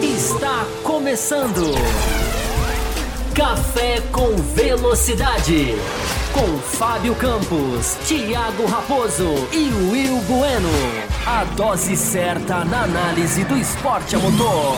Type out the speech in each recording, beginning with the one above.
Está começando. Café com Velocidade. Com Fábio Campos, Thiago Raposo e Will Bueno. A dose certa na análise do esporte a motor.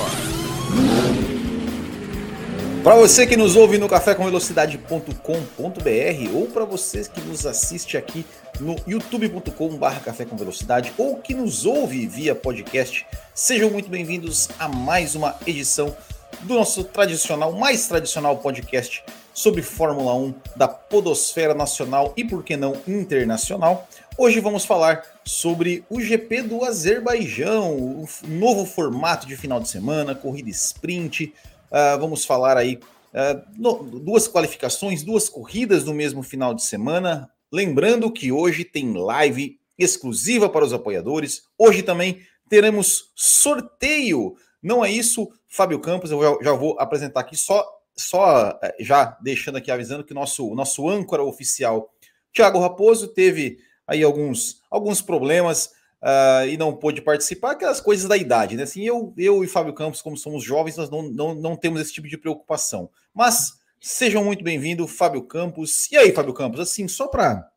Para você que nos ouve no cafécomvelocidade.com.br ou para vocês que nos assiste aqui no youtube.com.br Café com Velocidade ou que nos ouve via podcast, sejam muito bem-vindos a mais uma edição do nosso tradicional, mais tradicional podcast sobre Fórmula 1 da Podosfera Nacional e, por que não, internacional. Hoje vamos falar sobre o GP do Azerbaijão, o novo formato de final de semana, corrida sprint. Uh, vamos falar aí uh, no, duas qualificações, duas corridas no mesmo final de semana. Lembrando que hoje tem live exclusiva para os apoiadores. Hoje também teremos sorteio. Não é isso, Fábio Campos, eu já, já vou apresentar aqui só só eh, já deixando aqui avisando que nosso nosso âncora oficial Thiago Raposo teve aí alguns alguns problemas uh, e não pôde participar, aquelas coisas da idade, né? Assim, eu, eu e Fábio Campos, como somos jovens, nós não, não, não temos esse tipo de preocupação. Mas sejam muito bem-vindos, Fábio Campos. E aí, Fábio Campos, assim, só para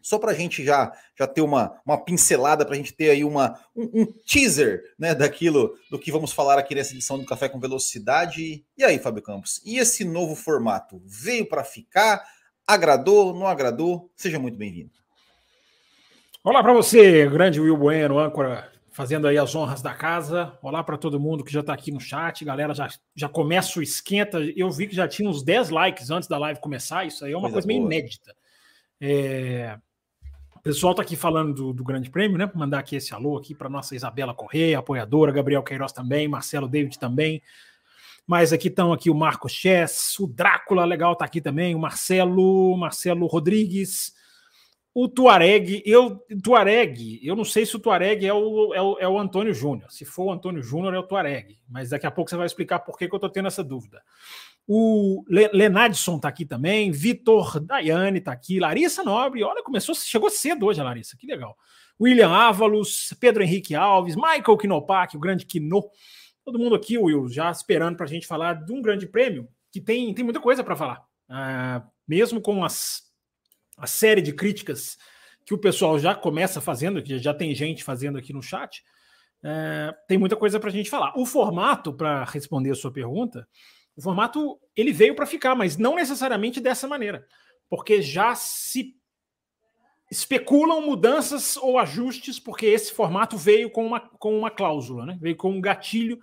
só para a gente já, já ter uma, uma pincelada, para a gente ter aí uma, um, um, teaser né, daquilo do que vamos falar aqui nessa edição do Café com Velocidade. E aí, Fábio Campos, e esse novo formato veio para ficar? Agradou? Não agradou? Seja muito bem-vindo. Olá para você, grande Will Bueno, âncora, fazendo aí as honras da casa. Olá para todo mundo que já está aqui no chat. Galera, já, já começa o esquenta. Eu vi que já tinha uns 10 likes antes da live começar. Isso aí é uma coisa, coisa meio inédita. É... O pessoal está aqui falando do, do, Grande Prêmio, né? Vou mandar aqui esse alô aqui para nossa Isabela Correia, apoiadora, Gabriel Queiroz também, Marcelo David também. Mas aqui estão aqui o Marco Chess, o Drácula, legal, tá aqui também, o Marcelo, Marcelo Rodrigues, o Tuareg, eu, Tuareg, eu não sei se o Tuareg é o, é o, é o Antônio Júnior. Se for o Antônio Júnior, é o Tuareg. Mas daqui a pouco você vai explicar por que, que eu estou tendo essa dúvida. O Le, Lenadson está aqui também, Vitor Daiane está aqui, Larissa Nobre, olha, começou, chegou cedo hoje a Larissa, que legal. William Ávalos, Pedro Henrique Alves, Michael Kinopak, o grande Kino. Todo mundo aqui, Will, já esperando para a gente falar de um grande prêmio que tem, tem muita coisa para falar. Uh, mesmo com as a série de críticas que o pessoal já começa fazendo, que já tem gente fazendo aqui no chat, é, tem muita coisa para a gente falar. O formato, para responder a sua pergunta, o formato ele veio para ficar, mas não necessariamente dessa maneira, porque já se especulam mudanças ou ajustes, porque esse formato veio com uma, com uma cláusula, né? veio com um gatilho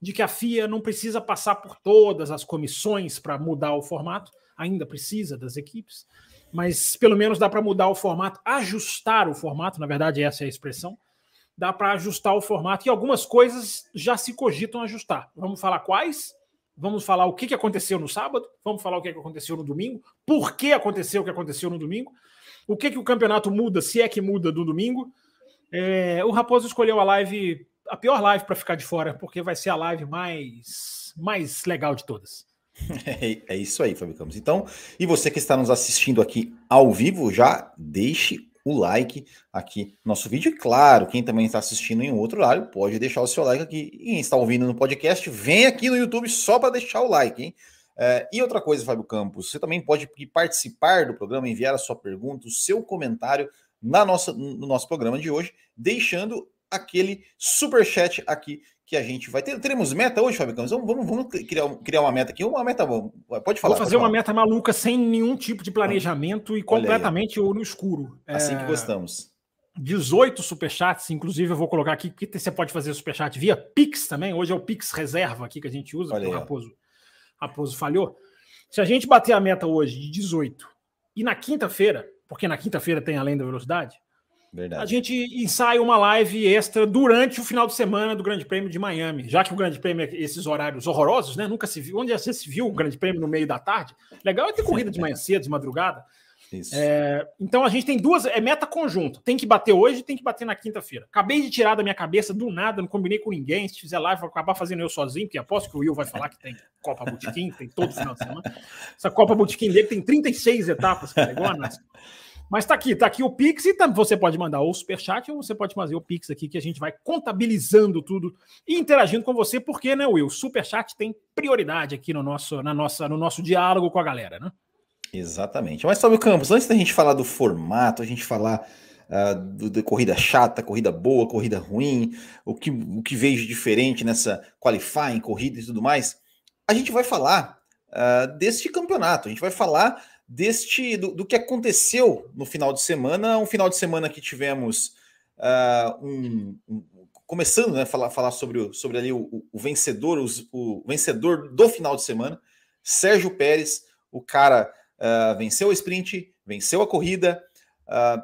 de que a FIA não precisa passar por todas as comissões para mudar o formato, ainda precisa das equipes mas pelo menos dá para mudar o formato, ajustar o formato, na verdade, essa é a expressão. Dá para ajustar o formato e algumas coisas já se cogitam ajustar. Vamos falar quais? Vamos falar o que, aconteceu no sábado, vamos falar o que, que aconteceu no domingo, por que aconteceu o que aconteceu no domingo, o que, que o campeonato muda, se é que muda do domingo. É, o Raposo escolheu a live, a pior live para ficar de fora, porque vai ser a live mais, mais legal de todas. É, é, isso aí, Fábio Campos. Então, e você que está nos assistindo aqui ao vivo, já deixe o like aqui no nosso vídeo. E claro, quem também está assistindo em outro horário, pode deixar o seu like aqui. E quem está ouvindo no podcast, vem aqui no YouTube só para deixar o like, hein? É, e outra coisa, Fábio Campos, você também pode participar do programa, enviar a sua pergunta, o seu comentário na nossa, no nosso programa de hoje, deixando aquele super chat aqui que a gente vai ter. Teremos meta hoje, Fábio Campos? Vamos, vamos, vamos criar, criar uma meta aqui. Uma meta, pode falar. Vou fazer falar. uma meta maluca sem nenhum tipo de planejamento e completamente no escuro. Assim é... que gostamos. 18 superchats, inclusive eu vou colocar aqui, porque você pode fazer superchat via Pix também. Hoje é o Pix reserva aqui que a gente usa, Olha porque aí, o Raposo, Raposo falhou. Se a gente bater a meta hoje de 18 e na quinta-feira, porque na quinta-feira tem além da velocidade, Verdade. A gente ensaia uma live extra durante o final de semana do Grande Prêmio de Miami, já que o Grande Prêmio é esses horários horrorosos, né? Nunca se viu. Onde você se viu o Grande Prêmio no meio da tarde? Legal é ter corrida de manhã cedo, de madrugada. É, então a gente tem duas, é meta conjunta. Tem que bater hoje, tem que bater na quinta-feira. Acabei de tirar da minha cabeça do nada, não combinei com ninguém. Se fizer live, vou acabar fazendo eu sozinho, porque aposto que o Will vai falar que tem Copa Botequim, tem todo final de semana. Essa Copa Botequim dele tem 36 etapas, cara, igual a nossa. Mas tá aqui, tá aqui o Pix e você pode mandar o Superchat ou você pode fazer o Pix aqui que a gente vai contabilizando tudo e interagindo com você, porque, né, Will? O Superchat tem prioridade aqui no nosso, na nossa, no nosso diálogo com a galera, né? Exatamente. Mas, Fábio Campos, antes da gente falar do formato, a gente falar uh, do, da corrida chata, corrida boa, corrida ruim, o que, o que veio de diferente nessa qualifying, corrida e tudo mais, a gente vai falar uh, deste campeonato, a gente vai falar deste do, do, que aconteceu no final de semana, um final de semana que tivemos uh, um, um, começando, né, falar, falar sobre, o, sobre ali o, o vencedor, o vencedor do final de semana, Sérgio Pérez, o cara uh, venceu o sprint, venceu a corrida, uh,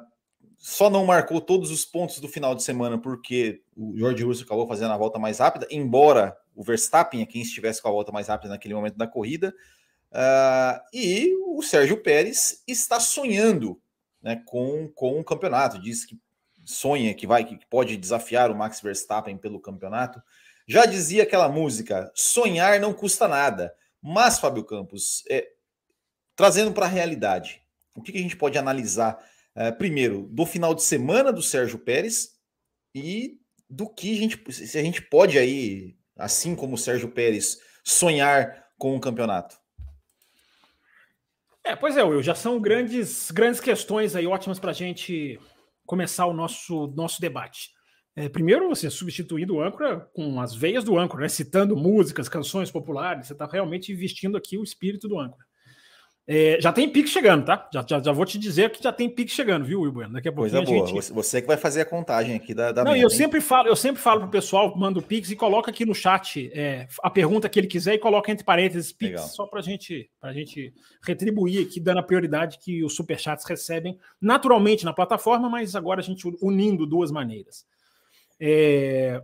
só não marcou todos os pontos do final de semana porque o George Russell acabou fazendo a volta mais rápida, embora o Verstappen é quem estivesse com a volta mais rápida naquele momento da corrida. Uh, e o Sérgio Pérez está sonhando né, com, com o campeonato. Diz que sonha que vai que pode desafiar o Max Verstappen pelo campeonato. Já dizia aquela música: sonhar não custa nada. Mas, Fábio Campos, é, trazendo para a realidade, o que, que, a gente pode analisar é, primeiro do final de semana do Sérgio Pérez e do que a gente, se a gente pode aí, assim como o Sérgio Pérez, sonhar com o campeonato. É, pois é, Will, já são grandes, grandes questões aí ótimas para a gente começar o nosso, nosso debate. É, primeiro, você substituindo o âncora com as veias do âncora, né? citando músicas, canções populares, você está realmente vestindo aqui o espírito do âncora. É, já tem pique chegando, tá? Já, já, já, vou te dizer que já tem pique chegando, viu, Will Daqui a pouco. Coisa boa. Gente... Você que vai fazer a contagem aqui da. da Não, eu hein? sempre falo, eu sempre falo pro pessoal, manda o Pix e coloca aqui no chat é, a pergunta que ele quiser e coloca entre parênteses Pix, Legal. só pra gente, pra gente retribuir aqui, dando a prioridade que os superchats recebem naturalmente na plataforma, mas agora a gente unindo duas maneiras. É...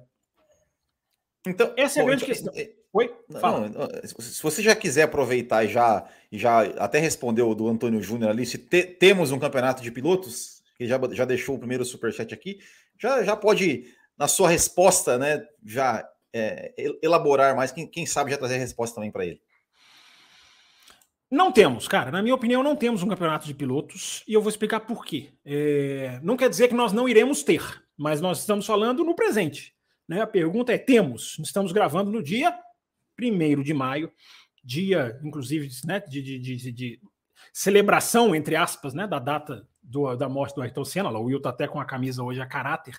Então, essa é a grande então, questão. Oi? Fala. Não, se você já quiser aproveitar e já, já até respondeu do Antônio Júnior ali, se te, temos um campeonato de pilotos, que já, já deixou o primeiro superchat aqui, já, já pode, na sua resposta, né, já é, elaborar mais, quem, quem sabe já trazer a resposta também para ele. Não temos, cara. Na minha opinião, não temos um campeonato de pilotos e eu vou explicar por quê. É, não quer dizer que nós não iremos ter, mas nós estamos falando no presente. Né? A pergunta é: temos? Estamos gravando no dia 1 de maio, dia, inclusive, né, de, de, de, de, celebração, entre aspas, né, da data do, da morte do Ayrton Senna. O Will está até com a camisa hoje a caráter.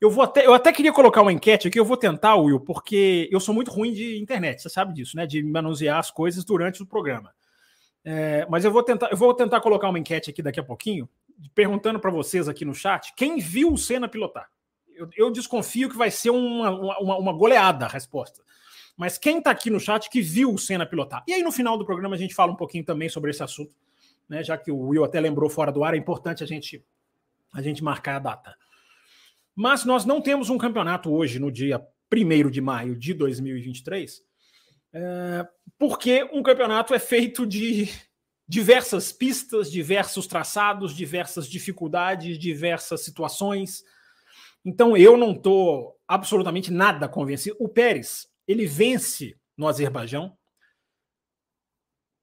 Eu vou até, eu até queria colocar uma enquete aqui, eu vou tentar, Will, porque eu sou muito ruim de internet, você sabe disso, né? De manusear as coisas durante o programa. É, mas eu vou tentar, eu vou tentar colocar uma enquete aqui daqui a pouquinho, perguntando para vocês aqui no chat quem viu o Senna pilotar. Eu, eu desconfio que vai ser uma, uma, uma goleada a resposta mas quem está aqui no chat que viu o Senna pilotar. E aí, no final do programa, a gente fala um pouquinho também sobre esse assunto, né? Já que o Will até lembrou fora do ar, é importante a gente, a gente marcar a data. Mas nós não temos um campeonato hoje, no dia 1 de maio de 2023, é, porque um campeonato é feito de diversas pistas, diversos traçados, diversas dificuldades, diversas situações. Então eu não estou absolutamente nada convencido. O Pérez, ele vence no Azerbaijão.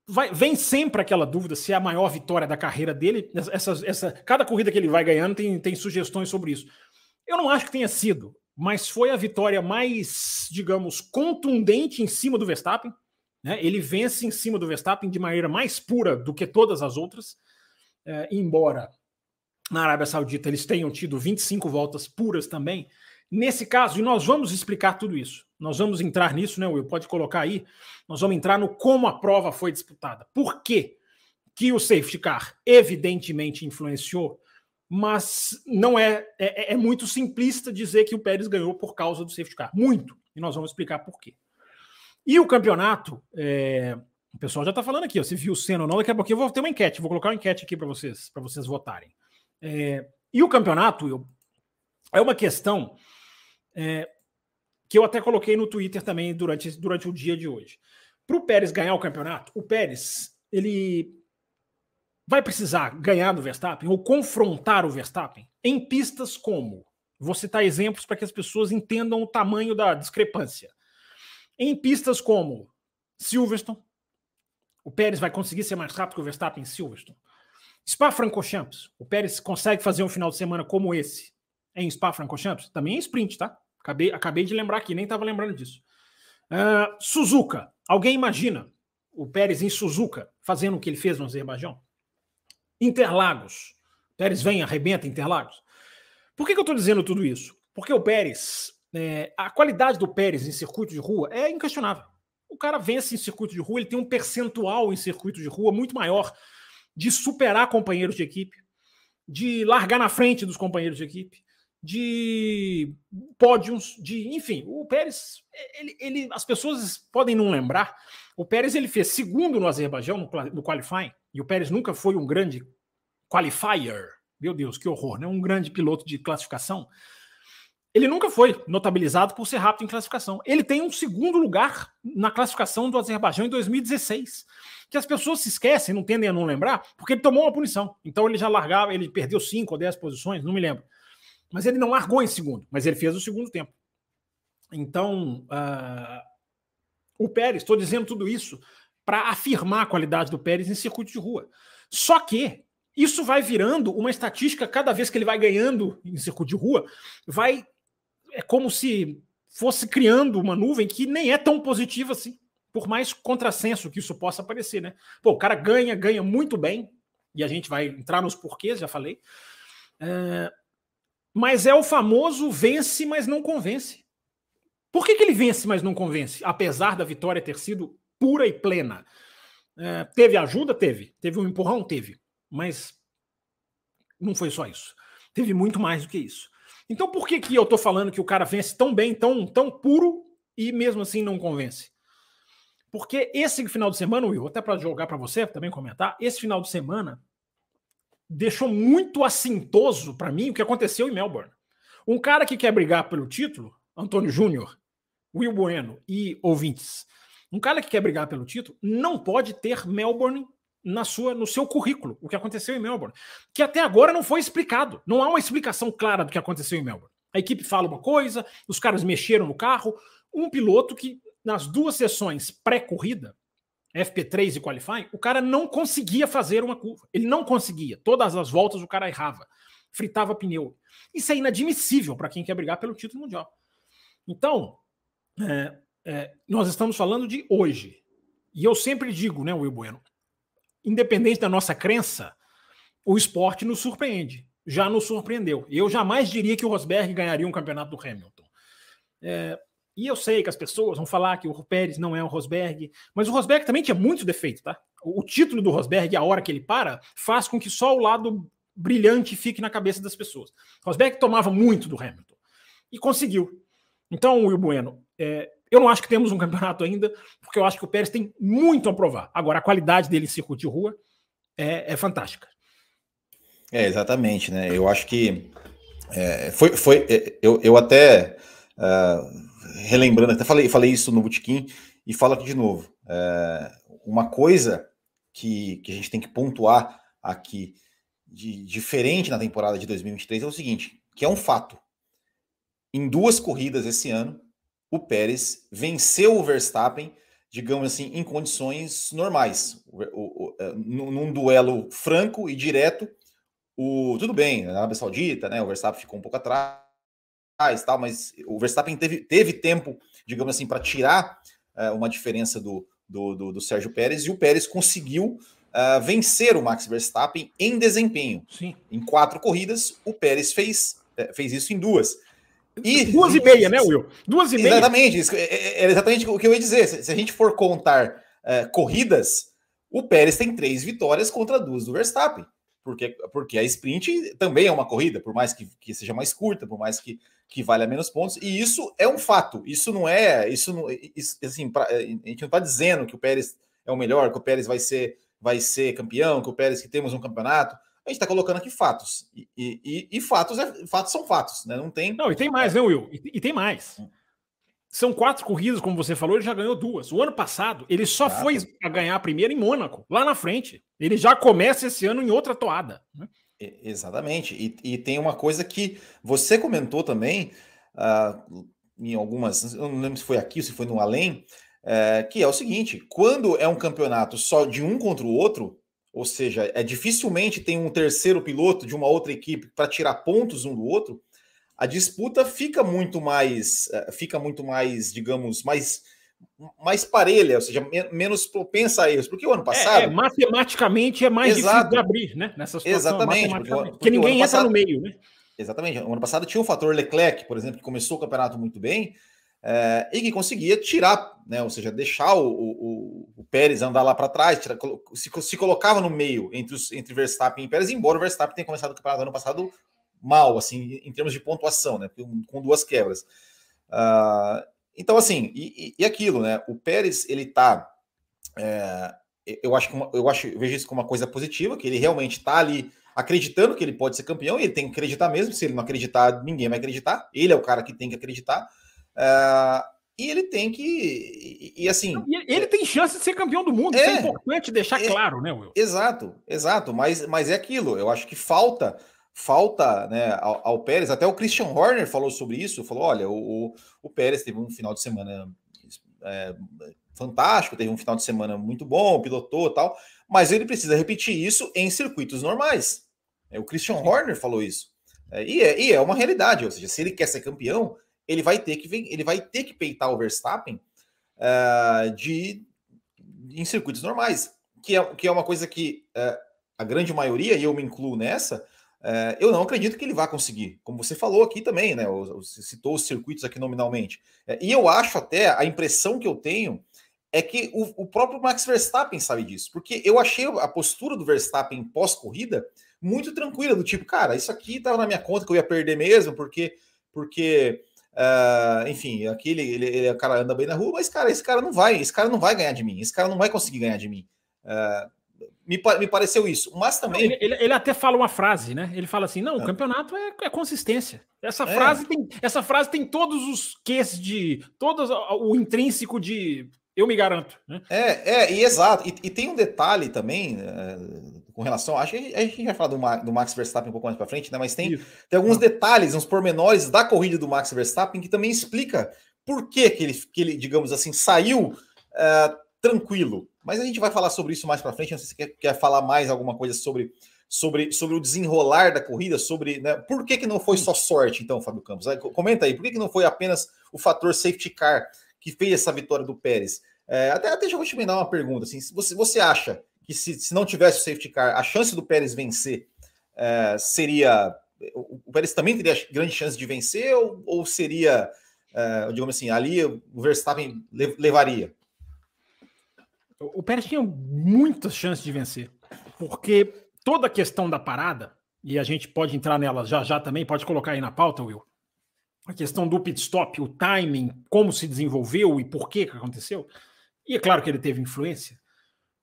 Vai, vem sempre aquela dúvida se é a maior vitória da carreira dele. Essa, essa, cada corrida que ele vai ganhando tem, tem sugestões sobre isso. Eu não acho que tenha sido, mas foi a vitória mais, digamos, contundente em cima do Verstappen. Né? Ele vence em cima do Verstappen de maneira mais pura do que todas as outras, é, embora na Arábia Saudita eles tenham tido 25 voltas puras também. Nesse caso, e nós vamos explicar tudo isso. Nós vamos entrar nisso, né, Will? Pode colocar aí. Nós vamos entrar no como a prova foi disputada. Por quê? Que o safety car evidentemente influenciou, mas não é, é, é muito simplista dizer que o Pérez ganhou por causa do safety car. Muito. E nós vamos explicar por quê. E o campeonato, é, o pessoal já está falando aqui, ó, se viu o Senna ou não, daqui a pouquinho eu vou ter uma enquete, vou colocar uma enquete aqui para vocês, para vocês votarem. É, e o campeonato, Will, é uma questão é, que eu até coloquei no Twitter também durante, durante o dia de hoje. Para o Pérez ganhar o campeonato, o Pérez ele vai precisar ganhar no Verstappen ou confrontar o Verstappen em pistas como. Vou citar exemplos para que as pessoas entendam o tamanho da discrepância. Em pistas como Silverstone, o Pérez vai conseguir ser mais rápido que o Verstappen em Silverstone. Spa-Francorchamps, o Pérez consegue fazer um final de semana como esse em Spa-Francorchamps? Também é sprint, tá? Acabei, acabei de lembrar aqui, nem estava lembrando disso. Uh, Suzuka, alguém imagina o Pérez em Suzuka fazendo o que ele fez no Azerbaijão? Interlagos, Pérez vem, arrebenta Interlagos. Por que, que eu estou dizendo tudo isso? Porque o Pérez, é, a qualidade do Pérez em circuito de rua é inquestionável. O cara vence em circuito de rua, ele tem um percentual em circuito de rua muito maior de superar companheiros de equipe, de largar na frente dos companheiros de equipe, de pódios, de enfim, o Pérez, ele, ele, as pessoas podem não lembrar, o Pérez ele fez segundo no Azerbaijão no, no qualifying, e o Pérez nunca foi um grande qualifier, meu Deus, que horror, né? Um grande piloto de classificação. Ele nunca foi notabilizado por ser rápido em classificação. Ele tem um segundo lugar na classificação do Azerbaijão em 2016 que as pessoas se esquecem, não tendem a não lembrar, porque ele tomou uma punição. Então ele já largava, ele perdeu 5 ou 10 posições, não me lembro. Mas ele não largou em segundo, mas ele fez o segundo tempo. Então, uh, o Pérez, estou dizendo tudo isso para afirmar a qualidade do Pérez em circuito de rua. Só que isso vai virando uma estatística cada vez que ele vai ganhando em circuito de rua, vai é como se fosse criando uma nuvem que nem é tão positiva assim por mais contrassenso que isso possa parecer, né? Pô, o cara ganha, ganha muito bem, e a gente vai entrar nos porquês, já falei. É, mas é o famoso vence, mas não convence. Por que, que ele vence, mas não convence? Apesar da vitória ter sido pura e plena. É, teve ajuda? Teve. Teve um empurrão? Teve. Mas não foi só isso. Teve muito mais do que isso. Então por que, que eu estou falando que o cara vence tão bem, tão, tão puro, e mesmo assim não convence? Porque esse final de semana, Will, até para jogar para você também comentar, esse final de semana deixou muito assintoso para mim o que aconteceu em Melbourne. Um cara que quer brigar pelo título, Antônio Júnior, Will Bueno e ouvintes, um cara que quer brigar pelo título não pode ter Melbourne na sua no seu currículo, o que aconteceu em Melbourne, que até agora não foi explicado. Não há uma explicação clara do que aconteceu em Melbourne. A equipe fala uma coisa, os caras mexeram no carro, um piloto que nas duas sessões pré-corrida, FP3 e qualifying, o cara não conseguia fazer uma curva. Ele não conseguia. Todas as voltas o cara errava, fritava pneu. Isso é inadmissível para quem quer brigar pelo título mundial. Então, é, é, nós estamos falando de hoje. E eu sempre digo, né, Will Bueno, independente da nossa crença, o esporte nos surpreende. Já nos surpreendeu. Eu jamais diria que o Rosberg ganharia um campeonato do Hamilton. É, e eu sei que as pessoas vão falar que o Pérez não é um Rosberg, mas o Rosberg também tinha muito defeito, tá? O, título do Rosberg, a hora que ele para, faz com que só o lado brilhante fique na cabeça das pessoas. Rosberg tomava muito do Hamilton e conseguiu. Então, Will Bueno, é, eu não acho que temos um campeonato ainda, porque eu acho que o Pérez tem muito a provar. Agora, a qualidade dele em circuito de rua é, é fantástica. É, exatamente, né? Eu acho que é, foi, foi é, eu, eu até uh, relembrando, até falei, falei isso no Botequim e falo aqui de novo. É, uma coisa que, que a gente tem que pontuar aqui de diferente na temporada de 2023 é o seguinte, que é um fato. Em duas corridas esse ano, o Pérez venceu o Verstappen, digamos assim, em condições normais. O, o, o, é, num duelo franco e direto, o, tudo bem, na Arábia Saudita, né, o Verstappen ficou um pouco atrás, tal, mas o Verstappen teve, teve tempo, digamos assim, para tirar uh, uma diferença do, do, do, do, Sérgio Pérez e o Pérez conseguiu uh, vencer o Max Verstappen em desempenho. Sim. Em quatro corridas, o Pérez fez, uh, fez isso em duas. E, duas e meia, né, Will? Duas e meia. Exatamente, isso, é, é, exatamente o que eu ia dizer. Se, se a gente for contar corridas, o Pérez tem três vitórias contra duas do Verstappen porque, porque a sprint também é uma corrida, por mais que, que seja mais curta, por mais que, que valha menos pontos, e isso é um fato. Isso não é, isso não, isso, assim, pra, a gente não está dizendo que o Pérez é o melhor, que o Pérez vai ser, vai ser campeão, que o Pérez que temos um campeonato. A gente está colocando aqui fatos. E, e, e, fatos, é, fatos são fatos, né? Não tem. Não, e tem mais, né, Will? E, e tem mais. Hum. São quatro corridas, como você falou, ele já ganhou duas. O ano passado, ele só Exato. foi a ganhar a primeira em Mônaco, lá na frente. Ele já começa esse ano em outra toada. Né? Exatamente. E, e, tem uma coisa que você comentou também, uh, em algumas, eu não lembro se foi aqui ou se foi no além, uh, que é o seguinte: quando é um campeonato só de um contra o outro, ou seja, é dificilmente tem um terceiro piloto de uma outra equipe para tirar pontos um do outro, a disputa fica muito mais, eh, fica muito mais, digamos, mais mais parelha, ou seja, menos propensa a erros. Porque o ano passado. É, é, matematicamente é mais Exato. difícil de abrir, né? Nessa situação. Exatamente. Porque, porque, porque ninguém entra passado, no meio, né? Exatamente. O ano passado tinha o fator Leclerc, por exemplo, que começou o campeonato muito bem é, e que conseguia tirar, né? Ou seja, deixar o, o, o Pérez andar lá para trás, tirar, se, se, colocava no meio entre, os, entre Verstappen e Pérez, embora o Verstappen tenha começado o campeonato ano passado mal, assim, em termos de pontuação, né? Com duas quebras. Uh, então, assim, e, e, aquilo, né? O Pérez, ele tá. É, eu acho que uma, eu acho, eu vejo isso como uma coisa positiva, que ele realmente está ali acreditando que ele pode ser campeão, e ele tem que acreditar mesmo. Se ele não acreditar, ninguém vai acreditar. Ele é o cara que tem que acreditar. É, e ele tem que. E, e assim. ele tem chance de ser campeão do mundo. É, isso é importante deixar é, claro, né, Will? Exato, exato. Mas, mas é aquilo. Eu acho que falta falta né, ao, ao, Pérez, até o Christian Horner falou sobre isso, falou, olha, o, o Pérez teve um final de semana é, fantástico, teve um final de semana muito bom, pilotou tal, mas ele precisa repetir isso em circuitos normais. É, o Christian Horner falou isso. É, e, é, e é uma realidade, ou seja, se ele quer ser campeão, ele vai ter que, ele vai ter que peitar o Verstappen uh, de, em circuitos normais, que é, que é uma coisa que uh, a grande maioria, e eu me incluo nessa, é, eu não acredito que ele vá conseguir, como você falou aqui também, né? Você citou os circuitos aqui nominalmente. É, e eu acho até, a impressão que eu tenho é que o, o, próprio Max Verstappen sabe disso, porque eu achei a postura do Verstappen pós-corrida muito tranquila, do tipo, cara, isso aqui estava na minha conta que eu ia perder mesmo, porque, porque uh, enfim, aqui ele, ele, ele, o cara anda bem na rua, mas, cara, esse cara não vai, esse cara não vai ganhar de mim, esse cara não vai conseguir ganhar de mim. Uh, me, me pareceu isso. Mas também. Ele, ele, ele, até fala uma frase, né? Ele fala assim: não, o é. campeonato é, é, consistência. Essa, é. frase tem, essa frase tem todos os ques de. todo o intrínseco de eu me garanto. Né? É, é, e exato. E, e tem um detalhe também é, com relação. Acho que a gente vai falar do, do Max Verstappen um pouco mais para frente, né? Mas tem, tem alguns detalhes, uns pormenores da corrida do Max Verstappen que também explica por que, que, ele, que ele, digamos assim, saiu uh, tranquilo. Mas a gente vai falar sobre isso mais para frente. Não sei se você quer, quer, falar mais alguma coisa sobre, sobre, sobre o desenrolar da corrida, sobre né, por que, que não foi só sorte, então, Fábio Campos? Comenta aí, por que, que não foi apenas o fator safety car que fez essa vitória do Pérez? É, até, até já vou te mandar uma pergunta. Assim, você, você acha que se, se não tivesse o safety car, a chance do Pérez vencer é, seria. O Pérez também teria grande chance de vencer, ou, ou seria, é, digamos assim, ali o Verstappen levaria? O Pérez tinha muitas chances de vencer, porque toda a questão da parada, e a gente pode entrar nela já já também, pode colocar aí na pauta, Will. A questão do pit stop, o timing, como se desenvolveu e por que, que aconteceu. E é claro que ele teve influência,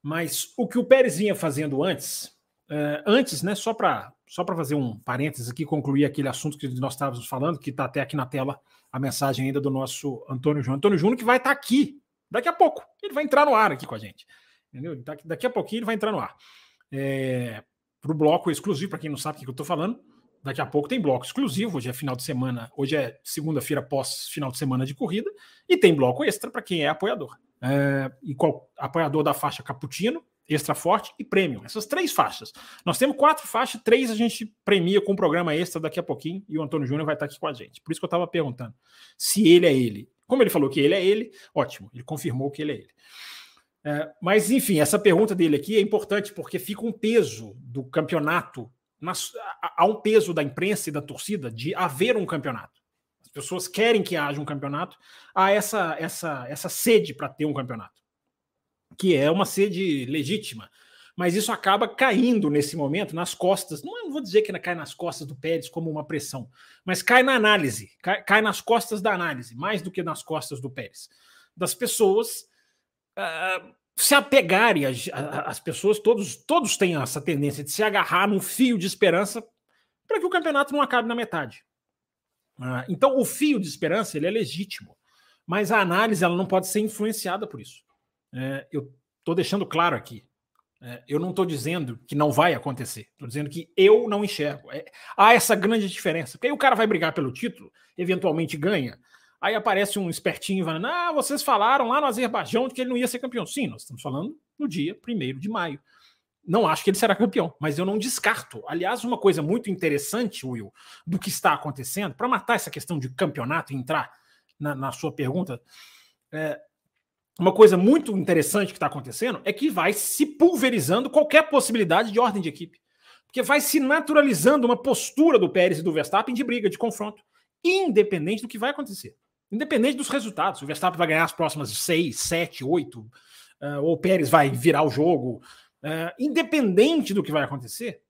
mas o que o Pérez vinha fazendo antes, uh, antes, né, só para só para fazer um parênteses aqui, concluir aquele assunto que nós estávamos falando, que está até aqui na tela a mensagem ainda do nosso Antônio Júnior. Antônio Júnior que vai estar tá aqui Daqui a pouco ele vai entrar no ar aqui com a gente. Entendeu? Daqui a pouquinho ele vai entrar no ar. É, para o bloco exclusivo, para quem não sabe o que eu estou falando, daqui a pouco tem bloco exclusivo. Hoje é final de semana, hoje é segunda-feira pós final de semana de corrida, e tem bloco extra para quem é apoiador. É, e qual, apoiador da faixa Cappuccino, Extra Forte e Premium. Essas três faixas. Nós temos quatro faixas, três a gente premia com um programa extra daqui a pouquinho, e o Antônio Júnior vai estar aqui com a gente. Por isso que eu estava perguntando se ele é ele. Como ele falou que ele é ele, ótimo, ele confirmou que ele é ele. É, mas, enfim, essa pergunta dele aqui é importante porque fica um peso do campeonato, há um peso da imprensa e da torcida de haver um campeonato. As pessoas querem que haja um campeonato, há essa, essa, essa sede para ter um campeonato, que é uma sede legítima mas isso acaba caindo nesse momento nas costas. Não vou dizer que cai nas costas do Pérez como uma pressão, mas cai na análise, cai, cai nas costas da análise, mais do que nas costas do Pérez. Das pessoas uh, se apegarem, as pessoas, todos, todos têm essa tendência de se agarrar num fio de esperança para que o campeonato não acabe na metade. Uh, então, o fio de esperança ele é legítimo, mas a análise ela não pode ser influenciada por isso. É, eu estou deixando claro aqui. É, eu não estou dizendo que não vai acontecer, estou dizendo que eu não enxergo. É, há essa grande diferença. Porque aí o cara vai brigar pelo título, eventualmente ganha. Aí aparece um espertinho falando: Ah, vocês falaram lá no Azerbaijão que ele não ia ser campeão. Sim, nós estamos falando no dia 1 de maio. não acho que ele será campeão, mas eu não descarto. Aliás, uma coisa muito interessante, Will, do que está acontecendo, para matar essa questão de campeonato e entrar na, na sua pergunta, é, uma coisa muito interessante que está acontecendo é que vai se pulverizando qualquer possibilidade de ordem de equipe. Porque vai se naturalizando uma postura do Pérez e do Verstappen de briga, de confronto, independente do que vai acontecer. Independente dos resultados. O Verstappen vai ganhar as próximas seis, sete, oito, uh, ou o Pérez vai virar o jogo. Uh, independente do que vai acontecer,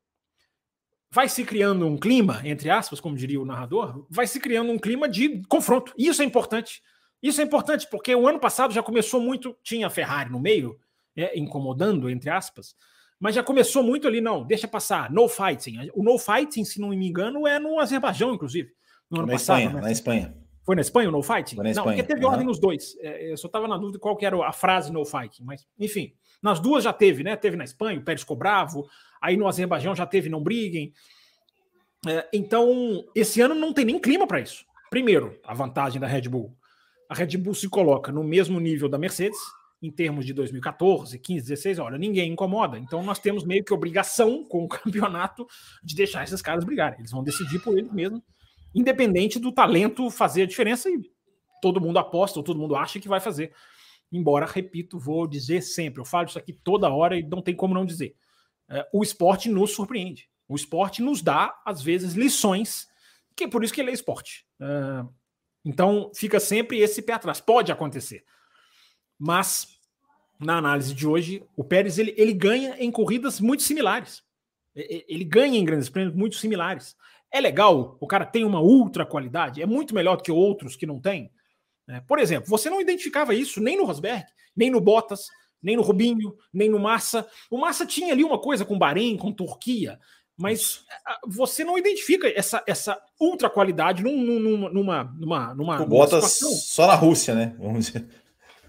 vai se criando um clima, entre aspas, como diria o narrador, vai se criando um clima de confronto. E isso é importante. Isso é importante porque o ano passado já começou muito, tinha a Ferrari no meio, é, incomodando, entre aspas, mas já começou muito ali, não, deixa passar, no fighting. O no fighting, se não me engano, é no Azerbaijão, inclusive. No ano na passado, Espanha, né? na Espanha. Foi na Espanha o no fighting? Espanha. Não, porque teve uhum. ordem nos dois. É, eu só estava na dúvida qual que era a frase no fighting, mas enfim, nas duas já teve, né? Teve na Espanha, o Pérez ficou bravo, aí no Azerbaijão já teve não briguem. É, então, esse ano não tem nem clima para isso. Primeiro, a vantagem da Red Bull. A Red Bull se coloca no mesmo nível da Mercedes, em termos de 2014, 15, 16, olha, ninguém incomoda. Então nós temos meio que obrigação com o campeonato de deixar esses caras brigarem. Eles vão decidir por eles mesmos independente do talento fazer a diferença e todo mundo aposta, ou todo mundo acha que vai fazer. Embora, repito, vou dizer sempre, eu falo isso aqui toda hora e não tem como não dizer. É, o esporte nos surpreende. O esporte nos dá, às vezes, lições, que é por isso que ele é esporte. Então, fica sempre esse pé atrás. Pode acontecer. Mas, na análise de hoje, o Pérez ele, ele ganha em corridas muito similares. Ele ganha em grandes prêmios muito similares. É legal, o cara tem uma ultra qualidade, é muito melhor do que outros que não tem. É, por exemplo, você não identificava isso nem no Rosberg, nem no Bottas, nem no Rubinho, nem no Massa. O Massa tinha ali uma coisa com Bahrein, com Turquia, mas você não identifica essa, essa ultra qualidade num, num, numa, numa, numa. Bottas situação. só na Rússia, né? Vamos dizer.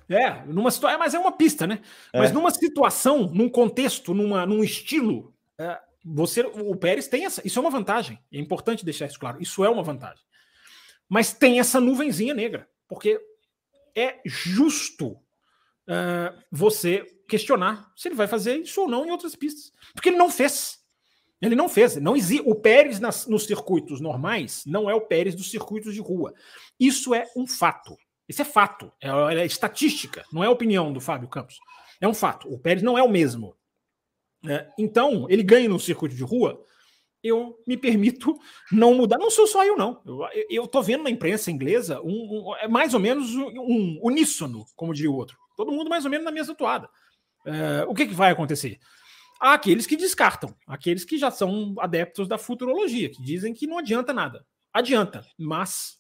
É, numa situação, é, mas é uma pista, né? É. Mas numa situação, num contexto, numa, num estilo, é, você, o Pérez tem essa. Isso é uma vantagem. É importante deixar isso claro. Isso é uma vantagem. Mas tem essa nuvenzinha negra, porque é justo uh, você questionar se ele vai fazer isso ou não em outras pistas, porque ele não fez. Ele não fez. Não existe. O Pérez nas, nos circuitos normais não é o Pérez dos circuitos de rua. Isso é um fato. Isso é fato. É, é estatística. Não é opinião do Fábio Campos. É um fato. O Pérez não é o mesmo. É, então, ele ganha no circuito de rua, eu me permito não mudar. Não sou só eu, não. Eu estou vendo na imprensa inglesa um, um, é mais ou menos um uníssono, como diria o outro. Todo mundo mais ou menos na mesma toada. É, o que, que vai acontecer? Há aqueles que descartam, aqueles que já são adeptos da futurologia, que dizem que não adianta nada. Adianta, mas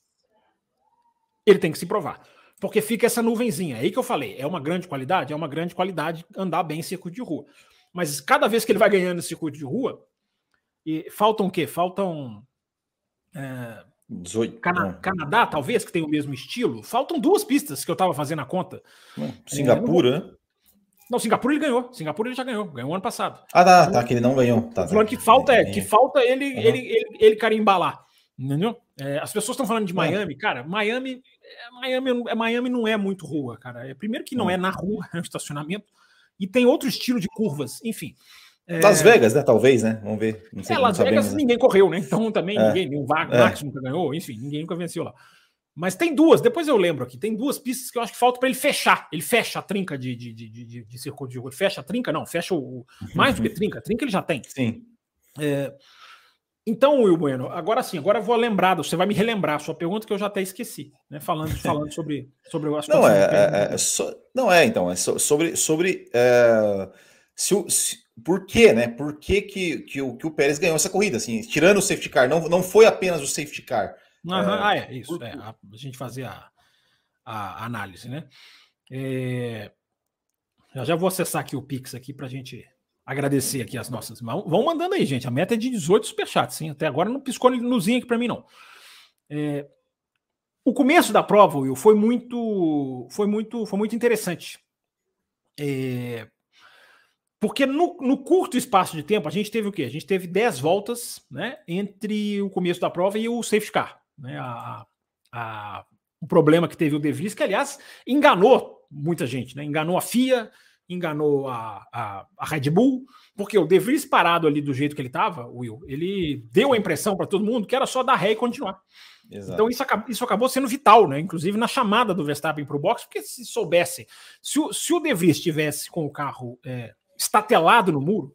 ele tem que se provar. Porque fica essa nuvenzinha. É aí que eu falei, é uma grande qualidade? É uma grande qualidade andar bem em circuito de rua. Mas cada vez que ele vai ganhando circuito de rua, e faltam o quê? Faltam. É, 18, Cana Canadá, talvez, que tem o mesmo estilo. Faltam duas pistas que eu estava fazendo a conta. Singapura, é, né? Não, Singapura ele ganhou. Singapura ele já ganhou. Ganhou ano passado. Ah, tá, tá, que ele não ganhou. Tá, tá. Falando que falta é, que falta ele, uhum. ele, ele, ele carimbar lá. Entendeu? É, as pessoas estão falando de Miami, cara. Miami, é, Miami, é, Miami não é muito rua, cara. É, primeiro que não é na rua, é um estacionamento e tem outro estilo de curvas, enfim. É... Las Vegas, né? Talvez, né? Vamos ver. Não sei, é, Las Vegas né? ninguém correu, né? Então também é. ninguém, o Max é. nunca ganhou, enfim, ninguém nunca venceu lá. Mas tem duas, depois eu lembro aqui, tem duas pistas que eu acho que falta para ele fechar. Ele fecha a trinca de, de, de, de, de circuito de rua. Fecha a trinca, não, fecha o. Mais do que trinca, trinca ele já tem. Sim. É, então, Will Bueno, agora sim, agora eu vou lembrar, você vai me relembrar a sua pergunta que eu já até esqueci, né? Falando, falando sobre, sobre o Não, é, é, é so, não é, então, é so, sobre, sobre é, se, se, por que, né? Por que, que, que, o, que o Pérez ganhou essa corrida? Assim, tirando o safety car, não, não foi apenas o safety car. Uhum, ah, é, isso, é, a, a, gente fazer a, a análise, né? É, já, já vou acessar aqui o Pix aqui para a gente agradecer aqui as nossas mãos. Vão mandando aí, gente. A meta é de 18 superchats, sim. Até agora não piscou luzinha aqui para mim, não. É... O começo da prova, Will, foi muito, foi muito, foi muito interessante. É... Porque no, no, curto espaço de tempo, a gente teve o quê? A gente teve 10 voltas né, entre o começo da prova e o safety car. Né, a, a, o problema que teve o De Vries, que aliás enganou muita gente, né, enganou a FIA, enganou a, a, a, Red Bull, porque o De Vries parado ali do jeito que ele estava, Will, ele deu a impressão para todo mundo que era só dar ré e continuar. Exato. Então isso, isso acabou sendo vital, né? Inclusive na chamada do Verstappen para o box, porque se soubesse, se o, se o De Vries estivesse com o carro é, estatelado no muro,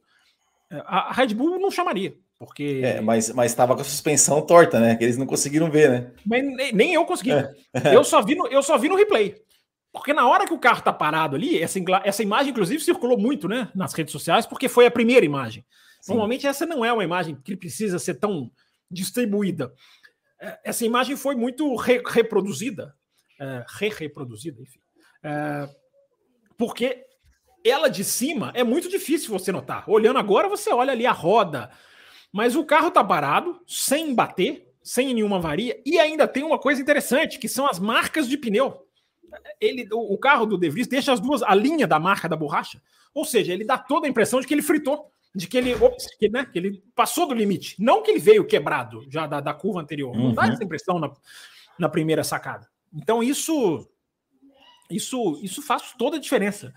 é, a, a Red Bull não chamaria. Porque... É, mas estava com a suspensão torta, né? Que eles não conseguiram ver, né? Mas nem eu consegui. É. Eu, só vi no, eu só vi no replay. Porque na hora que o carro tá parado ali, essa, essa imagem, inclusive, circulou muito, né? Nas redes sociais, porque foi a primeira imagem. Sim. Normalmente, essa não é uma imagem que precisa ser tão distribuída. É, essa imagem foi muito re reproduzida, é, re-reproduzida, enfim. É, porque ela de cima é muito difícil você notar. Olhando agora, você olha ali a roda, mas o carro tá parado, sem bater, sem nenhuma avaria, e ainda tem uma coisa interessante, que são as marcas de pneu. Ele, o, o carro do De Vries deixa as duas, a linha da marca da borracha. Ou seja, ele dá toda a impressão de que ele fritou, de que ele, ops, que, né, que ele passou do limite. Não que ele veio quebrado já da, da curva anterior. Uhum. Não dá uhum. essa impressão na, na primeira sacada. Então, isso, isso, isso faz toda a diferença.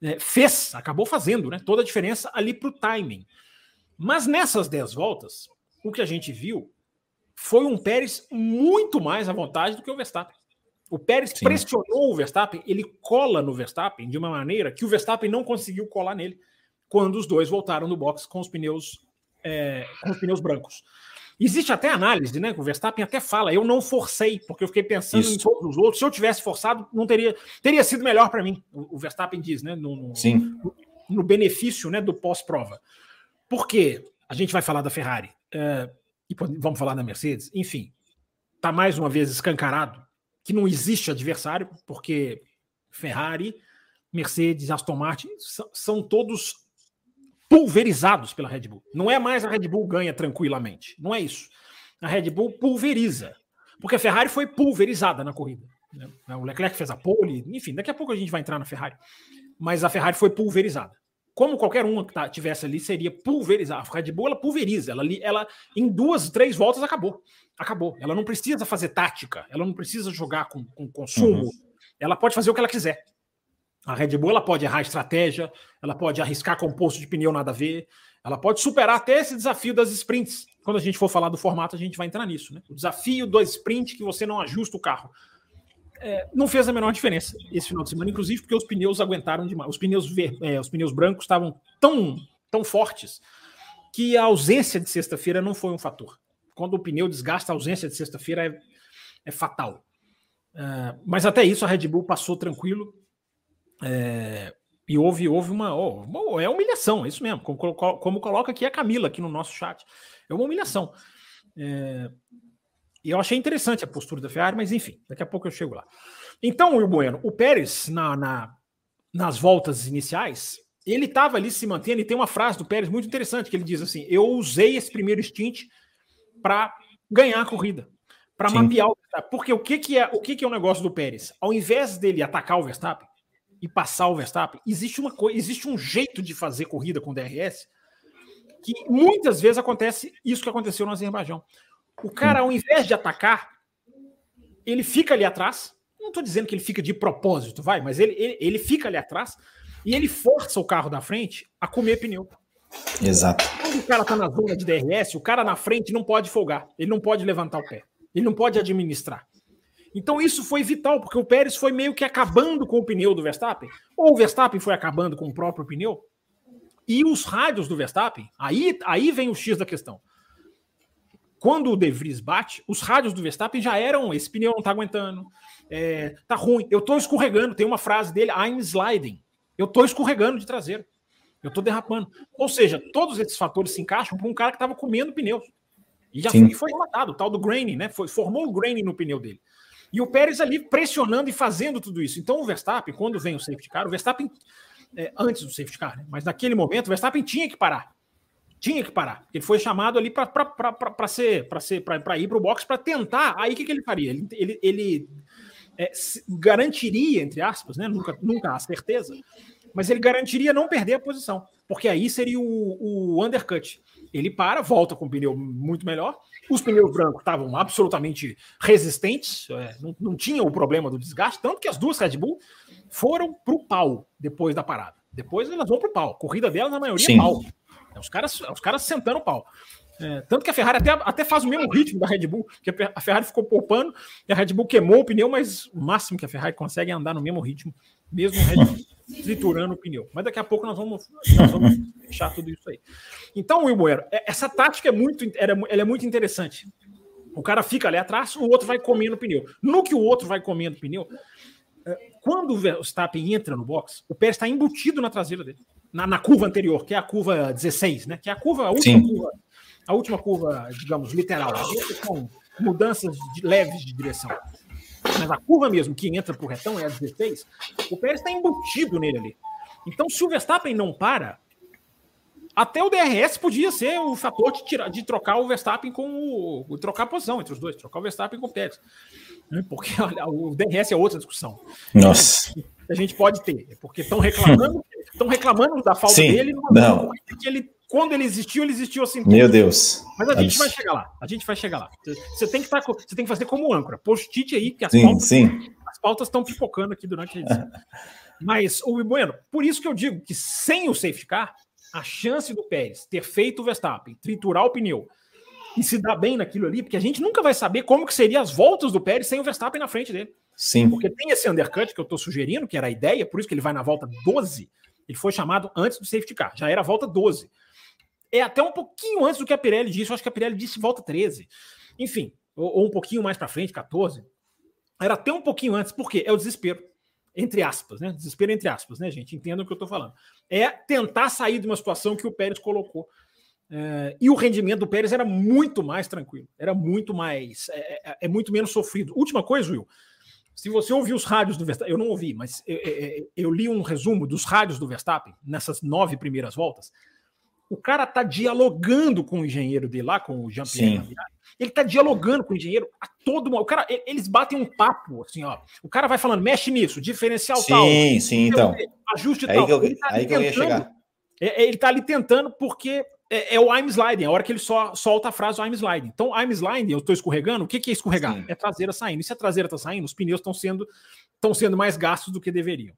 É, fez, acabou fazendo né, toda a diferença ali para o timing. Mas nessas 10 voltas, o que a gente viu foi um Pérez muito mais à vontade do que o Verstappen. O Pérez Sim. pressionou o Verstappen, ele cola no Verstappen de uma maneira que o Verstappen não conseguiu colar nele quando os dois voltaram no box com os pneus, é, com os pneus brancos. Existe até análise, né? O Verstappen até fala, eu não forcei, porque eu fiquei pensando Isso. em todos os outros. Se eu tivesse forçado, não teria teria sido melhor para mim. O, o, Verstappen diz, né? No, no, Sim. No, no benefício, né? Do pós-prova. Porque a gente vai falar da Ferrari é, e vamos falar da Mercedes, enfim, está mais uma vez escancarado que não existe adversário, porque Ferrari, Mercedes, Aston Martin são, são todos pulverizados pela Red Bull. Não é mais a Red Bull ganha tranquilamente, não é isso. A Red Bull pulveriza, porque a Ferrari foi pulverizada na corrida. Né? O Leclerc fez a pole, enfim, daqui a pouco a gente vai entrar na Ferrari. Mas a Ferrari foi pulverizada como qualquer um que tá, tivesse ali, seria pulverizar. A Red Bull ela pulveriza, ela, ela em duas, três voltas acabou. Acabou. Ela não precisa fazer tática, ela não precisa jogar com, com consumo, uhum. ela pode fazer o que ela quiser. A Red Bull ela pode errar estratégia, ela pode arriscar composto de pneu nada a ver, ela pode superar até esse desafio das sprints. Quando a gente for falar do formato, a gente vai entrar nisso. Né? O desafio do sprint que você não ajusta o carro é, não fez a menor diferença esse final de semana, inclusive porque os pneus aguentaram demais. Os pneus, ver, é, os pneus brancos estavam tão, tão fortes que a ausência de sexta-feira não foi um fator. Quando o pneu desgasta, a ausência de sexta-feira é, é, fatal. É, mas até isso a Red Bull passou tranquilo. É, e houve, houve uma, oh, uma, É humilhação, é isso mesmo. Como, como, coloca aqui a Camila aqui no nosso chat. É uma humilhação. É, e eu achei interessante a postura da Ferrari, mas enfim, daqui a pouco eu chego lá. Então, o Bueno, o Pérez, na, na, nas voltas iniciais, ele estava ali se mantendo, e tem uma frase do Pérez muito interessante, que ele diz assim: Eu usei esse primeiro stint para ganhar a corrida, para mapear o Porque o que, que é o que, que é o negócio do Pérez? Ao invés dele atacar o Verstappen e passar o Verstappen, existe uma coisa, existe um jeito de fazer corrida com DRS que muitas vezes acontece isso que aconteceu no Azerbaijão. O cara, ao invés de atacar, ele fica ali atrás. Não estou dizendo que ele fica de propósito, vai, mas ele, ele, ele fica ali atrás e ele força o carro da frente a comer pneu. Exato. Quando o cara está na zona de DRS, o cara na frente não pode folgar, ele não pode levantar o pé, ele não pode administrar. Então isso foi vital, porque o Pérez foi meio que acabando com o pneu do Verstappen, ou o Verstappen foi acabando com o próprio pneu, e os rádios do Verstappen, aí, aí vem o X da questão quando o De Vries bate, os rádios do Verstappen já eram: esse pneu não tá aguentando, é, tá ruim, eu tô escorregando. Tem uma frase dele: I'm sliding. Eu tô escorregando de traseiro, eu tô derrapando. Ou seja, todos esses fatores se encaixam para um cara que estava comendo pneus. E já foi, foi relatado, o tal do graining, né? Foi, formou o graining no pneu dele. E o Pérez ali pressionando e fazendo tudo isso. Então o Verstappen, quando vem o safety car, o Verstappen, é, antes do safety car, né? mas naquele momento, o Verstappen tinha que parar. Tinha que parar. Ele foi chamado ali para ser para ser para ir para o box para tentar. Aí o que, que ele faria? Ele, ele, ele é, garantiria, entre aspas, né? Nunca, nunca há certeza, mas ele garantiria não perder a posição, porque aí seria o, o undercut. Ele para, volta com o pneu muito melhor. Os pneus brancos estavam absolutamente resistentes, é, não, não tinha o problema do desgaste, tanto que as duas Red Bull foram para o pau depois da parada. Depois elas vão pro pau. Corrida delas, na maioria, é Sim. pau. É os caras, é os caras sentando o pau. É, tanto que a Ferrari até, até faz o mesmo ritmo da Red Bull, porque a Ferrari ficou poupando e a Red Bull queimou o pneu, mas o máximo que a Ferrari consegue é andar no mesmo ritmo, mesmo triturando o pneu. Mas daqui a pouco nós vamos, nós vamos fechar tudo isso aí. Então, Will Bueno, é, essa tática é muito, ela é muito interessante. O cara fica ali atrás, o outro vai comendo o pneu. No que o outro vai comendo o pneu, quando o Verstappen entra no box, o Pérez está embutido na traseira dele, na, na, curva anterior, que é a curva 16, né? Que é a curva, a última Sim. curva a última curva, digamos, literal, com mudanças de, leves de direção. Mas a curva mesmo que entra para o retão é a 16, o Pérez está embutido nele ali. Então, se o Verstappen não para, até o DRS podia ser o fator de, tirar, de trocar o Verstappen com o. trocar a posição entre os dois, trocar o Verstappen com o Pérez. Né? Porque olha, o DRS é outra discussão. Nossa. A gente pode ter, porque estão reclamando, estão reclamando da falta Sim, dele, não. que ele quando ele existiu, ele existiu assim. Meu Deus. Mas a gente Abs... vai chegar lá. A gente vai chegar lá. Você tem que, estar, tá você tem que fazer como âncora. Post-it aí, que as sim, pautas, sim. as pautas estão pipocando aqui durante a edição. Mas, o Bueno, por isso que eu digo que sem o safety car, a chance do Pérez ter feito o Verstappen, triturar o pneu e se dar bem naquilo ali, porque a gente nunca vai saber como que seriam as voltas do Pérez sem o Verstappen na frente dele. Sim. Porque tem esse undercut que eu estou sugerindo, que era a ideia, por isso que ele vai na volta 12. Ele foi chamado antes do safety car, já era a volta 12 é até um pouquinho antes do que a Pirelli disse. Eu acho que a Pirelli disse volta 13. Enfim, ou, ou um pouquinho mais para frente, 14. Era até um pouquinho antes, porque é o desespero. Entre aspas, né? Desespero entre aspas, né, gente? Entendam o que eu estou falando. É tentar sair de uma situação que o Pérez colocou. É, e o rendimento do Pérez era muito mais tranquilo, era muito mais, é, é, é muito menos sofrido. Última coisa, Will, se você ouviu os rádios do Verstappen, eu não ouvi, mas eu, eu, eu, li um resumo dos rádios do Verstappen nessas nove primeiras voltas o cara tá dialogando com o engenheiro dele lá, com o Jean-Pierre. Ele tá dialogando com o engenheiro a todo mundo. O cara, eles batem um papo, assim, ó. O cara vai falando, mexe nisso, diferencial sim, tal. Sim, sim, então. Ajuste aí tal. Que eu, tá aí que eu ia chegar. É, é, ele tá ali tentando porque é, é, o I'm sliding, é a hora que ele só solta a frase I'm sliding. Então, I'm sliding, eu tô escorregando. O que, que é escorregar? Sim. É traseira saindo. E se a traseira tá saindo, os pneus estão sendo, sendo mais gastos do que deveriam.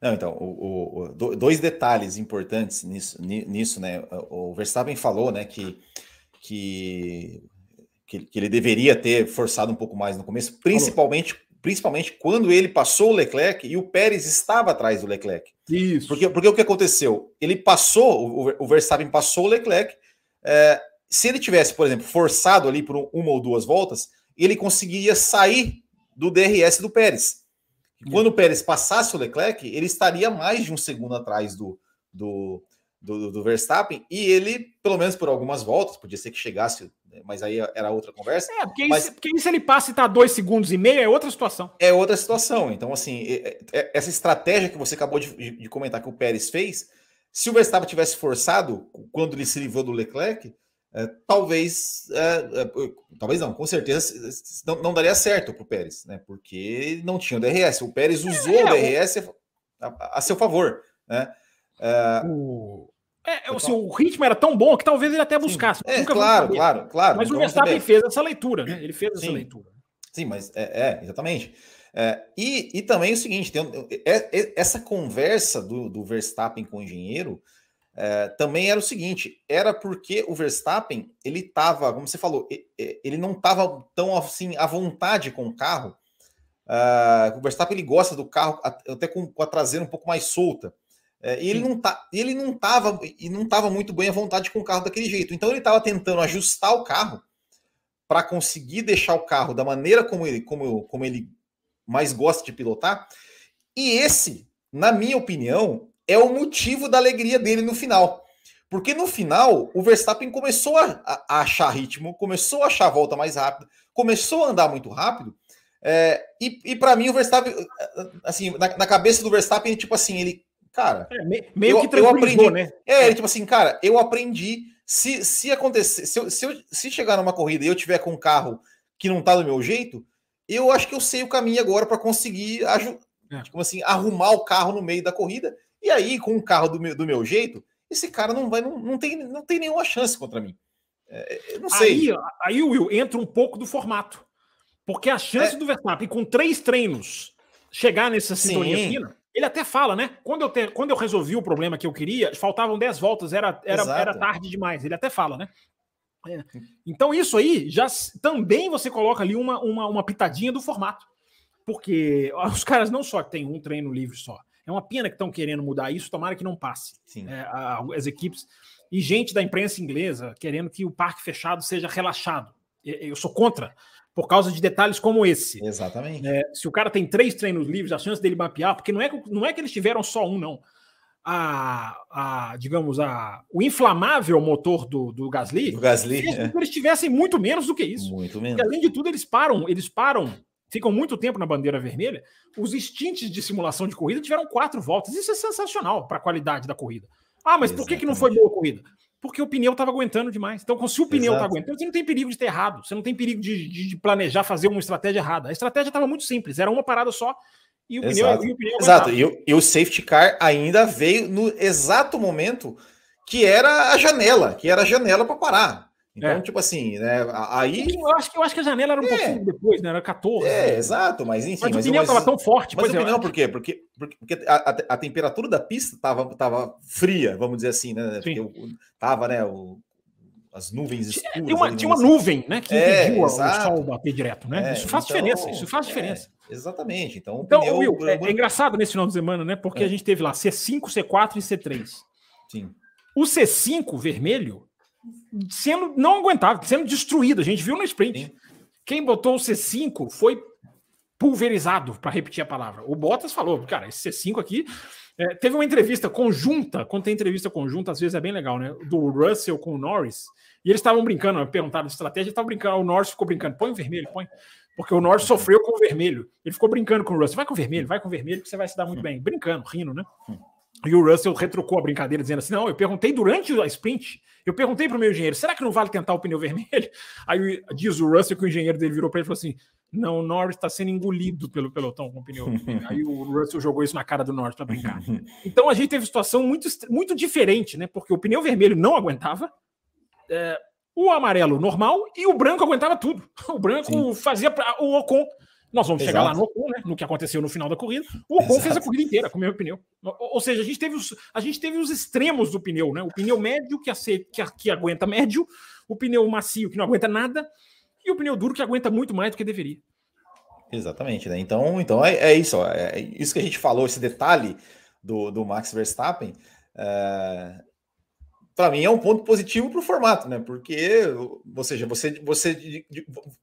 Não, então, o, o, dois detalhes importantes nisso, nisso, né? O Verstappen falou, né, que, que, que, ele deveria ter forçado um pouco mais no começo, principalmente, principalmente quando ele passou o Leclerc e o Pérez estava atrás do Leclerc. Isso. Porque, porque o que aconteceu? Ele passou, o, o Verstappen passou o Leclerc. É, se ele tivesse, por exemplo, forçado ali por uma ou duas voltas, ele conseguiria sair do DRS do Pérez. Quando o Pérez passasse o Leclerc, ele estaria mais de um segundo atrás do, do, do, do, Verstappen e ele, pelo menos por algumas voltas, podia ser que chegasse, mas aí era outra conversa. É, porque, mas, isso, porque se ele passa e está dois segundos e meio, é outra situação. É outra situação. Então, assim, é, é, essa estratégia que você acabou de, de, comentar que o Pérez fez, se o Verstappen tivesse forçado quando ele se livrou do Leclerc, é, talvez, é, é, talvez não, com certeza não, não daria certo para o Pérez, né? Porque não tinha o DRS. O Pérez usou é, o DRS a, a, seu favor, né? É, o... É, assim, o ritmo era tão bom que talvez ele até buscasse. É, claro, claro, claro. Mas o Verstappen fez essa leitura, né? Ele fez essa Sim. leitura. Sim, mas é, é exatamente. É, e, e também o seguinte: tem, é, essa conversa do, do Verstappen com o engenheiro é, também era o seguinte: era porque o Verstappen ele estava, como você falou, ele não estava tão assim à vontade com o carro. Uh, o Verstappen ele gosta do carro até com, com a traseira um pouco mais solta. É, e ele não tá, ele não estava e não estava muito bem à vontade com o carro daquele jeito. Então ele estava tentando ajustar o carro para conseguir deixar o carro da maneira como ele, como, como ele mais gosta de pilotar. E esse, na minha opinião, é o motivo da alegria dele no final. Porque no final, o Verstappen começou a, a achar ritmo, começou a achar a volta mais rápida, começou a andar muito rápido. É, e e para mim, o Verstappen, assim, na, na, cabeça do Verstappen, tipo assim, ele, cara. É, meio eu, que eu aprendi, né? É, ele, tipo assim, cara, eu aprendi. Se, se acontecer, se, eu, se, eu, se chegar numa corrida e eu tiver com um carro que não tá do meu jeito, eu acho que eu sei o caminho agora para conseguir é. tipo assim, arrumar o carro no meio da corrida e aí, com o carro do meu, do meu jeito, esse cara não vai, não, não, tem, não tem nenhuma chance contra mim. É, não sei. Aí, aí, Will, entra um pouco do formato. Porque a chance é. do Verstappen, com três treinos, chegar nessa sintonia fina Ele até fala, né? Quando eu, te, quando eu resolvi o problema que eu queria, faltavam 10 voltas, era, era, era tarde demais. Ele até fala, né? É. Então, isso aí já também você coloca ali uma, uma, uma pitadinha do formato. Porque os caras não só têm um treino livre só. É uma pena que estão querendo mudar isso, tomara que não passe. É, as equipes e gente da imprensa inglesa querendo que o parque fechado seja relaxado. Eu sou contra, por causa de detalhes como esse. Exatamente. É, se o cara tem três treinos livres, a chance dele mapear, porque não é, não é que eles tiveram só um, não. A, a digamos, a, o inflamável motor do, do Gasly, do Gasly é. eles tivessem muito menos do que isso. Muito menos. Porque, além de tudo, eles param, eles param ficam muito tempo na bandeira vermelha, os instintos de simulação de corrida tiveram quatro voltas. Isso é sensacional para a qualidade da corrida. Ah, mas Exatamente. por que, que não foi boa a corrida? Porque o pneu estava aguentando demais. Então, se o pneu está aguentando, você não tem perigo de ter errado. Você não tem perigo de, de, de planejar fazer uma estratégia errada. A estratégia estava muito simples, era uma parada só e o Exato. pneu, e o pneu Exato. E o, e o safety car ainda veio no exato momento que era a janela, que era a janela para parar. Então, é. tipo assim, né? Aí. Eu acho, que, eu acho que a janela era um é. pouquinho depois, né? Era 14. É, né? exato, mas enfim. Mas, mas o pneu estava tão forte. Mas o pneu, por quê? Porque, porque, porque a, a, a, temperatura da pista estava tava fria, vamos dizer assim, né? Porque o, tava, né? O, as nuvens escuras. Tinha uma, tinha uma assim. nuvem, né? Que é, impediu o sol bater direto, né? É, isso faz então, diferença, isso faz é, diferença. exatamente. Então, então pneu, Will, é, é, engraçado nesse final de semana, né? Porque é. a gente teve lá C5, C4 e C3. Sim. O C5 vermelho sendo não aguentável, sendo destruído. A gente viu no sprint. Sim. Quem botou o C5 foi pulverizado, para repetir a palavra. O Bottas falou, cara, esse C5 aqui. É, teve uma entrevista conjunta, quando tem entrevista conjunta, às vezes é bem legal, né? Do Russell com o Norris, e eles estavam brincando, perguntaram de estratégia, estavam brincando, o Norris ficou brincando, põe o vermelho, põe. Porque o Norris sofreu com o vermelho. Ele ficou brincando com o Russell, vai com o vermelho, vai com o vermelho, que você vai se dar muito hum. bem. Brincando, rindo, né? E o Russell retrucou a brincadeira, dizendo assim: não, eu perguntei durante a sprint, eu perguntei para o meu engenheiro, será que não vale tentar o pneu vermelho? Aí diz o Russell que o engenheiro dele virou para ele e falou assim: não, o Norris está sendo engolido pelo pelotão com o pneu. Aí o Russell jogou isso na cara do Norris para brincar. Então a gente teve situação muito, muito diferente, né? Porque o pneu vermelho não aguentava, é, o amarelo normal e o branco aguentava tudo. O branco Sim. fazia o Ocon nós vamos Exato. chegar lá no Ocon, né? No que aconteceu no final da corrida. O Ocon Exato. fez a corrida inteira com o mesmo pneu. Ou, seja, a gente, teve os, a gente teve os extremos do pneu, né? O pneu médio que, aceita, que, que aguenta médio, o pneu macio que não aguenta nada, e o pneu duro que aguenta muito mais do que deveria. Exatamente, né? Então, então é, é isso, ó, é isso que a gente falou, esse detalhe do, do Max Verstappen. É, para mim é um ponto positivo para o formato, né? Porque, ou seja, você, você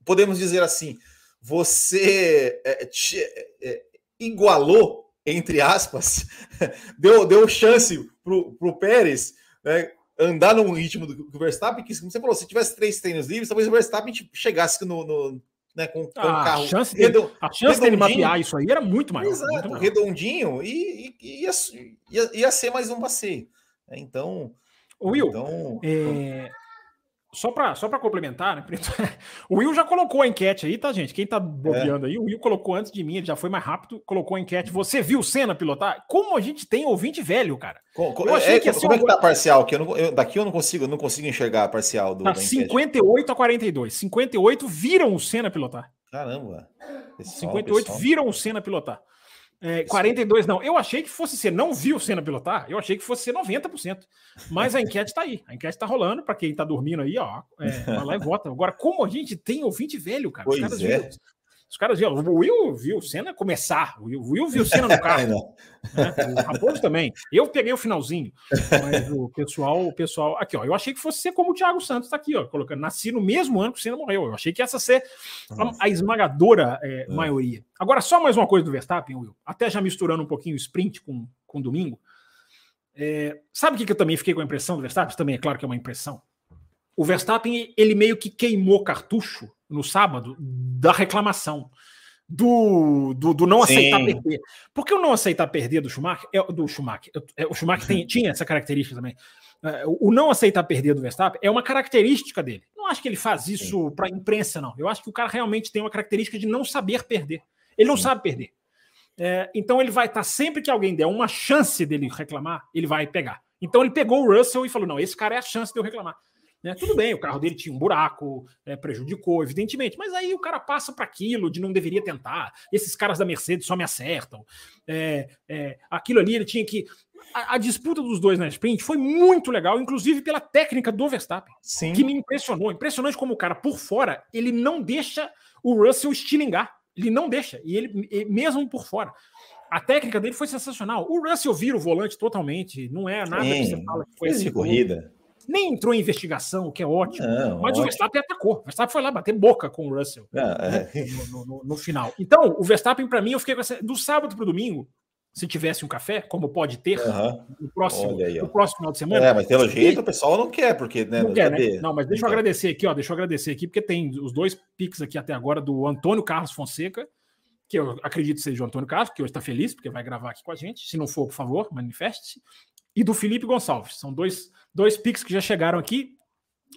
podemos dizer assim, você é, te, é, igualou, entre aspas, deu, deu chance para o Pérez né, andar no ritmo do, do Verstappen, que você falou, se tivesse três treinos livres, talvez o Verstappen chegasse no, no né, com, com ah, carro. A chance, dele, a chance dele mapear isso aí era muito maior. Exato, muito maior. redondinho e, e ia, ia, ia, ser mais um passeio. Então. Will, então, é, só para só complementar, né, o Will já colocou a enquete aí, tá, gente? Quem tá bobeando é. aí, o Will colocou antes de mim, ele já foi mais rápido, colocou a enquete. Você viu Senna pilotar? Como a gente tem ouvinte velho, cara? Com, com, é, que como é que tá a parcial? Que eu não, eu, daqui eu não consigo, eu não consigo enxergar a parcial do. Tá 58 a 42. 58 viram o Senna pilotar. Caramba. Pessoal, 58 pessoal. viram o Senna pilotar. É, 42 não. Eu achei que fosse ser, não viu Senna pilotar, eu achei que fosse ser 90%. Mas a enquete está aí. A enquete está rolando, para quem está dormindo aí, ó. É, vai lá e vota. Agora, como a gente tem ouvinte velho, cara? Pois Os caras é. Os caras viram, o Will viu o Senna começar, o Will, Will viu o Senna no carro. né? O Raposo também. Eu peguei o finalzinho, mas o pessoal, o pessoal. Aqui, ó, eu achei que fosse ser como o Thiago Santos está aqui, ó, colocando. Nasci no mesmo ano que o Senna morreu. Eu achei que essa ser a, a esmagadora é, é. maioria. Agora, só mais uma coisa do Verstappen, Will, até já misturando um pouquinho o sprint com, com domingo. É, sabe o que, que eu também fiquei com a impressão do Verstappen? Também é claro que é uma impressão. O Verstappen, ele meio que queimou cartucho no sábado da reclamação. Do, do, do não Sim. aceitar perder. Porque o não aceitar perder do Schumacher, é, do Schumacher, é, o Schumacher tem, tinha essa característica também. É, o não aceitar perder do Verstappen é uma característica dele. Não acho que ele faz isso para a imprensa, não. Eu acho que o cara realmente tem uma característica de não saber perder. Ele não Sim. sabe perder. É, então ele vai estar, tá, sempre que alguém der uma chance dele reclamar, ele vai pegar. Então ele pegou o Russell e falou: não, esse cara é a chance de eu reclamar. Né? Tudo bem, o carro dele tinha um buraco, é, prejudicou, evidentemente, mas aí o cara passa para aquilo de não deveria tentar. Esses caras da Mercedes só me acertam. É, é, aquilo ali ele tinha que. A, a, disputa dos dois na sprint foi muito legal, inclusive pela técnica do Verstappen, Sim. que me impressionou. Impressionante como o cara por fora ele não deixa o Russell estilingar. Ele não deixa, e ele mesmo por fora. A técnica dele foi sensacional. O Russell vira o volante totalmente, não é nada Sim, que você fala que foi assim. corrida nem entrou em investigação, o que é ótimo. Não, mas ótimo. o Verstappen atacou. O Verstappen foi lá bater boca com o Russell né, é. no, no, no, final. Então, o Verstappen, para mim, eu fiquei essa. Do sábado para o domingo, se tivesse um café, como pode ter uhum. no, próximo, aí, no próximo final de semana. É, mas pelo jeito o pessoal não quer, porque. Né, não quer, né? Não, mas deixa eu agradecer aqui, ó. Deixa eu agradecer aqui, porque tem os dois pics aqui até agora do Antônio Carlos Fonseca, que eu acredito seja o Antônio Carlos, que hoje está feliz, porque vai gravar aqui com a gente. Se não for, por favor, manifeste-se. E do Felipe Gonçalves. São dois, dois pics que já chegaram aqui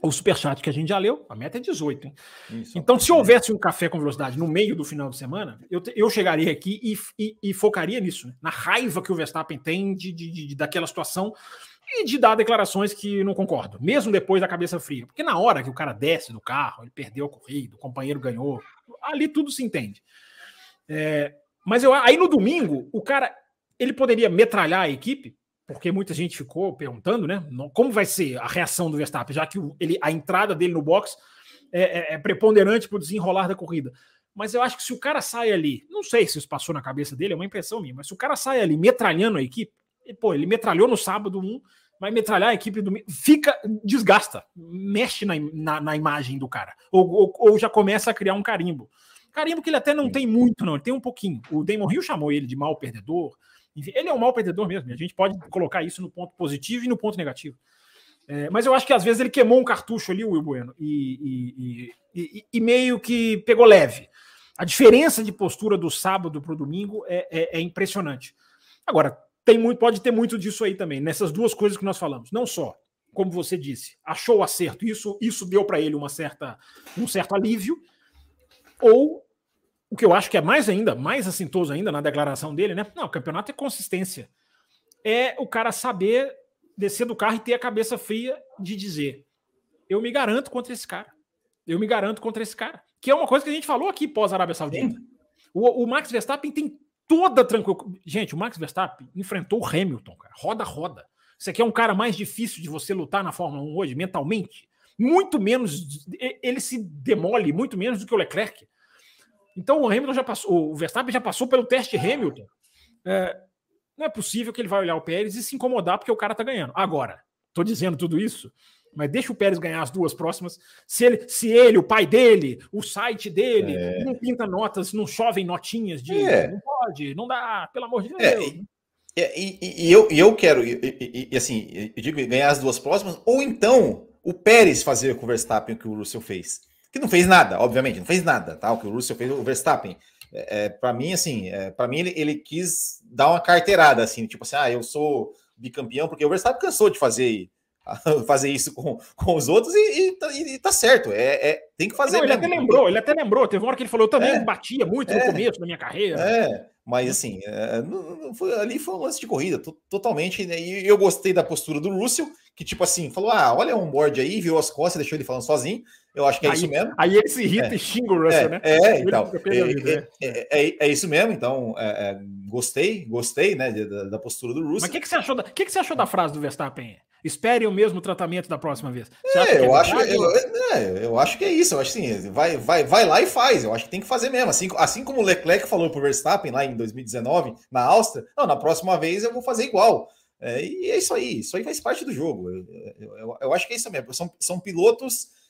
o superchat que a gente já leu, a meta é 18, hein? Isso, então, se houvesse um café com velocidade no meio do final de semana, eu, eu chegaria aqui e, e, e focaria nisso, né? na raiva que o Verstappen tem de, de, de, daquela situação e de dar declarações que não concordo, mesmo depois da cabeça fria. Porque na hora que o cara desce do carro, ele perdeu a corrida, o companheiro ganhou, ali tudo se entende. É, mas eu, aí no domingo, o cara ele poderia metralhar a equipe porque muita gente ficou perguntando, né? Como vai ser a reação do Verstappen, já que ele, a entrada dele no box é, é, é preponderante para o desenrolar da corrida. Mas eu acho que se o cara sai ali, não sei se isso passou na cabeça dele, é uma impressão minha, mas se o cara sai ali metralhando a equipe, e, pô, ele metralhou no sábado um, vai metralhar a equipe do fica, desgasta, mexe na, na, na imagem do cara, ou, ou, ou, já começa a criar um carimbo. Carimbo que ele até não tem muito, não, ele tem um pouquinho. O Damon Hill chamou ele de mal perdedor, enfim, ele é um mau perdedor mesmo. A gente pode colocar isso no ponto positivo e no ponto negativo. É, mas eu acho que às vezes ele queimou um cartucho ali, o Will Bueno, e, e, e, e meio que pegou leve. A diferença de postura do sábado para o domingo é, é, é, impressionante. Agora, tem muito, pode ter muito disso aí também, nessas duas coisas que nós falamos. Não só, como você disse, achou o acerto, isso, isso deu para ele uma certa, um certo alívio, ou o que eu acho que é mais ainda, mais assintoso ainda na declaração dele, né? Não, o campeonato é consistência. É o cara saber descer do carro e ter a cabeça fria de dizer: eu me garanto contra esse cara. Eu me garanto contra esse cara. Que é uma coisa que a gente falou aqui pós-Arábia Saudita. O, o, Max Verstappen tem toda tranquilidade. Gente, o Max Verstappen enfrentou o Hamilton, cara. Roda, roda. Você aqui é um cara mais difícil de você lutar na Fórmula 1 hoje, mentalmente. Muito menos. Ele se demole muito menos do que o Leclerc. Então o Hamilton já passou, o Verstappen já passou pelo teste Hamilton. É, não é possível que ele vai olhar o Pérez e se incomodar porque o cara tá ganhando. Agora, tô dizendo tudo isso, mas deixa o Pérez ganhar as duas próximas. Se ele, se ele o pai dele, o site dele, é. não pinta notas, não chovem notinhas de é. não pode, não dá, pelo amor de é, Deus. E, e, e, eu, e eu quero, e, e, assim, eu digo ganhar as duas próximas, ou então o Pérez fazer com o Verstappen o que o Russell fez que não fez nada, obviamente, não fez nada, tá? O que o Russell fez, o Verstappen, é, é para mim, assim, é, para mim ele, ele, quis dar uma carteirada, assim, tipo assim, ah, eu sou bicampeão, porque o Verstappen cansou de fazer fazer isso com, com os outros e, e, tá, e tá certo, é, é, tem que fazer. Não, ele até lembrou, ele até lembrou, teve uma hora que ele falou, eu também é, batia muito no é. começo da minha carreira. É, mas assim, é, não, foi, ali foi um lance de corrida, totalmente, né? e eu gostei da postura do Russell, que tipo assim, falou, ah, olha um board aí, viu as costas, deixou ele falando sozinho, eu acho que é aí, isso mesmo. Aí ele se irrita é. e xinga o Russell, é, né? É, então. É, é, é, é, isso mesmo, então é, gostei, gostei, né, da, da postura do Russell. Mas o que, que, você achou da, que, que você achou da frase do Verstappen? Espere o mesmo tratamento da próxima vez. É, eu, acho, eu, eu, acho que é isso. Eu acho assim, vai, vai, vai lá e faz. Eu acho que tem que fazer mesmo. Assim, assim como o Leclerc falou para o Verstappen lá em 2019, na Áustria, não, na próxima vez eu vou fazer igual. É, e é isso aí. Isso aí faz parte do jogo. Eu, eu acho que é isso mesmo. São, são pilotos, é,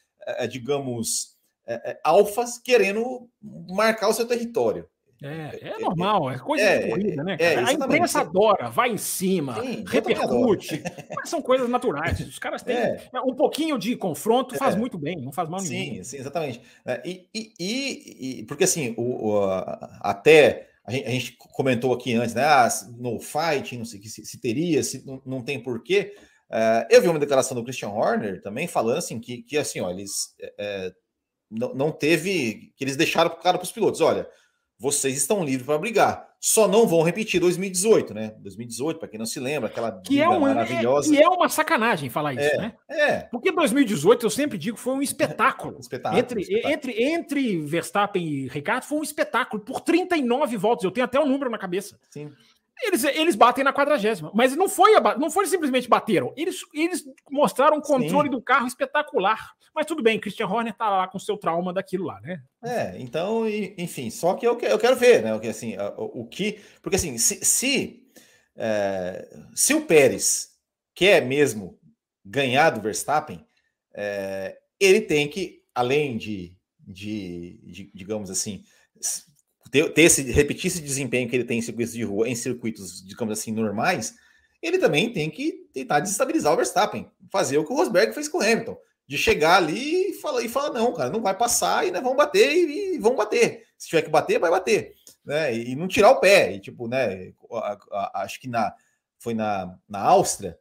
digamos, é, alfas querendo marcar o seu território. É, é, é normal, é coisa é, de corrida, né? É, a imprensa adora, vai em cima, Sim, repercute, mas são coisas naturais. Os caras têm é. um pouquinho de confronto, faz é. muito bem, não faz mal nenhum. Sim, sim, exatamente. É, e, e, e, porque assim, o, o até a gente, a gente, comentou aqui antes, né? Ah, no fight, não sei se, se teria, se não, não tem porquê. Uh, eu vi uma declaração do Christian Horner também falando assim que, que assim, ó, eles não, não teve que eles deixaram claro para os pilotos, olha vocês estão livres para brigar. Só não vão repetir 2018, né? 2018, para quem não se lembra, aquela que é uma, maravilhosa. Que é uma sacanagem falar isso, é, né? É. Porque 2018, eu sempre digo, foi um espetáculo. espetáculo, entre, espetáculo. Entre, entre Verstappen e Ricardo, foi um espetáculo por 39 voltas. Eu tenho até o um número na cabeça. Sim. Eles, eles batem na quadragésima, mas não foi, não foi simplesmente bateram. Eles, eles mostraram um controle Sim. do carro espetacular. Mas tudo bem, Christian Horner tá lá com seu trauma daquilo lá, né? É, então, enfim, só que eu, eu quero ver, né? O que assim, o, o que. Porque assim, se, se, é, se o Pérez quer mesmo ganhar do Verstappen, é, ele tem que, além de, de, de digamos assim, ter, ter, esse, repetir esse desempenho que ele tem em circuitos de rua, em circuitos, digamos assim, normais, ele também tem que tentar desestabilizar o Verstappen, fazer o que o Rosberg fez com o Hamilton de chegar ali e falar, e falar não, cara, não vai passar e né, vão bater e, e vão bater. Se tiver que bater, vai bater, né? E, e não tirar o pé. E tipo, né? A, a, acho que na foi na, na Áustria,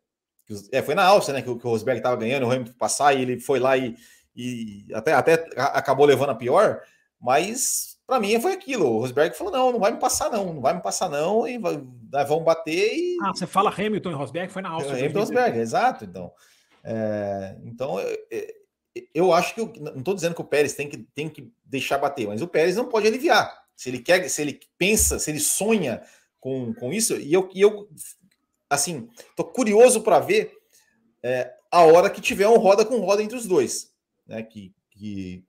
é, foi na Áustria, né? Que, que o Rosberg estava ganhando, o Hamilton passar e ele foi lá e, e até, até acabou levando a pior. Mas para mim foi aquilo. O Rosberg falou: não, não vai me passar, não, não vai me passar, não, e vai, né, vão bater. E... Ah, você fala Hamilton e Rosberg, foi na Áustria. Hamilton e Rosberg, exato. Então. É, então, eu acho que eu, não estou dizendo que o Pérez tem que, tem que deixar bater, mas o Pérez não pode aliviar. Se ele quer, se ele pensa, se ele sonha com, com isso, e eu, e eu assim, estou curioso para ver é, a hora que tiver um roda com roda entre os dois, né? Que, que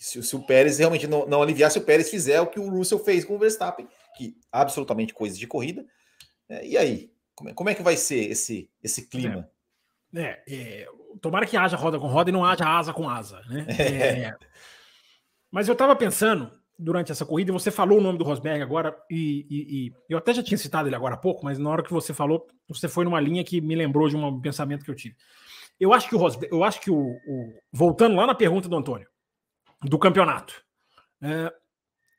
se, se, o Pérez realmente não, não aliviar, se o Pérez fizer o que o Russell fez com o Verstappen, que absolutamente coisas de corrida, é, e aí? Como é, como é que vai ser esse, esse clima? É. É, é, tomara que haja roda com roda e não haja asa com asa, né? É, mas eu estava pensando durante essa corrida, você falou o nome do Rosberg agora, e, e, e, eu até já tinha citado ele agora há pouco, mas na hora que você falou, você foi numa linha que me lembrou de um pensamento que eu tive. Eu acho que o Rosberg, eu acho que o, o voltando lá na pergunta do Antônio, do campeonato, é,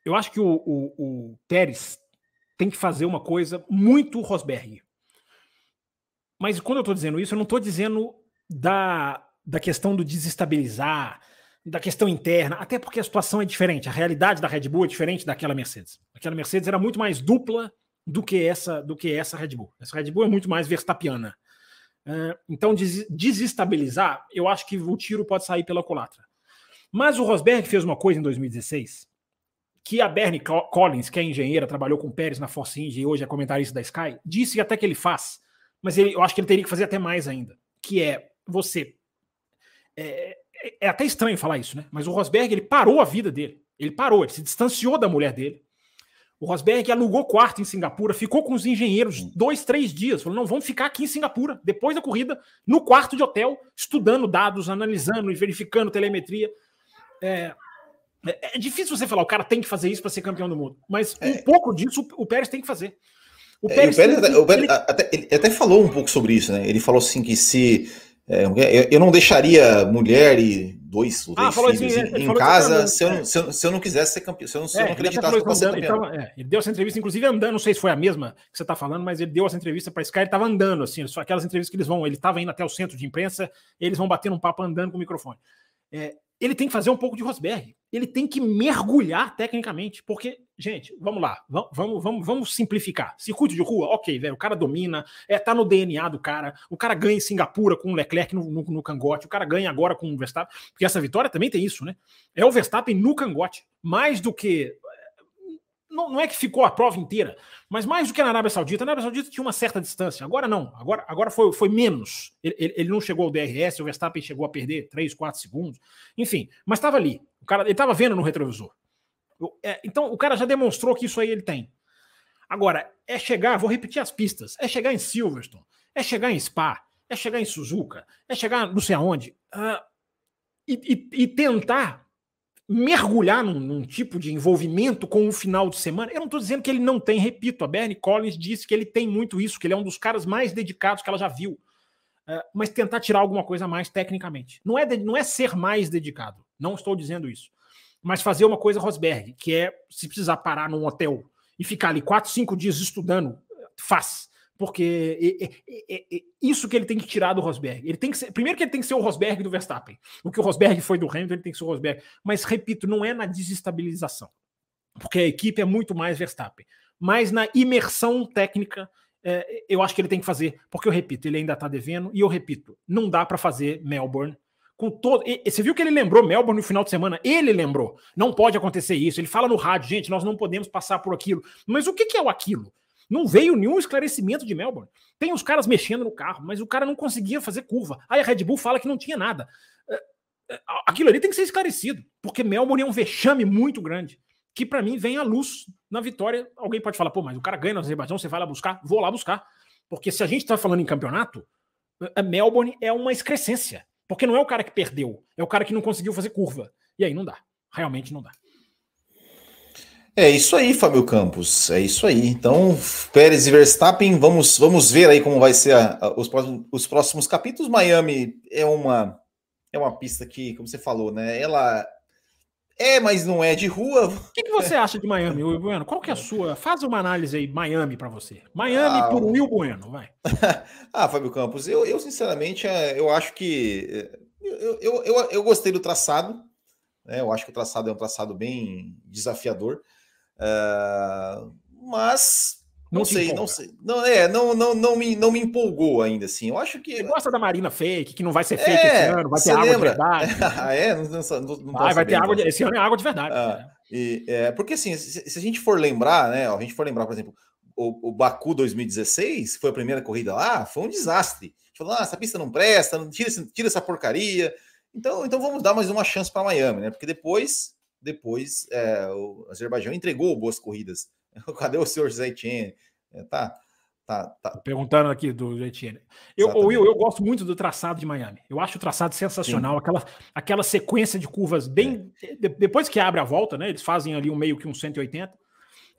eu acho que o, o, o Pérez tem que fazer uma coisa muito Rosberg. Mas quando eu estou dizendo isso, eu não estou dizendo da, da questão do desestabilizar, da questão interna, até porque a situação é diferente. A realidade da Red Bull é diferente daquela Mercedes. Aquela Mercedes era muito mais dupla do que essa do que essa Red Bull. Essa Red Bull é muito mais verstappiana. Uh, então, des desestabilizar, eu acho que o tiro pode sair pela colatra. Mas o Rosberg fez uma coisa em 2016 que a Bernie Collins, que é engenheira, trabalhou com o Pérez na Force India e hoje é comentarista da Sky, disse até que ele faz mas ele, eu acho que ele teria que fazer até mais ainda, que é você. É, é, é até estranho falar isso, né? Mas o Rosberg ele parou a vida dele. Ele parou, ele se distanciou da mulher dele. O Rosberg alugou quarto em Singapura, ficou com os engenheiros dois, três dias. Falou: não, vamos ficar aqui em Singapura, depois da corrida, no quarto de hotel, estudando dados, analisando e verificando telemetria. É, é, é difícil você falar, o cara tem que fazer isso para ser campeão do mundo, mas um é. pouco disso o Pérez tem que fazer. O Pérez, é, o Pérez, o Pérez ele... Até, ele até falou um pouco sobre isso, né? Ele falou assim que se é, eu não deixaria mulher e dois ou ah, três filhos assim, em, em casa se, eu, é. se, eu, se, eu, não quisesse ser campeão, se eu não, se eu não acreditasse que eu ser campeão. Ele, tava, ele, deu essa entrevista, inclusive andando, não sei se foi a mesma que você está falando, mas ele deu essa entrevista para Sky, ele estava andando, assim, aquelas entrevistas que eles vão, ele estava indo até o centro de imprensa, eles vão bater um papo andando com o microfone. É, ele tem que fazer um pouco de Rosberg. Ele tem que mergulhar tecnicamente, porque, gente, vamos lá, vamos, vamos, vamos simplificar. Circuito de rua, ok, velho, o cara domina, é, tá no DNA do cara, o cara ganha em Singapura com o Leclerc no, no, no cangote, o cara ganha agora com o Verstappen, porque essa vitória também tem isso, né? É o Verstappen no cangote, mais do que não, não, é que ficou a prova inteira, mas mais do que na Arábia Saudita. Na Arábia Saudita tinha uma certa distância. Agora não. Agora, agora foi, foi menos. Ele, ele, ele não chegou ao DRS, o Verstappen chegou a perder 3, 4 segundos. Enfim, mas estava ali. O cara, ele estava vendo no retrovisor. É, então o cara já demonstrou que isso aí ele tem. Agora, é chegar, vou repetir as pistas: é chegar em Silverstone, é chegar em Spa, é chegar em Suzuka, é chegar não sei aonde, uh, e, e, e tentar mergulhar num, num, tipo de envolvimento com o final de semana. Eu não estou dizendo que ele não tem, repito, a Bernie Collins disse que ele tem muito isso, que ele é um dos caras mais dedicados que ela já viu. Uh, mas tentar tirar alguma coisa mais tecnicamente. Não é, não é ser mais dedicado, não estou dizendo isso. Mas fazer uma coisa Rosberg, que é se precisar parar num hotel e ficar ali quatro, cinco dias estudando, faz porque é, é, isso que ele tem que tirar do Rosberg. Ele tem que ser, primeiro que ele tem que ser o Rosberg do Verstappen. O que o Rosberg foi do Hamilton, ele tem que ser o Rosberg. Mas repito, não é na desestabilização. porque a equipe é muito mais Verstappen. Mas na imersão técnica, é, eu acho que ele tem que fazer, porque eu repito, ele ainda está devendo, e eu repito, não dá para fazer Melbourne com todo. E, você viu que ele lembrou Melbourne no final de semana? Ele lembrou. Não pode acontecer isso. Ele fala no rádio, gente, nós não podemos passar por aquilo. Mas o que, que é o aquilo? Não veio nenhum esclarecimento de Melbourne. Tem os caras mexendo no carro, mas o cara não conseguia fazer curva. Aí a Red Bull fala que não tinha nada. É, é, aquilo ali tem que ser esclarecido, porque Melbourne é um vexame muito grande, que para mim vem à luz na vitória. Alguém pode falar, pô, mas o cara ganha no Azerbaijão, você vai lá buscar? Vou lá buscar. Porque se a gente está falando em campeonato, Melbourne é uma excrescência. Porque não é o cara que perdeu, é o cara que não conseguiu fazer curva. E aí não dá. Realmente não dá. É isso aí, Fábio Campos. É isso aí. Então, Pérez e Verstappen, vamos, vamos ver aí como vai ser a, a, os, próximos, os próximos capítulos. Miami é uma é uma pista que, como você falou, né? Ela é, mas não é de rua. O que, que você acha de Miami, Will Bueno? Qual que é a sua? Faz uma análise aí, Miami, para você. Miami ah, por Will Bueno, vai. ah, Fábio Campos, eu, eu sinceramente, é, eu acho que é, eu, eu, eu, eu gostei do traçado. Né? Eu acho que o traçado é um traçado bem desafiador. Uh, mas não, não sei, não sei. Não, é, não, não, não, me, não me empolgou ainda, assim. Eu acho que. Você gosta da Marina Fake, que não vai ser fake é, esse ano, vai ter água lembra? de verdade. ah, é? Não, não, não vai, vai ter água de... Esse ano é água de verdade. Ah, e, é, porque assim, se, se, a gente for lembrar, né? a gente for lembrar, por exemplo, o, o Baku 2016, que foi a primeira corrida lá, foi um desastre. A gente falou, ah, essa pista não presta, não, tira, tira essa porcaria. Então, então vamos dar mais uma chance para Miami, né? Porque depois, depois é, o Azerbaijão entregou boas corridas Cadê o senhor Zé Etienne? É, tá, tá, tá. Perguntando aqui do Etienne. Eu, Will, eu gosto muito do traçado de Miami. Eu acho o traçado sensacional. Aquela, aquela sequência de curvas bem. É. De, depois que abre a volta, né? Eles fazem ali um meio que um 180.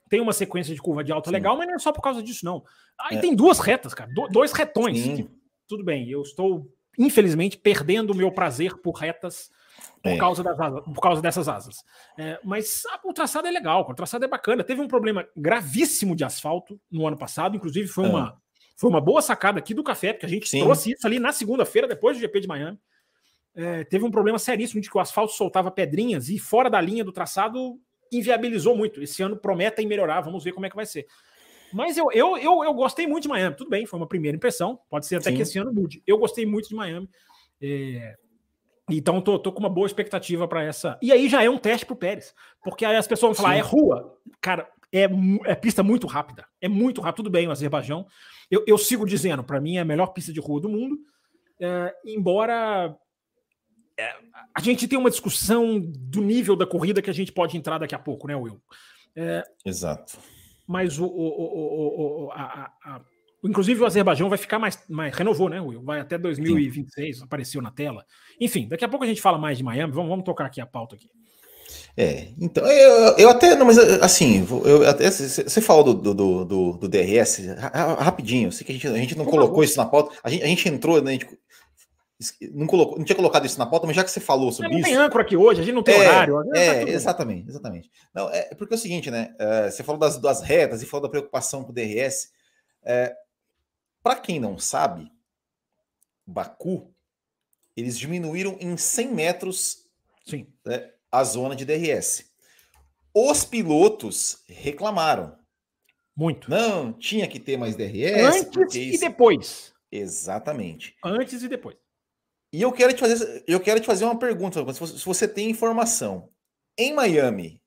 Tem uma sequência de curva de alta Sim. legal, mas não é só por causa disso, não. Aí é. tem duas retas, cara. Do, dois retões. Que, tudo bem, eu estou, infelizmente, perdendo o meu prazer por retas por, é. causa, das asas, por causa dessas asas. É, mas ah, o traçado é legal, o traçado é bacana. Teve um problema gravíssimo de asfalto no ano passado, inclusive foi, uma, é. foi uma boa sacada aqui do café, porque a gente Sim. trouxe isso ali na segunda-feira, depois do GP de Miami. É, teve um problema seríssimo de que o asfalto soltava pedrinhas e fora da linha do traçado inviabilizou muito. Esse ano prometem melhorar, vamos ver como é que vai ser. Mas eu, eu, eu, eu gostei muito de Miami. Tudo bem, foi uma primeira impressão. Pode ser até Sim. que esse ano mude. Eu gostei muito de Miami. É, então, tô, tô com uma boa expectativa para essa. E aí já é um teste pro Pérez. Porque aí as pessoas vão falar, Sim. é rua. Cara, é, é, pista muito rápida. É muito rápido. Tudo bem, o Azerbaijão. Eu, eu sigo dizendo, para mim é a melhor pista de rua do mundo. É, embora é, a gente tenha uma discussão do nível da corrida que a gente pode entrar daqui a pouco, né, Will? É, Exato. Mas o, o, o, a, a, Inclusive o Azerbaijão vai ficar mais, mais renovou, né, Will? Vai até 2026, Sim. apareceu na tela. Enfim, daqui a pouco a gente fala mais de Miami. Vamos, vamos tocar aqui a pauta aqui. É, então eu, eu até não, mas assim, eu até você falou do, do, do, do DRS rapidinho. Sei que a gente, a gente não Por colocou favor. isso na pauta. A gente, a gente entrou, né? A gente, não, colocou, não tinha colocado isso na pauta, mas já que você falou sobre não isso. Não tem âncora aqui hoje, a gente não tem é, horário. É, tá exatamente, exatamente. Não, é porque é o seguinte, né? É, você falou das, das retas e falou da preocupação com o DRS. É, para quem não sabe, Baku, eles diminuíram em 100 metros Sim. Né, a zona de DRS. Os pilotos reclamaram. Muito. Não, tinha que ter mais DRS. Antes e depois. Exatamente. Antes e depois. E eu quero te fazer, eu quero te fazer uma pergunta, se você tem informação. Em Miami,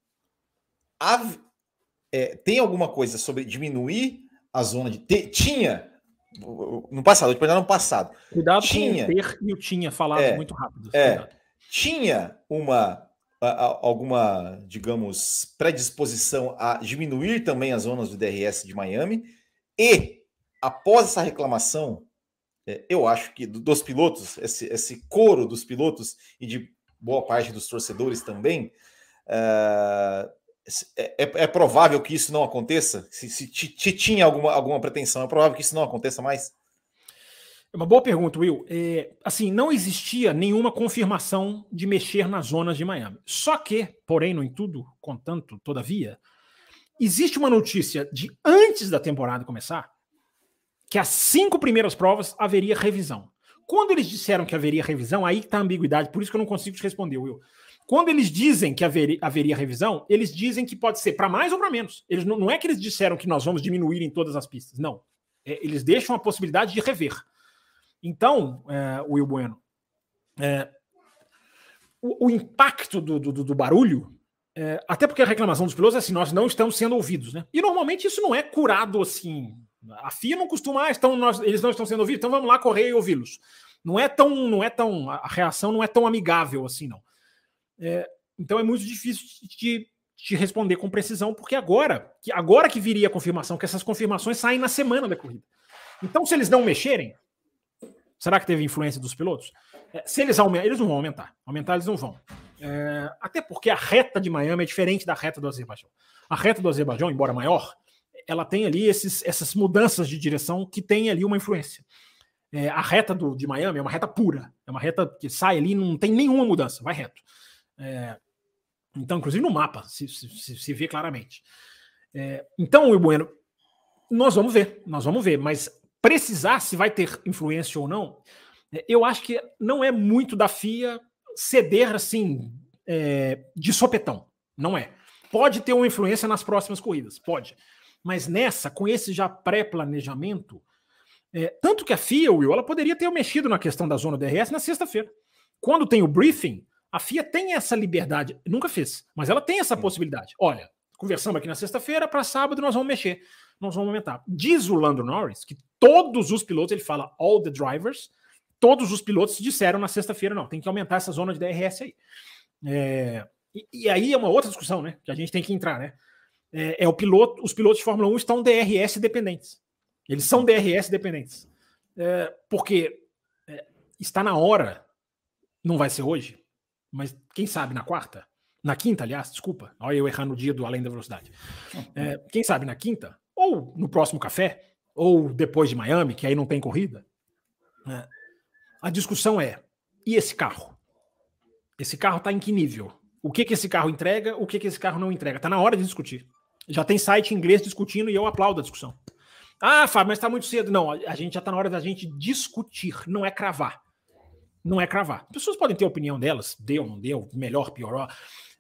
é, tem alguma coisa sobre diminuir a zona de. Te, tinha no passado, eu te no passado. Cuidado tinha, com o ter e o tinha falado é, muito rápido. É, tinha uma alguma, digamos, predisposição a diminuir também as zonas do DRS de Miami e após essa reclamação, é, eu acho que dos pilotos, esse, esse coro dos pilotos e de boa parte dos torcedores também, uh, é, é, é, provável que isso não aconteça? Se, se te, tinha alguma, alguma pretensão, é provável que isso não aconteça mais? É uma boa pergunta, Will. É, assim, não existia nenhuma confirmação de mexer nas zonas de Miami. Só que, porém, no tudo, contanto, todavia, existe uma notícia de antes da temporada começar que as cinco primeiras provas haveria revisão. Quando eles disseram que haveria revisão, aí está a ambiguidade, por isso que eu não consigo te responder, Will. Quando eles dizem que haveria, haveria revisão, eles dizem que pode ser para mais ou para menos. Eles não, não, é que eles disseram que nós vamos diminuir em todas as pistas. Não. É, eles deixam a possibilidade de rever. Então, é, Will Bueno, é, o, o, impacto do, do, do barulho, é, até porque a reclamação dos pilotos é assim, nós não estamos sendo ouvidos, né? E normalmente isso não é curado assim. A FIA não costuma, ah, estão, nós, eles não estão sendo ouvidos, então vamos lá correr e ouvi-los. Não é tão, não é tão, a reação não é tão amigável assim, não. É, então é muito difícil de, de, responder com precisão, porque agora que, agora que viria a confirmação, que essas confirmações saem na semana da corrida. Então, se eles não mexerem, será que teve influência dos pilotos? É, se eles aumentam, eles não vão aumentar. Aumentar eles não vão. É, até porque a reta de Miami é diferente da reta do Azerbaijão. A reta do Azerbaijão, embora maior, ela tem ali esses, essas mudanças de direção que tem ali uma influência. É, a reta do, de Miami é uma reta pura, é uma reta que sai ali, não tem nenhuma mudança, vai reto. É, então, inclusive no mapa se, se, se vê claramente. É, então, o Bueno, nós vamos ver, nós vamos ver, mas precisar se vai ter influência ou não, é, eu acho que não é muito da FIA ceder assim é, de sopetão, não é. Pode ter uma influência nas próximas corridas, pode. Mas nessa, com esse já pré-planejamento, é, tanto que a FIA, Will, ela poderia ter mexido na questão da zona DRS na sexta-feira. Quando tem o briefing, a FIA tem essa liberdade, nunca fez, mas ela tem essa possibilidade. Olha, conversamos aqui na sexta-feira, para sábado nós vamos mexer, nós vamos aumentar. Diz o Lando Norris que todos os pilotos, ele fala all the drivers, todos os pilotos disseram na sexta-feira, não, tem que aumentar essa zona de DRS aí. É, e, e, aí é uma outra discussão, né, que a gente tem que entrar, né? É, é o piloto, os pilotos de Fórmula 1 estão DRS dependentes. Eles são DRS dependentes. É, porque é, está na hora, não vai ser hoje, mas quem sabe na quarta, na quinta, aliás, desculpa, olha eu errando o dia do Além da Velocidade. É, quem sabe na quinta, ou no próximo café, ou depois de Miami, que aí não tem corrida. É, a discussão é: e esse carro? Esse carro está em que nível? O que, que esse carro entrega, o que, que esse carro não entrega? Está na hora de discutir. Já tem site inglês discutindo e eu aplaudo a discussão. Ah, Fábio, mas está muito cedo. Não, a gente já está na hora da gente discutir, não é cravar. Não é cravar. As pessoas podem ter a opinião delas, deu, não deu, melhor, pior,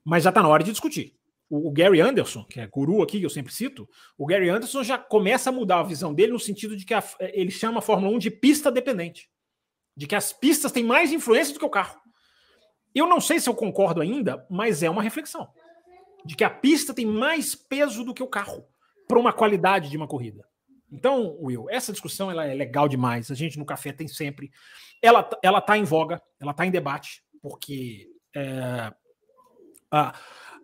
mas já está na hora de discutir. O, o, Gary Anderson, que é guru aqui, que eu sempre cito, o Gary Anderson já começa a mudar a visão dele no sentido de que a, ele chama a Fórmula 1 de pista dependente. De que as pistas têm mais influência do que o carro. Eu não sei se eu concordo ainda, mas é uma reflexão. De que a pista tem mais peso do que o carro para uma qualidade de uma corrida. Então, Will, essa discussão ela é legal demais. A gente no café tem sempre. Ela ela está em voga, ela está em debate, porque é, a,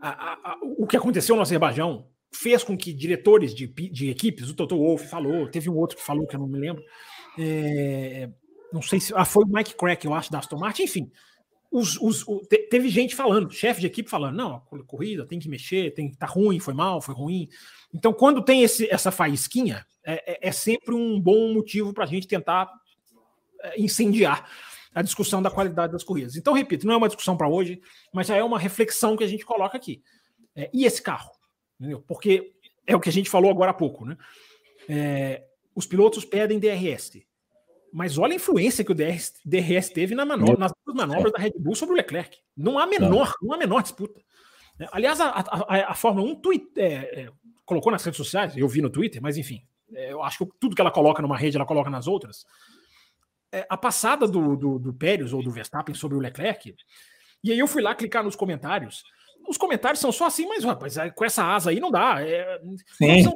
a, a, o que aconteceu no Azerbaijão fez com que diretores de, de equipes, o Toto Wolff falou, teve um outro que falou que eu não me lembro, é, não sei se ah, foi o Mike Crack, eu acho, da Aston Martin, enfim. Os, os, o, te, teve gente falando, chefe de equipe falando, não, a corrida tem que mexer, tem tá ruim, foi mal, foi ruim. Então, quando tem esse, essa faísquinha, é, é, é sempre um bom motivo para a gente tentar é, incendiar a discussão da qualidade das corridas. Então, repito, não é uma discussão para hoje, mas já é uma reflexão que a gente coloca aqui. É, e esse carro? Entendeu? Porque é o que a gente falou agora há pouco, né? É, os pilotos pedem DRS. Mas olha a influência que o DRS, DRS teve na manobra, nas manobras da Red Bull sobre o Leclerc. Não há menor, não há menor disputa. É, aliás, a, a, a Fórmula 1 tweet, é, colocou nas redes sociais, eu vi no Twitter, mas enfim, é, eu acho que tudo que ela coloca numa rede, ela coloca nas outras. É, a passada do, do, do Pérez ou do Verstappen sobre o Leclerc, e aí eu fui lá clicar nos comentários. Os comentários são só assim, mas rapaz, com essa asa aí não dá. É, não são,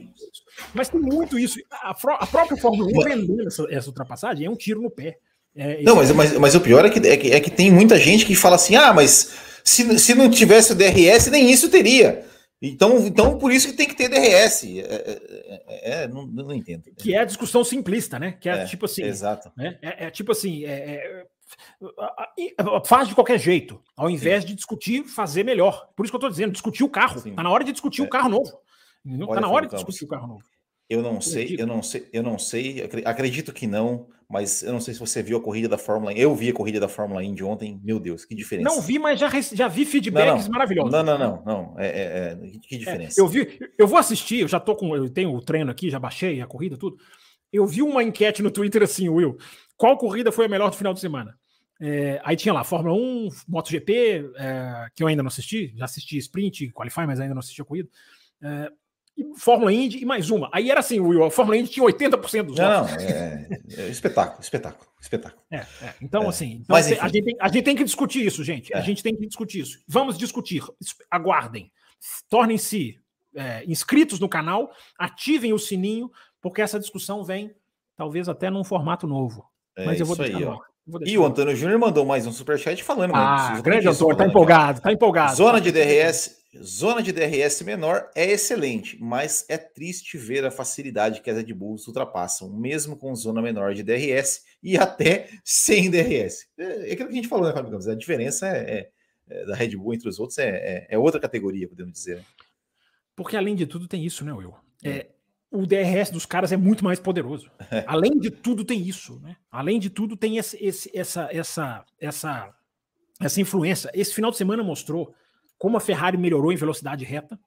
mas tem muito isso. A, a própria Fórmula 1 vendendo essa, essa, ultrapassagem é um tiro no pé. É, não, mas, mas, mas o pior é que, é que, é, que, tem muita gente que fala assim: ah, mas se, se não tivesse o DRS, nem isso teria. Então, então, por isso que tem que ter DRS. É, é, é, é não, não, entendo. Que é a discussão simplista, né? Que é, é tipo assim. Exato. Né? É, tipo assim. Faz de qualquer jeito, ao invés Sim. de discutir, fazer melhor. Por isso que eu estou dizendo, discutir o carro. Sim. Tá na hora de discutir o carro novo. Está na hora de discutir o carro novo. Eu não sei, eu não sei, eu não sei, acredito que não, mas eu não sei se você viu a corrida da Fórmula Eu vi a corrida da Fórmula Indy ontem, meu Deus, que diferença. Não vi, mas já, já vi feedbacks não, não. maravilhosos. Não, não, não, não, é, é, é que diferença. É, eu vi, eu vou assistir, eu já tô com, eu tenho o treino aqui, já baixei a corrida, tudo. Eu vi uma enquete no Twitter assim, Will, qual corrida foi a melhor do final de semana? É, aí tinha lá Fórmula 1, MotoGP, é, que eu ainda não assisti, já assisti Sprint, Qualify, mas ainda não assisti a corrida. É, e Fórmula Indy e mais uma. Aí era assim, Will, a Fórmula Indy tinha 80% dos não, votos. Não, é, é, espetáculo, espetáculo, espetáculo. É, é. Então, é. assim, então, Mas, a, gente tem, a, gente tem, que discutir isso, gente. A é. gente tem que discutir isso. Vamos discutir. Aguardem. Tornem-se é, inscritos no canal, ativem o sininho, porque essa discussão vem talvez até num formato novo. Mas eu vou deixar aí, ó. E o Antônio Júnior mandou mais um superchat falando. Ah, grande Antônio, tá empolgado, tá empolgado. Zona de DRS, zona de DRS menor é excelente, mas é triste ver a facilidade que as Red Bulls ultrapassam, mesmo com zona menor de DRS e até sem DRS. É, é aquilo que a gente falou, né, Fábio? A diferença é, é, é, da Red Bull entre os outros é, é, é outra categoria, podemos dizer. Né? Porque além de tudo tem isso, né, Will? É, o DRS dos caras é muito mais poderoso. Além de tudo, tem isso, né? Além de tudo, tem esse, esse, essa, essa, essa, essa influência. Esse final de semana mostrou como a Ferrari melhorou em velocidade reta,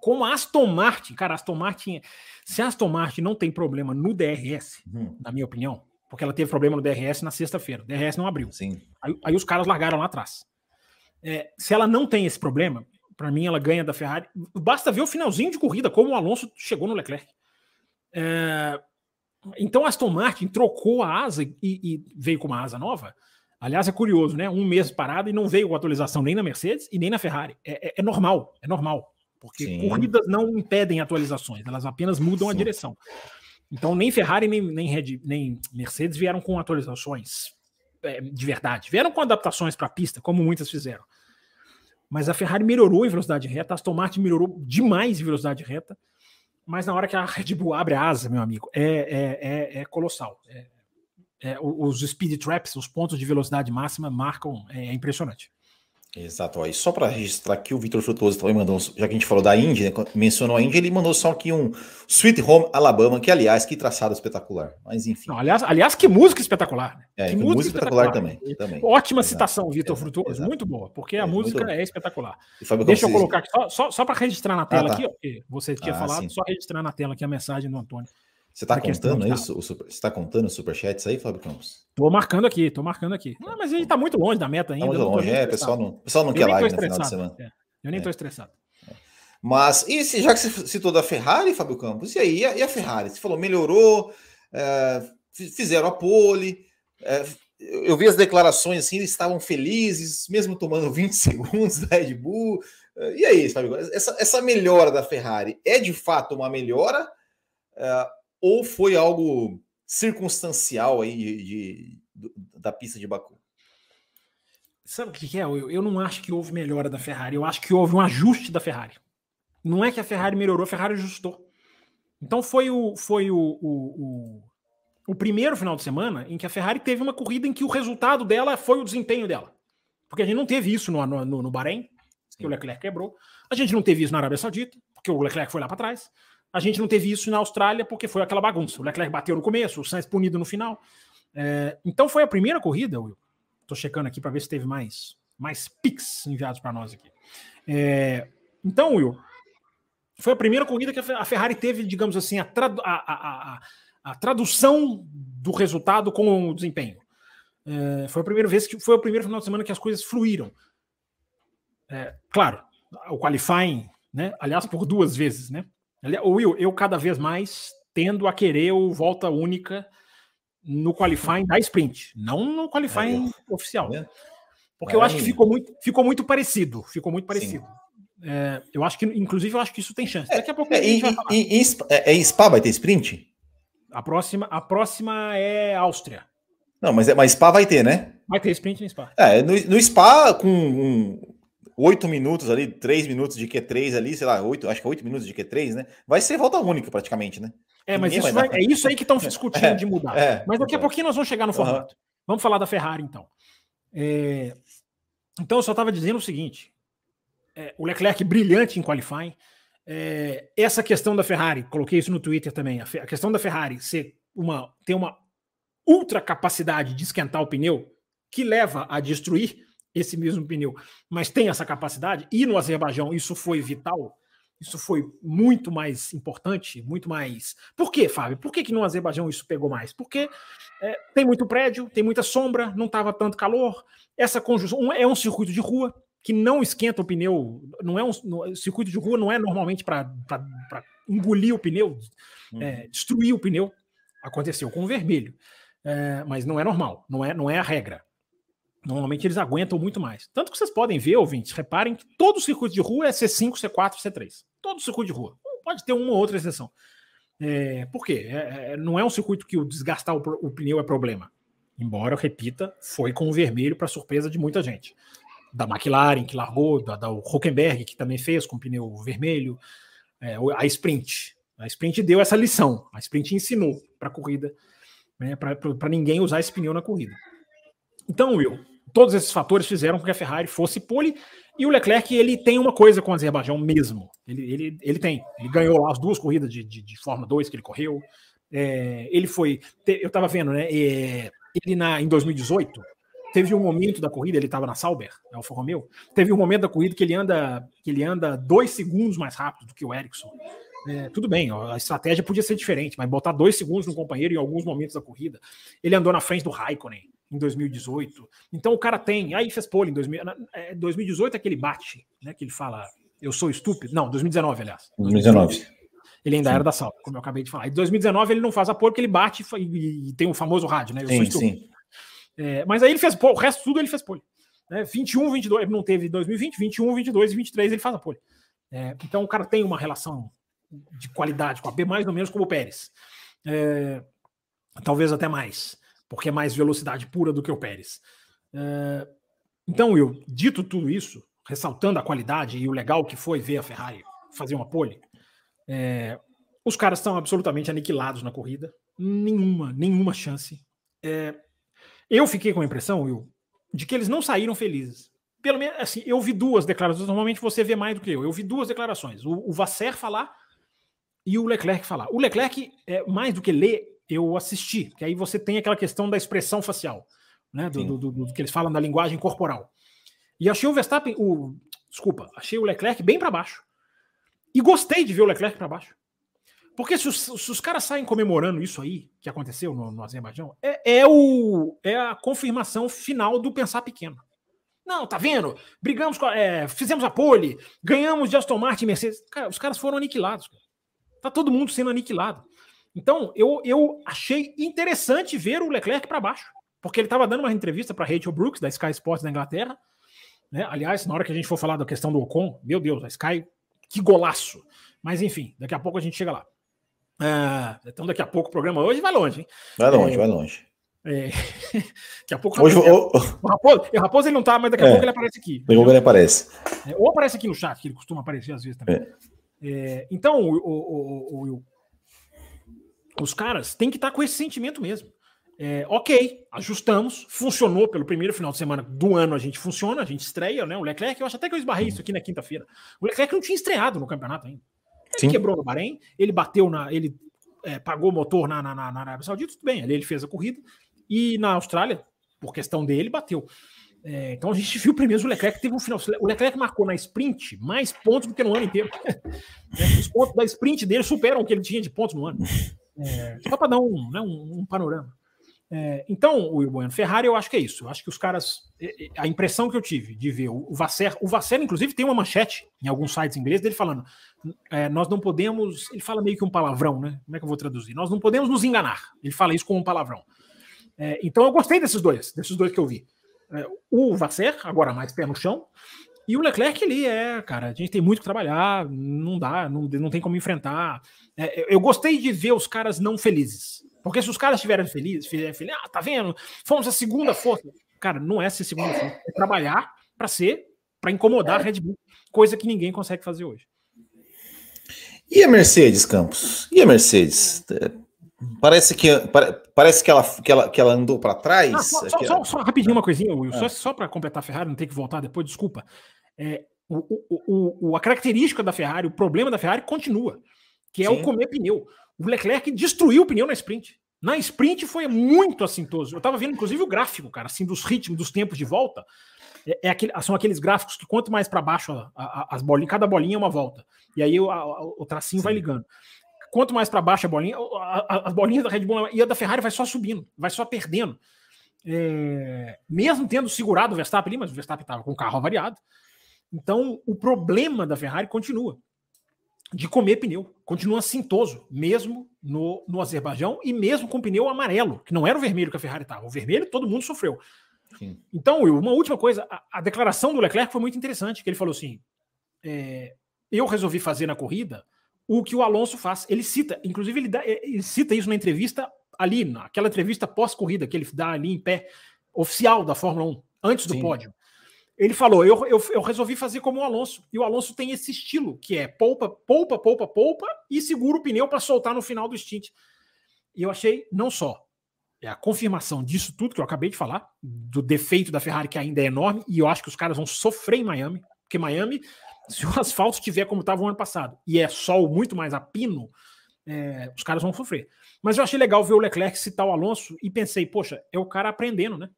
como a Aston Martin, cara, a Aston Martin, se a Aston Martin não tem problema no DRS, uhum. na minha opinião, porque ela teve problema no DRS na sexta-feira, o DRS não abriu. Sim. Aí, aí os caras largaram lá atrás. É, se ela não tem esse problema, para mim, ela ganha da Ferrari. Basta ver o finalzinho de corrida, como o Alonso chegou no Leclerc. É... Então, Aston Martin trocou a asa e, e, veio com uma asa nova. Aliás, é curioso, né? Um mês parado e não veio com atualização nem na Mercedes e nem na Ferrari. É, é, é normal, é normal. Porque Sim. corridas não impedem atualizações, elas apenas mudam Sim. a direção. Então, nem Ferrari nem, nem, Red, nem Mercedes vieram com atualizações é, de verdade. Vieram com adaptações para a pista, como muitas fizeram. Mas a Ferrari melhorou em velocidade reta, a Aston Martin melhorou demais em velocidade reta, mas na hora que a Red Bull abre a asa, meu amigo, é, é, é, é colossal. É, é os speed traps, os pontos de velocidade máxima marcam, é, é impressionante. Exato. Ó. E só para registrar aqui, o Vitor Frutuoso também mandou, já que a gente falou da Indy, né, mencionou a Indy, ele mandou só aqui um Sweet Home Alabama, que aliás, que traçado espetacular. Mas enfim. Não, aliás, aliás, que música espetacular. Né? É, que, música, música espetacular, espetacular, também, também. Ótima Exato. citação, Vitor Frutuoso, Exato. muito boa, porque a é, música muito... é espetacular. Deixa eu colocar aqui, só, só, só para registrar na tela ah, tá. aqui, ó, você tinha ah, só registrar na tela aqui a mensagem do Antônio. Você está contando isso? Você está contando os superchats aí, Fábio Campos? Tô marcando aqui, tô marcando aqui. Não, mas a gente tá muito longe da meta ainda. Tá muito longe, é, pessoal não, pessoal não quer live no final de semana. É, eu nem é. tô estressado. É. Mas, e se, já que você citou da Ferrari, Fábio Campos, e aí? E a, e a Ferrari? Você falou, melhorou, é, fizeram a pole. É, eu vi as declarações assim, eles estavam felizes, mesmo tomando 20 segundos da Red Bull. É, e aí, Fábio? Essa, essa melhora da Ferrari é de fato uma melhora? É, ou foi algo circunstancial aí de, de, de da pista de Baku? Sabe o que é? Eu, eu não acho que houve melhora da Ferrari, eu acho que houve um ajuste da Ferrari. Não é que a Ferrari melhorou, a Ferrari ajustou. Então foi o, foi o, o, o, o primeiro final de semana em que a Ferrari teve uma corrida em que o resultado dela foi o desempenho dela. Porque a gente não teve isso no, no, no Bahrein, que o Leclerc quebrou. A gente não teve isso na Arábia Saudita, porque o Leclerc foi lá para trás. A gente não teve isso na Austrália porque foi aquela bagunça. O Leclerc bateu no começo, o Sainz punido no final. É, então foi a primeira corrida, Will. Estou checando aqui para ver se teve mais, mais pics enviados para nós aqui. É, então, Will, foi a primeira corrida que a Ferrari teve, digamos assim, a, tradu a, a, a tradução do resultado com o desempenho. É, foi a primeira vez que foi o primeiro final de semana que as coisas fluíram. É, claro, o qualifying, né? Aliás, por duas vezes, né? Will, eu cada vez mais tendo a querer o volta única no qualifying da sprint, não no qualifying é, oficial. É. Porque eu acho que ficou muito, ficou muito parecido. Ficou muito parecido. É, eu acho que, inclusive, eu acho que isso tem chance. Daqui a pouco é, a gente vai falar. Em, é, em Spa vai ter sprint? A próxima, a próxima é Áustria. Não, mas, é, mas Spa vai ter, né? Vai ter sprint no Spa. É, no, no Spa, com um, oito minutos ali, três minutos de Q3 ali, sei lá, oito, acho que oito minutos de Q3, né? Vai ser volta única praticamente, né? É, mas isso vai, é isso aí que estão discutindo é, de mudar. É, mas daqui a pouquinho nós vamos chegar no formato. Uhum. Vamos falar da Ferrari, então. É, então, eu só estava dizendo o seguinte: é, o Leclerc brilhante em qualifying. É, essa questão da Ferrari, coloquei isso no Twitter também. A, a questão da Ferrari ser uma, ter uma ultra capacidade de esquentar o pneu que leva a destruir esse mesmo pneu, mas tem essa capacidade, e no Azerbaijão isso foi vital, Isso foi muito mais importante, muito mais. Por quê, Fábio? Por que, que no Azerbaijão isso pegou mais? Porque é, tem muito prédio, tem muita sombra, não estava tanto calor. Essa conjunção é um circuito de rua que não esquenta o pneu. Não é um no, circuito de rua não é normalmente para engolir o pneu, uhum. é, destruir o pneu. Aconteceu com o vermelho, é, mas não é normal, não é, não é a regra. Normalmente eles aguentam muito mais. Tanto que vocês podem ver, ouvintes, reparem que todo circuito de rua é C5, C4, C3. Todo circuito de rua. Pode ter uma ou outra exceção. É, por quê? É, é, não é um circuito que o desgastar o, o, pneu é problema. Embora, eu repita, foi com o vermelho para surpresa de muita gente. Da McLaren, que largou, da, da Huckenberg, que também fez com pneu vermelho, é, a Sprint. A Sprint deu essa lição. A Sprint ensinou para a corrida, né, para ninguém usar esse pneu na corrida. Então, Will, todos esses fatores fizeram com que a Ferrari fosse pole e o Leclerc ele tem uma coisa com o Azerbaijão mesmo. Ele, ele, ele tem. Ele ganhou lá as duas corridas de, de, de Fórmula 2 que ele correu. É, ele foi. Eu estava vendo, né? É, ele na, em 2018 teve um momento da corrida, ele estava na Sauber, Alfa Romeo. Teve um momento da corrida que ele anda que ele anda dois segundos mais rápido do que o Ericsson. É, tudo bem, a estratégia podia ser diferente, mas botar dois segundos no companheiro em alguns momentos da corrida. Ele andou na frente do Raikkonen em 2018. Então o cara tem. Aí fez pole em 2000, 2018 é, é que ele bate, né? Que ele fala, eu sou estúpido. Não, 2019, aliás. 2019. Ele ainda sim. era da sala, como eu acabei de falar. Em 2019 ele não faz a pole porque ele bate e, e tem o famoso rádio, né? Eu sim, sou estúpido. Sim. É, mas aí ele fez pole, o resto tudo ele fez pole. Né? 21, 22, ele não teve 2020, 21, 22 e 23 ele faz a pole. É, então o cara tem uma relação de qualidade com a B mais ou menos como o Pérez. É, talvez até mais porque é mais velocidade pura do que o Pérez. É, então, eu dito tudo isso, ressaltando a qualidade e o legal que foi ver a Ferrari fazer uma pole, é, os caras estão absolutamente aniquilados na corrida, nenhuma, nenhuma chance. É, eu fiquei com a impressão, Will, de que eles não saíram felizes. Pelo menos, assim, eu vi duas declarações. Normalmente você vê mais do que eu. Eu vi duas declarações. O, o Vasser falar e o Leclerc falar. O Leclerc, é, mais do que ler, eu assisti, que aí você tem aquela questão da expressão facial, né? Do, do, do, do que eles falam da linguagem corporal. E achei o Verstappen, o desculpa, achei o Leclerc bem para baixo. E gostei de ver o Leclerc para baixo. Porque se os, se os, caras saem comemorando isso aí, que aconteceu no, no Azerbaijão, é, é, o, é a confirmação final do pensar pequeno. Não, tá vendo? Brigamos, com, é, fizemos a pole, ganhamos de Aston Martin e Mercedes. Cara, os caras foram aniquilados. Cara. Tá todo mundo sendo aniquilado. Então, eu, eu achei interessante ver o Leclerc para baixo, porque ele estava dando uma entrevista para Rachel Brooks, da Sky Sports da Inglaterra. Né? Aliás, na hora que a gente for falar da questão do Ocon, meu Deus, a Sky, que golaço. Mas enfim, daqui a pouco a gente chega lá. Ah, então, daqui a pouco o programa hoje vai longe, hein? Vai longe, é, vai longe. É, daqui a pouco. Hoje, o, o, Raposo, o Raposo ele não tá, mas daqui a é, pouco ele aparece aqui. Daqui a pouco ele aparece. É, ou aparece aqui no chat, que ele costuma aparecer às vezes também. É. É, então, o, o, o, os caras têm que estar tá com esse sentimento mesmo. É, ok, ajustamos, funcionou pelo primeiro final de semana do ano, a gente funciona, a gente estreia, né? O Leclerc, eu acho até que eu esbarrei isso aqui na quinta-feira. O Leclerc não tinha estreado no campeonato ainda. Ele Sim. quebrou no Bahrein, ele bateu na. ele é, pagou o motor na, na, na, Arábia Saudita, tudo bem, ali ele fez a corrida, e na Austrália, por questão dele, bateu. É, então a gente viu primeiro o Leclerc teve um final. O Leclerc marcou na sprint mais pontos do que no ano inteiro. Os pontos da sprint dele superam o que ele tinha de pontos no ano. É, só para dar um, né, um, um panorama. É, então, o Bueno, Ferrari, eu acho que é isso. Eu acho que os caras. A impressão que eu tive de ver o Vasser, o Vasser, inclusive, tem uma manchete em alguns sites ingleses dele falando: é, nós não podemos. Ele fala meio que um palavrão, né? Como é que eu vou traduzir? Nós não podemos nos enganar. Ele fala isso como um palavrão. É, então, eu gostei desses dois, desses dois que eu vi. É, o Vasser, agora mais pé no chão, e o Leclerc ali é, cara, a gente tem muito que trabalhar, não dá, não, não tem como enfrentar. É, eu gostei de ver os caras não felizes. Porque se os caras estiverem felizes, felizes, ah, tá vendo? Fomos a segunda força. Cara, não é ser segunda força, é trabalhar para ser, para incomodar a Red Bull, coisa que ninguém consegue fazer hoje. E a Mercedes, Campos? E a Mercedes? Parece que, parece que, ela, que, ela, que ela andou para trás. Ah, só, só, só, só, rapidinho uma coisinha, Will. Só, só para completar a Ferrari, não ter que voltar depois, desculpa. É, o, o, o, a característica da Ferrari, o problema da Ferrari continua, que é Sim. o comer pneu. O Leclerc destruiu o pneu na sprint. Na sprint foi muito assintoso. Eu estava vendo, inclusive, o gráfico, cara, assim, dos ritmos, dos tempos de volta. É, é aquele, são aqueles gráficos que quanto mais para baixo a, a, as bolinhas, cada bolinha é uma volta. E aí o, a, o tracinho Sim. vai ligando. Quanto mais para baixo a bolinha, as bolinhas da Red Bull e a da Ferrari vai só subindo, vai só perdendo. É, mesmo tendo segurado o Verstappen ali, mas o Verstappen estava com o carro avariado. Então, o problema da Ferrari continua de comer pneu. Continua cintoso, mesmo no, no Azerbaijão e mesmo com pneu amarelo, que não era o vermelho que a Ferrari estava. O vermelho todo mundo sofreu. Sim. Então, Will, uma última coisa: a, a, declaração do Leclerc foi muito interessante, que ele falou assim: é, eu resolvi fazer na corrida o que o Alonso faz. Ele cita, inclusive, ele, dá, ele cita isso na entrevista ali, naquela entrevista pós-corrida que ele dá ali em pé, oficial da Fórmula 1, antes do Sim. pódio. Ele falou: eu, eu, eu, resolvi fazer como o Alonso. E o Alonso tem esse estilo, que é poupa, poupa, poupa, poupa e segura o pneu para soltar no final do stint. E eu achei, não só é a confirmação disso tudo que eu acabei de falar, do defeito da Ferrari que ainda é enorme, e eu acho que os caras vão sofrer em Miami, porque Miami, se o asfalto estiver como estava o ano passado, e é sol muito mais a pino, é, os caras vão sofrer. Mas eu achei legal ver o Leclerc citar o Alonso e pensei, poxa, é o cara aprendendo, né?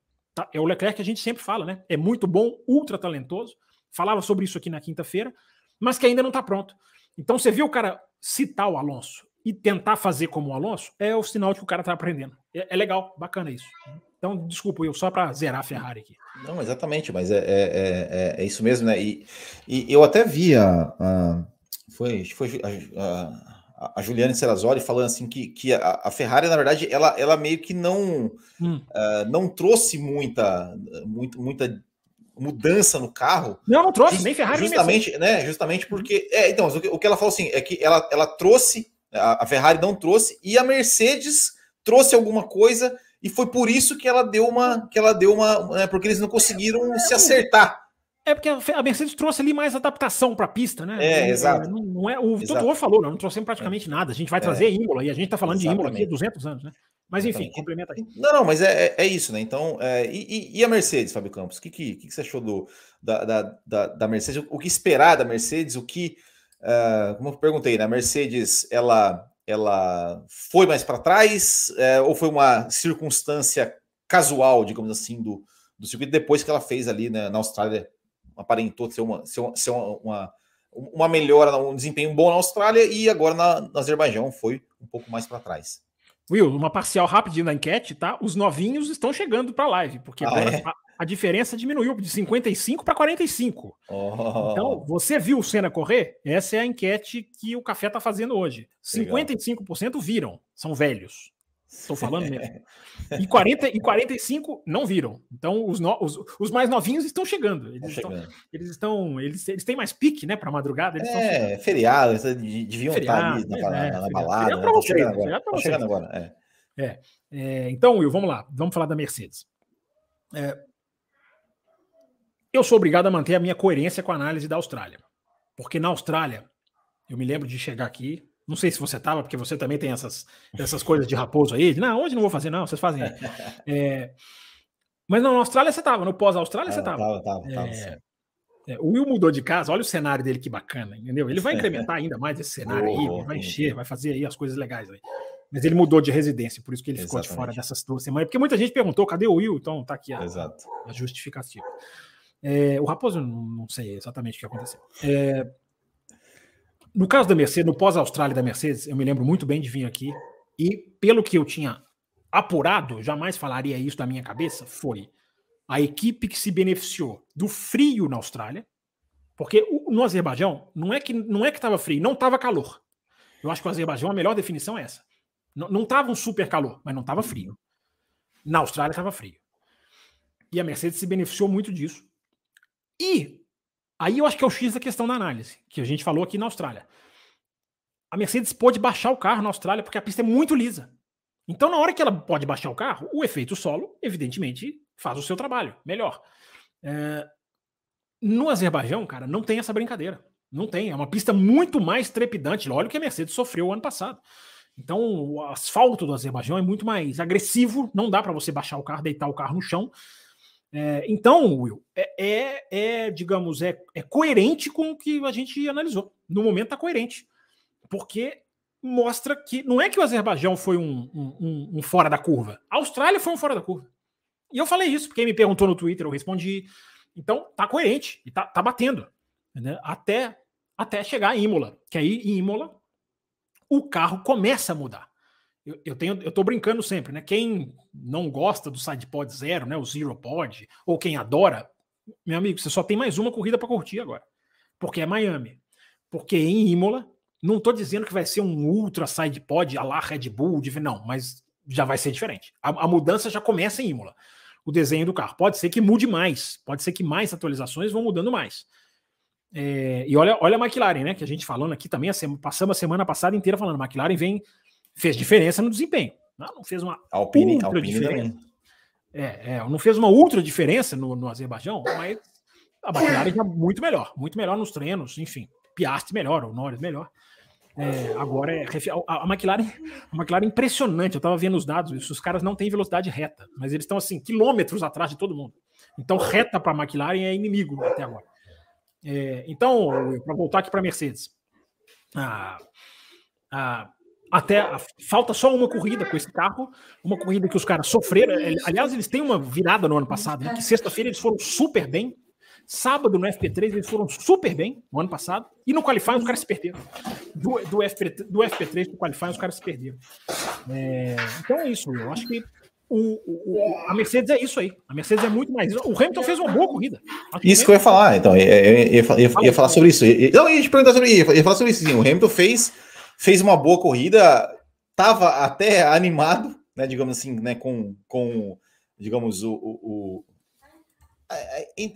É o Leclerc que a gente sempre fala, né? É muito bom, ultra talentoso. Falava sobre isso aqui na quinta-feira, mas que ainda não está pronto. Então você viu o cara citar o Alonso e tentar fazer como o Alonso, é o sinal de que o cara está aprendendo. É, é, legal, bacana isso. Então, desculpa, eu só para zerar a Ferrari aqui. Não, exatamente, mas é, é, é, é, isso mesmo, né? E, e eu até via. Uh, foi, foi a, a a Juliane Serrazoli falando assim que, que a, a, Ferrari, na verdade, ela, ela meio que não, hum. uh, não trouxe muita, muito, muita mudança no carro. Não, não trouxe, nem Ferrari justamente, nem né? Justamente porque. É, então, o que, o que ela falou assim é que ela, ela trouxe, a, a Ferrari não trouxe, e a Mercedes trouxe alguma coisa, e foi por isso que ela deu uma. que ela deu uma. Né, porque eles não conseguiram se acertar. É porque a Mercedes trouxe ali mais adaptação para a pista, né? É, exato. Não, não é, o Toto falou, não, não trouxemos praticamente é. nada. A gente vai trazer é. Imola e a gente está falando Exatamente. de Imola aqui há 200 anos, né? Mas enfim, Exatamente. complementa aí. Não, não, mas é, é, é isso, né? Então, é, e, e, a Mercedes, Fábio Campos? O que, que, que, você achou do, da, da, da, da Mercedes? O que esperar da Mercedes? O que, uh, como eu perguntei, né? A Mercedes, ela, ela foi mais para trás ou foi uma circunstância casual, digamos assim, do, do circuito depois que ela fez ali né, na Austrália aparentou ser uma, ser uma, ser uma, uma melhora, um desempenho bom na Austrália e agora na, no Azerbaijão foi um pouco mais para trás. Will, uma parcial rapidinho na enquete, tá? Os novinhos estão chegando para a live, porque ah, é? a, a, diferença diminuiu de 55 para 45. Oh. Então, você viu o Senna correr? Essa é a enquete que o Café está fazendo hoje. Legal. 55% viram, são velhos. Estou falando mesmo. E, 40, e 45 não viram. Então, os, no, os, os mais novinhos estão chegando. Eles, estão, eles estão. Eles, eles têm mais pique, né, para madrugada. Eles é, feriado, deviam feriado, estar ali na, é, na, na balada. Né? Chegando agora. Tá chegando agora é. É, é. Então, Will, vamos lá. Vamos falar da Mercedes. É, eu sou obrigado a manter a minha coerência com a análise da Austrália. Porque na Austrália, eu me lembro de chegar aqui, não sei se você estava, porque você também tem essas, essas coisas de raposo aí. Não, hoje não vou fazer, não, vocês fazem. É, mas não, na Austrália você estava, no pós-Austrália você estava. É, é, o Will mudou de casa, olha o cenário dele que bacana, entendeu? Ele vai incrementar ainda mais esse cenário aí, vai encher, vai fazer aí as coisas legais aí. Mas ele mudou de residência, por isso que ele Exatamente. ficou de fora dessas duas semanas. Porque muita gente perguntou, cadê o Will? Então tá aqui a, a justificativa. É, o Raposo, não, não, sei exatamente o que aconteceu. É, no caso da Mercedes, no pós-Austrália da Mercedes, eu me lembro muito bem de vir aqui e, pelo que eu tinha apurado, jamais falaria isso da minha cabeça, foi a equipe que se beneficiou do frio na Austrália, porque no Azerbaijão não é que não é que estava frio, não estava calor. Eu acho que o Azerbaijão a melhor definição é essa. Não estava um super calor, mas não estava frio. Na Austrália estava frio. E a Mercedes se beneficiou muito disso. E Aí eu acho que é o X da questão da análise, que a gente falou aqui na Austrália. A Mercedes pode baixar o carro na Austrália porque a pista é muito lisa. Então, na hora que ela pode baixar o carro, o efeito solo, evidentemente, faz o seu trabalho melhor. É... No Azerbaijão, cara, não tem essa brincadeira. Não tem. É uma pista muito mais trepidante. Olha o que a Mercedes sofreu ano passado. Então, o asfalto do Azerbaijão é muito mais agressivo. Não dá para você baixar o carro, deitar o carro no chão. É, então, Will, é, é, é, digamos, é, é coerente com o que a gente analisou. No momento está coerente. Porque mostra que não é que o Azerbaijão foi um, um, um, fora da curva. A Austrália foi um fora da curva. E eu falei isso, porque me perguntou no Twitter, eu respondi. Então tá coerente e tá, tá batendo. Né? Até, até chegar em Imola. Que aí em Imola o carro começa a mudar. Eu, eu, tenho, eu tô brincando sempre, né? Quem não gosta do side pod zero, né? O zero pod, ou quem adora, meu amigo, você só tem mais uma corrida para curtir agora. Porque é Miami. Porque em Imola, não estou dizendo que vai ser um ultra side pod a lá Red Bull, não, mas já vai ser diferente. A, a, mudança já começa em Imola. O desenho do carro. Pode ser que mude mais, pode ser que mais atualizações vão mudando mais. É, e olha, olha a McLaren, né? Que a gente falando aqui também, a semana, passamos a semana passada inteira falando, McLaren vem, fez diferença no desempenho. Não, não fez uma Alpine, ultra Alpine diferença. É, é, não fez uma ultra diferença no, no Azerbaijão, mas a McLaren já muito melhor, muito melhor nos treinos, enfim. Piastri melhor, o Norris melhor. É, agora é a, a, McLaren, a McLaren é impressionante. Eu estava vendo os dados, os caras não têm velocidade reta, mas eles estão assim quilômetros atrás de todo mundo. Então reta para a McLaren é inimigo até agora. É, então, para voltar aqui para a Mercedes, a, a, até falta só uma corrida com esse carro, uma corrida que os caras sofreram. Aliás, eles têm uma virada no ano passado, né, que sexta-feira eles foram super bem, Sábado no FP3 eles foram super bem no ano passado. E no Qualifying os caras se perderam. Do, do, FP, do FP3 para o Qualifying os caras se perderam. É, então é isso. Eu acho que o, o, a Mercedes é isso aí. A Mercedes é muito mais. O Hamilton fez uma boa corrida. isso que eu ia falar, então. Eu, eu, eu, ia, ia, falar sobre isso. Não, ia te perguntar sobre isso. Ia falar sobre isso. Sim. O Hamilton fez, fez uma boa corrida, estava até animado, né, digamos assim, né, com, com digamos, o, o,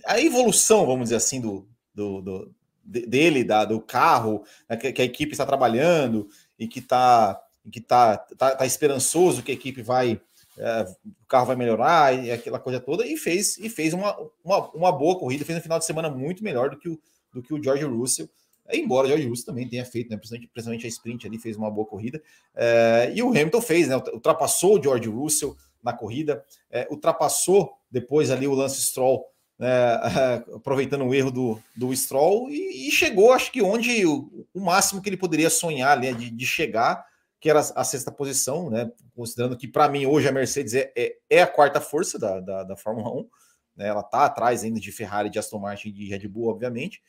a, evolução, vamos dizer assim, do, do, do dele, da, do carro, né, que, que, a equipe está trabalhando e que está que tá, tá, tá, esperançoso que a equipe vai é, o carro vai melhorar e aquela coisa toda e fez e fez uma, uma, uma, boa corrida, fez um final de semana muito melhor do que o, do que o George Russell. Embora o George Russell também tenha feito, né, principalmente, principalmente a sprint ali, fez uma boa corrida. É, e o Hamilton fez, né, ultrapassou o George Russell na corrida, é, ultrapassou depois ali o Lance Stroll, né, aproveitando o erro do, do Stroll, e, e chegou, acho que onde o, o, máximo que ele poderia sonhar né, de, de chegar, que era a, a sexta posição, né, considerando que para mim hoje a Mercedes é, é, é, a quarta força da, da, da Fórmula 1, né, ela está atrás ainda de Ferrari, de Aston Martin e de Red Bull, obviamente.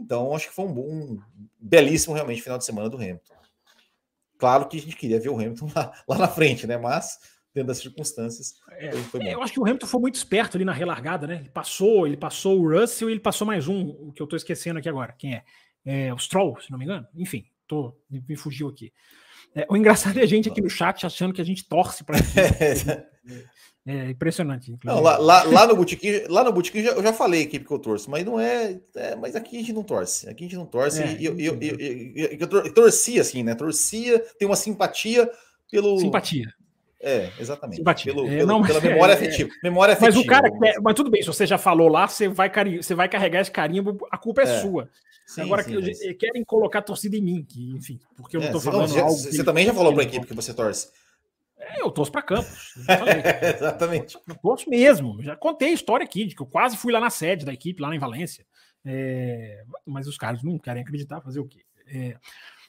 Então, acho que foi um, bom, um belíssimo realmente final de semana do Hamilton. Claro que a gente queria ver o Hamilton lá, lá na frente, né? Mas dentro das circunstâncias. É, é, eu acho que o Hamilton foi muito esperto ali na relargada, né? Ele passou, ele passou o Russell e ele passou mais um, o que eu tô esquecendo aqui agora. Quem é? é o Stroll, se não me engano. Enfim, tô, me, me fugiu aqui. É, o engraçado é a gente aqui no chat achando que a gente torce para É impressionante. Não, lá, lá, lá, no Botequim, lá no Botequim eu já falei aqui porque eu torço, mas não é, é, Mas aqui a gente não torce. Aqui a gente não torce. É, eu, eu, eu, eu, torcia, assim, né? Torcia, tem uma simpatia pelo. Simpatia. É, exatamente. Simpatia. Pelo, é, pelo, não, pela memória é, afetiva. Memória afetiva. Mas o cara quer, mas tudo bem, se você já falou lá, você vai, você vai carregar esse carinho, a culpa é, é. sua. Sim, Agora sim, mas... querem colocar torcida em mim, que, enfim, porque eu não tô falando não, algo. Você também já falou para a equipe que você torce. É, eu torço para Campos. exatamente. Eu torço mesmo. Já contei a história aqui, de que eu quase fui lá na sede da equipe, lá em Valência. É, mas os caras não querem acreditar, fazer o quê? É,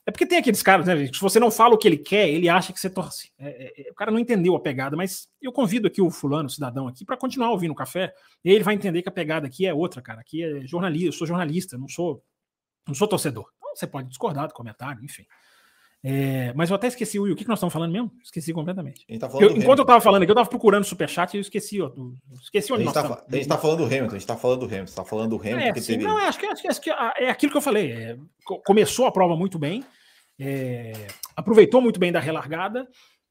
é porque tem aqueles caras, né? Se você não fala o que ele quer, ele acha que você torce. É, é, é o cara não entendeu a pegada, mas eu convido aqui o fulano, o cidadão aqui, para continuar ouvindo o café. Ele vai entender que a pegada aqui é outra, cara. Aqui é jornalista, eu sou jornalista, não sou, não sou torcedor. Então você pode discordar do comentário, enfim. É, mas eu até esqueci, o que, que nós estamos falando mesmo? Esqueci completamente. Tá eu, enquanto eu estava falando aqui, eu estava procurando o superchat e eu esqueci. Ó, esqueci onde a gente está tá falando do Hamilton, a gente está falando do Hamilton, está falando do Hamilton. É, que sim, teve... não, acho, que, acho, que, acho que é aquilo que eu falei. É, começou a prova muito bem, é, aproveitou muito bem da relargada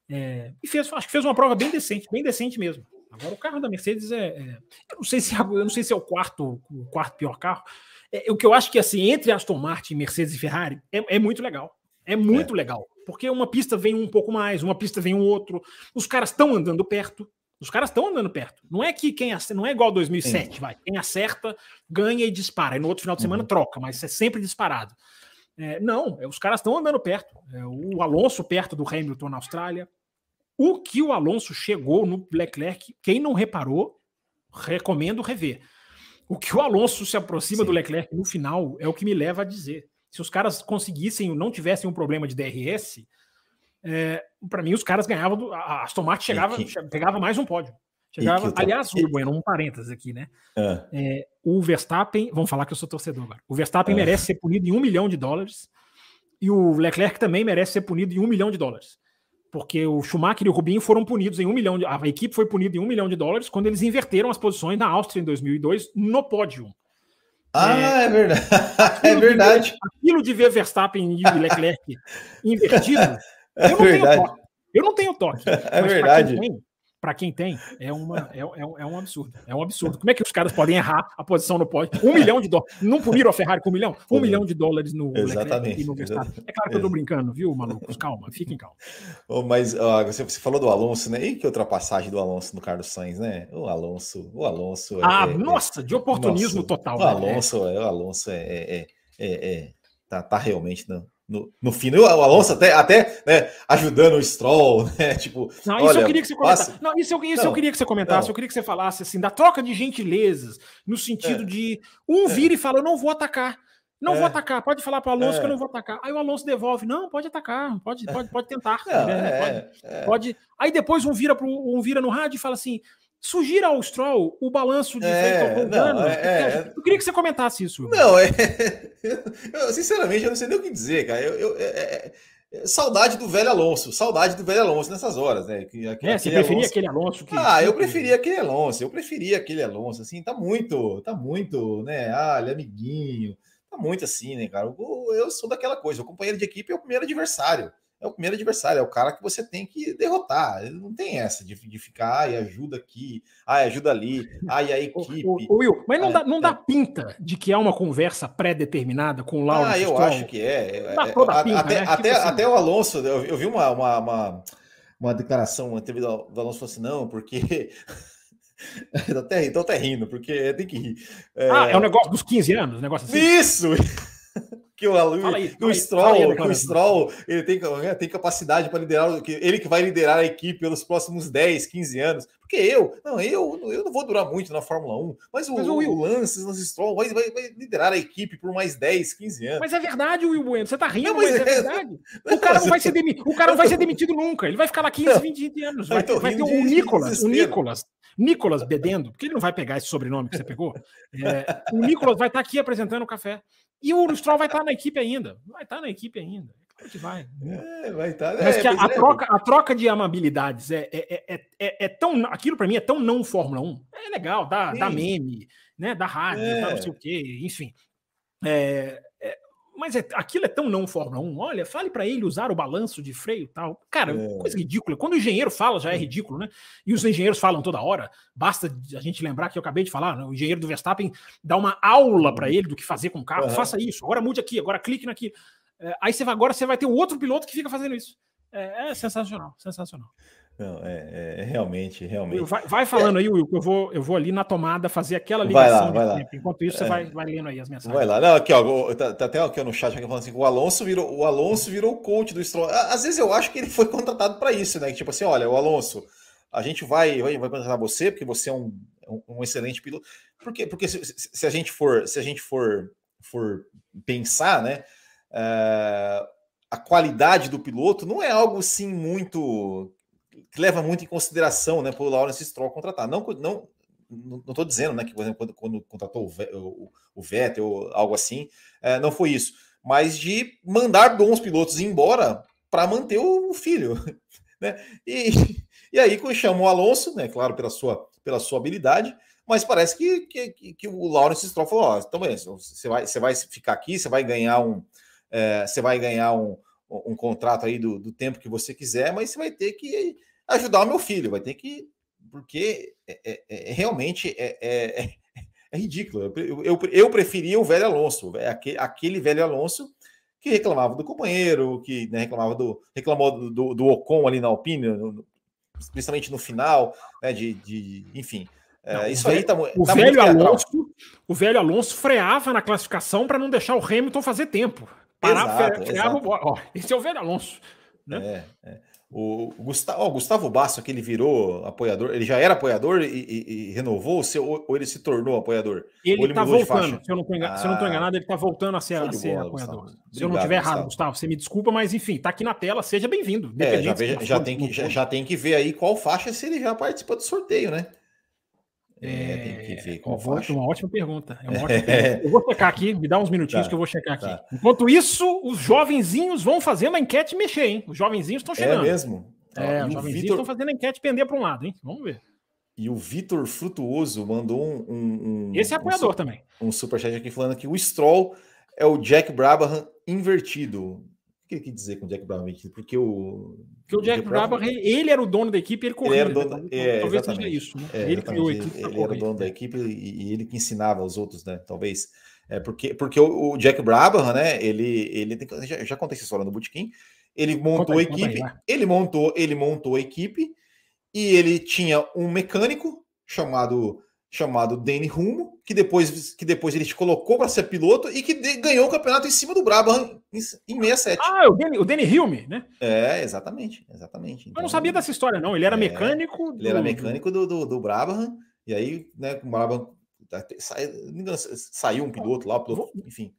é, e fez, acho que fez uma prova bem decente, bem decente mesmo. Agora o carro da Mercedes é, é eu não sei se eu não sei se é o quarto, o quarto pior carro. É, o que eu acho que assim entre Aston Martin, Mercedes e Ferrari é, é muito legal. É muito legal, porque uma pista vem um pouco mais, uma pista vem um outro. Os caras estão andando perto. Os caras estão andando perto. Não é que quem acerta, não é igual 2007, Sim. vai. Quem acerta ganha e dispara. E no outro final de semana uhum. troca, mas é sempre disparado. É, não, é, os caras estão andando perto. É, o Alonso perto do Hamilton na Austrália. O que o Alonso chegou no Leclerc, quem não reparou, recomendo rever. O que o Alonso se aproxima Sim. do Leclerc no final é o que me leva a dizer. Se os caras conseguissem, não tivessem um problema de DRS, é, para mim os caras ganhavam. Do, a Aston Martin chegava, que... pegava mais um pódio. Chegava, aliás, o Bueno, um parênteses aqui, né? É. É, o Verstappen, vamos falar que eu sou torcedor agora. O Verstappen é. merece ser punido em um milhão de dólares e o Leclerc também merece ser punido em um milhão de dólares. Porque o Schumacher e o Rubinho foram punidos em um milhão de. A equipe foi punida em um milhão de dólares quando eles inverteram as posições na Áustria em 2002 no pódio. Ah, é, é verdade. É verdade. De ver, aquilo de ver Verstappen e Leclerc invertido, é eu não tenho toque. Eu não tenho toque. É verdade para quem tem, é, uma, é, é, é, um absurdo. É um absurdo. Como é que os caras podem errar a posição no pódio? Um milhão de dólares. Não puniram a Ferrari com um milhão? Um milhão de dólares no Exatamente. no Verstappen. É claro que eu tô brincando, viu, malucos? Calma, fiquem calma. Oh, mas uh, você, você, falou do Alonso, né? E que ultrapassagem do Alonso no Carlos Sainz, né? O Alonso, o Alonso. É, ah, é, nossa, de oportunismo nossa, total. O né? Alonso, né? o Alonso é, é, tá, tá realmente não no, no fim. O Alonso até, até né, ajudando o Stroll, né? Tipo, não, isso olha, eu queria que você comentasse. Não, isso, eu, isso não, eu queria que você comentasse. Não. Eu queria que você falasse assim da troca de gentilezas, no sentido é. de um é. vira e fala: eu não vou atacar. Não é. vou atacar, pode falar para o Alonso é. que eu não vou atacar. Aí o Alonso devolve, não, pode atacar, pode, pode, pode tentar. Né? Pode, é, pode, Aí depois um vira, pro, um vira no rádio e fala assim: sugira ao Stroll o balanço de é, não, é, é, Eu queria que você comentasse isso. Não, é, eu, sinceramente, eu não sei nem o que dizer, cara. Eu, eu é, é, saudade do velho Alonso, saudade do velho Alonso nessas horas, né? Que, é, você preferia Alonso... aquele Alonso que... Ah, eu preferia aquele Alonso, eu preferia aquele Alonso, assim, tá muito, tá muito, né? Ah, ele é amiguinho, tá muito assim, né, cara? Eu, eu sou daquela coisa, o companheiro de equipe é o primeiro adversário é o primeiro adversário, é o cara que você tem que derrotar. Não tem essa de, de ficar, ai, ajuda aqui, ai, ajuda ali, ai, a equipe. O, o, Will, mas não, dá, não dá pinta de que há uma conversa pré-determinada com o Lauro Ah, eu acho que é. Dá é, toda pinta, até, né? até, tipo assim. até o Alonso, eu, eu vi uma, uma, uma, uma declaração, uma entrevista do Alonso falou assim: não, porque. tô, até, tô até rindo, porque tem que rir. É... Ah, é o negócio dos 15 anos, negócio assim. Isso! que o, aí, o Stroll, aí, o Stroll ele tem, né, tem capacidade para liderar, ele que vai liderar a equipe pelos próximos 10, 15 anos. Porque eu, não, eu, eu não vou durar muito na Fórmula 1, mas o, mas o, Will, Lance, Stroll vai, vai, vai, liderar a equipe por mais 10, 15 anos. Mas é verdade, Will Bueno, você tá rindo, não, mas, mas, é, é verdade. Não, o cara não vai ser demitido, o cara não vai ser demitido nunca, ele vai ficar lá 15, 20 anos. Vai, ter, vai ter o Nicolas, o Nicolas, Nicolas Bedendo, porque ele não vai pegar esse sobrenome que você pegou. É, o Nicolas vai estar tá aqui apresentando o café. E o Stroll vai estar na equipe ainda. Vai estar na equipe ainda. Claro que vai. É, vai estar. Mas é, que a, a é. troca, a troca de amabilidades é, é, é, é, é tão. Aquilo para mim é tão não Fórmula 1. É legal, dá, dá meme, né? Dá rádio, dá não sei o quê, enfim. É, mas é, aquilo é tão não Fórmula 1. Olha, fale para ele usar o balanço de freio e tal. Cara, é. coisa ridícula. Quando o engenheiro fala, já é ridículo, né? E os engenheiros falam toda hora. Basta a gente lembrar que eu acabei de falar, né? o engenheiro do Verstappen dá uma aula para ele do que fazer com o carro. Uhum. Faça isso, agora mude aqui, agora clique naquilo. É, aí você vai, agora você vai ter um outro piloto que fica fazendo isso. É, é sensacional, sensacional. Não, é, é, realmente, realmente. Vai, vai falando aí, Will, que eu vou, eu vou ali na tomada fazer aquela ligação. Vai lá, vai lá. Enquanto isso, você é. vai, vai lendo aí as mensagens. Vai lá. Não, aqui, ó, tá, tá até aqui no chat falando assim: o Alonso virou o Alonso virou o coach do Stroll. Às vezes eu acho que ele foi contratado para isso, né? Tipo assim, olha, o Alonso, a gente vai, vai, vai contratar você, porque você é um, um excelente piloto. Porque, porque se, se, a gente for, se a gente for, for pensar, né? Uh, a qualidade do piloto não é algo assim muito que leva muito em consideração, né, para o Lawrence Stroll contratar. Não, não, não estou dizendo, né, que por exemplo quando, quando contratou o, o, o Vettel ou algo assim, é, não foi isso, mas de mandar bons pilotos embora para manter o filho, né? E, e aí chamou o Alonso, né, claro pela sua pela sua habilidade, mas parece que, que, que o Lawrence Stroll falou, ó, então você vai você vai ficar aqui, você vai ganhar um é, você vai ganhar um, um contrato aí do, do tempo que você quiser, mas você vai ter que ajudar o meu filho, vai ter que. Porque é, é, é realmente é, é, é ridículo. Eu, eu, eu, preferia o velho Alonso, aquele, aquele velho Alonso que reclamava do companheiro, que né, reclamava do reclamou do, do, do, Ocon ali na Alpine, no, principalmente no final, né, de, de enfim. Não, isso aí tá, o tá velho Alonso, o velho Alonso freava na classificação para não deixar o Hamilton fazer tempo. Parava, exato, freava, exato. Ó, esse é o velho Alonso. Né? É, é. O Gustavo, oh, Gustavo Basso, que ele virou apoiador, ele já era apoiador e, e, e renovou, ou, ou, ele se tornou apoiador? Ele está voltando, se eu não estou ah, enganado, ele está voltando a ser, a ser bola, apoiador. Gustavo. Se eu não estiver errado, Gustavo, você me desculpa, mas enfim, está aqui na tela, seja bem-vindo. É, já, já, tem que, já, já, tem que ver aí qual faixa se ele já participa do sorteio, né? É, tem que ver qual faixa. Uma ótima pergunta. É uma ótima pergunta. Eu vou checar aqui, me dá uns minutinhos tá, que eu vou checar aqui. Tá. Enquanto isso, os jovenzinhos vão fazendo a enquete mexer, hein? Os jovenzinhos estão chegando. É mesmo? É, os jovenzinhos Victor... estão fazendo a enquete pender para um lado, hein? Vamos ver. E o Vitor Frutuoso mandou um, um, um Esse é apoiador um, também. Um superchat aqui falando que o Stroll é o Jack Brabham invertido que ele quis dizer com o Jack Brabham? Porque o. Porque o Jack, Jack Brabham, ele era o dono da equipe, ele corria. Ele era o dono, né? é, Talvez seja isso, né? É, ele criou a equipe. Ele, era o dono da equipe e, e, ele que ensinava os outros, né? Talvez. É porque, porque o, o Jack Brabham, né? Ele, ele tem, já, já contei essa história no Bootkin. Ele montou aí, a equipe, aí, ele montou, ele montou a equipe e ele tinha um mecânico chamado chamado Danny Rumo, que depois, que depois ele te colocou para ser piloto e que de, ganhou o campeonato em cima do Brabham em, em 67. Ah, o Danny, o Danny Hilme, né? É, exatamente, exatamente. Então, eu não sabia dessa história, não. Ele era é, mecânico. Ele era mecânico do, do, do Brabham, e aí, né, o Brabham saiu um piloto lá, piloto, enfim.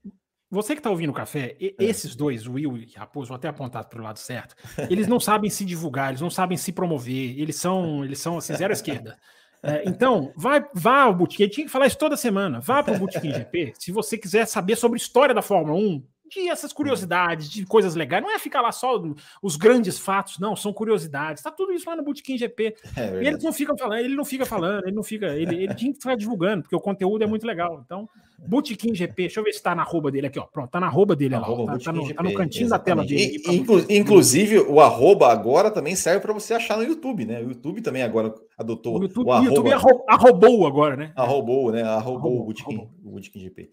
Você que está ouvindo o café, é. esses dois, o Will e Raposo, vou até apontar para o lado certo, eles não sabem se divulgar, eles não sabem se promover, eles são, eles são assim, zero esquerda. É, então, vai, vá ao Bootkin, tinha que falar isso toda semana. Vá para o Bootkin GP se você quiser saber sobre história da Fórmula 1, de essas curiosidades, de coisas legais. Não é ficar lá só os grandes fatos, não, são curiosidades. Tá tudo isso lá no Bootkin GP. É e eles não ficam falando, ele não fica falando, ele não fica, ele, ele tinha que ficar divulgando, porque o conteúdo é muito legal. Então, Bootkin GP, deixa eu ver se tá na arroba dele aqui, ó. Pronto, tá na arroba dele lá. Tá, tá, no, tá, no, cantinho exatamente. da tela dele. E, inclu, inclusive, o arroba agora também serve para você achar no YouTube, né? O YouTube também agora adotou o YouTube. O arroba. YouTube arro, arrobou agora, né? Arrobou, né? Arrobou, arrobou o Bootkin GP.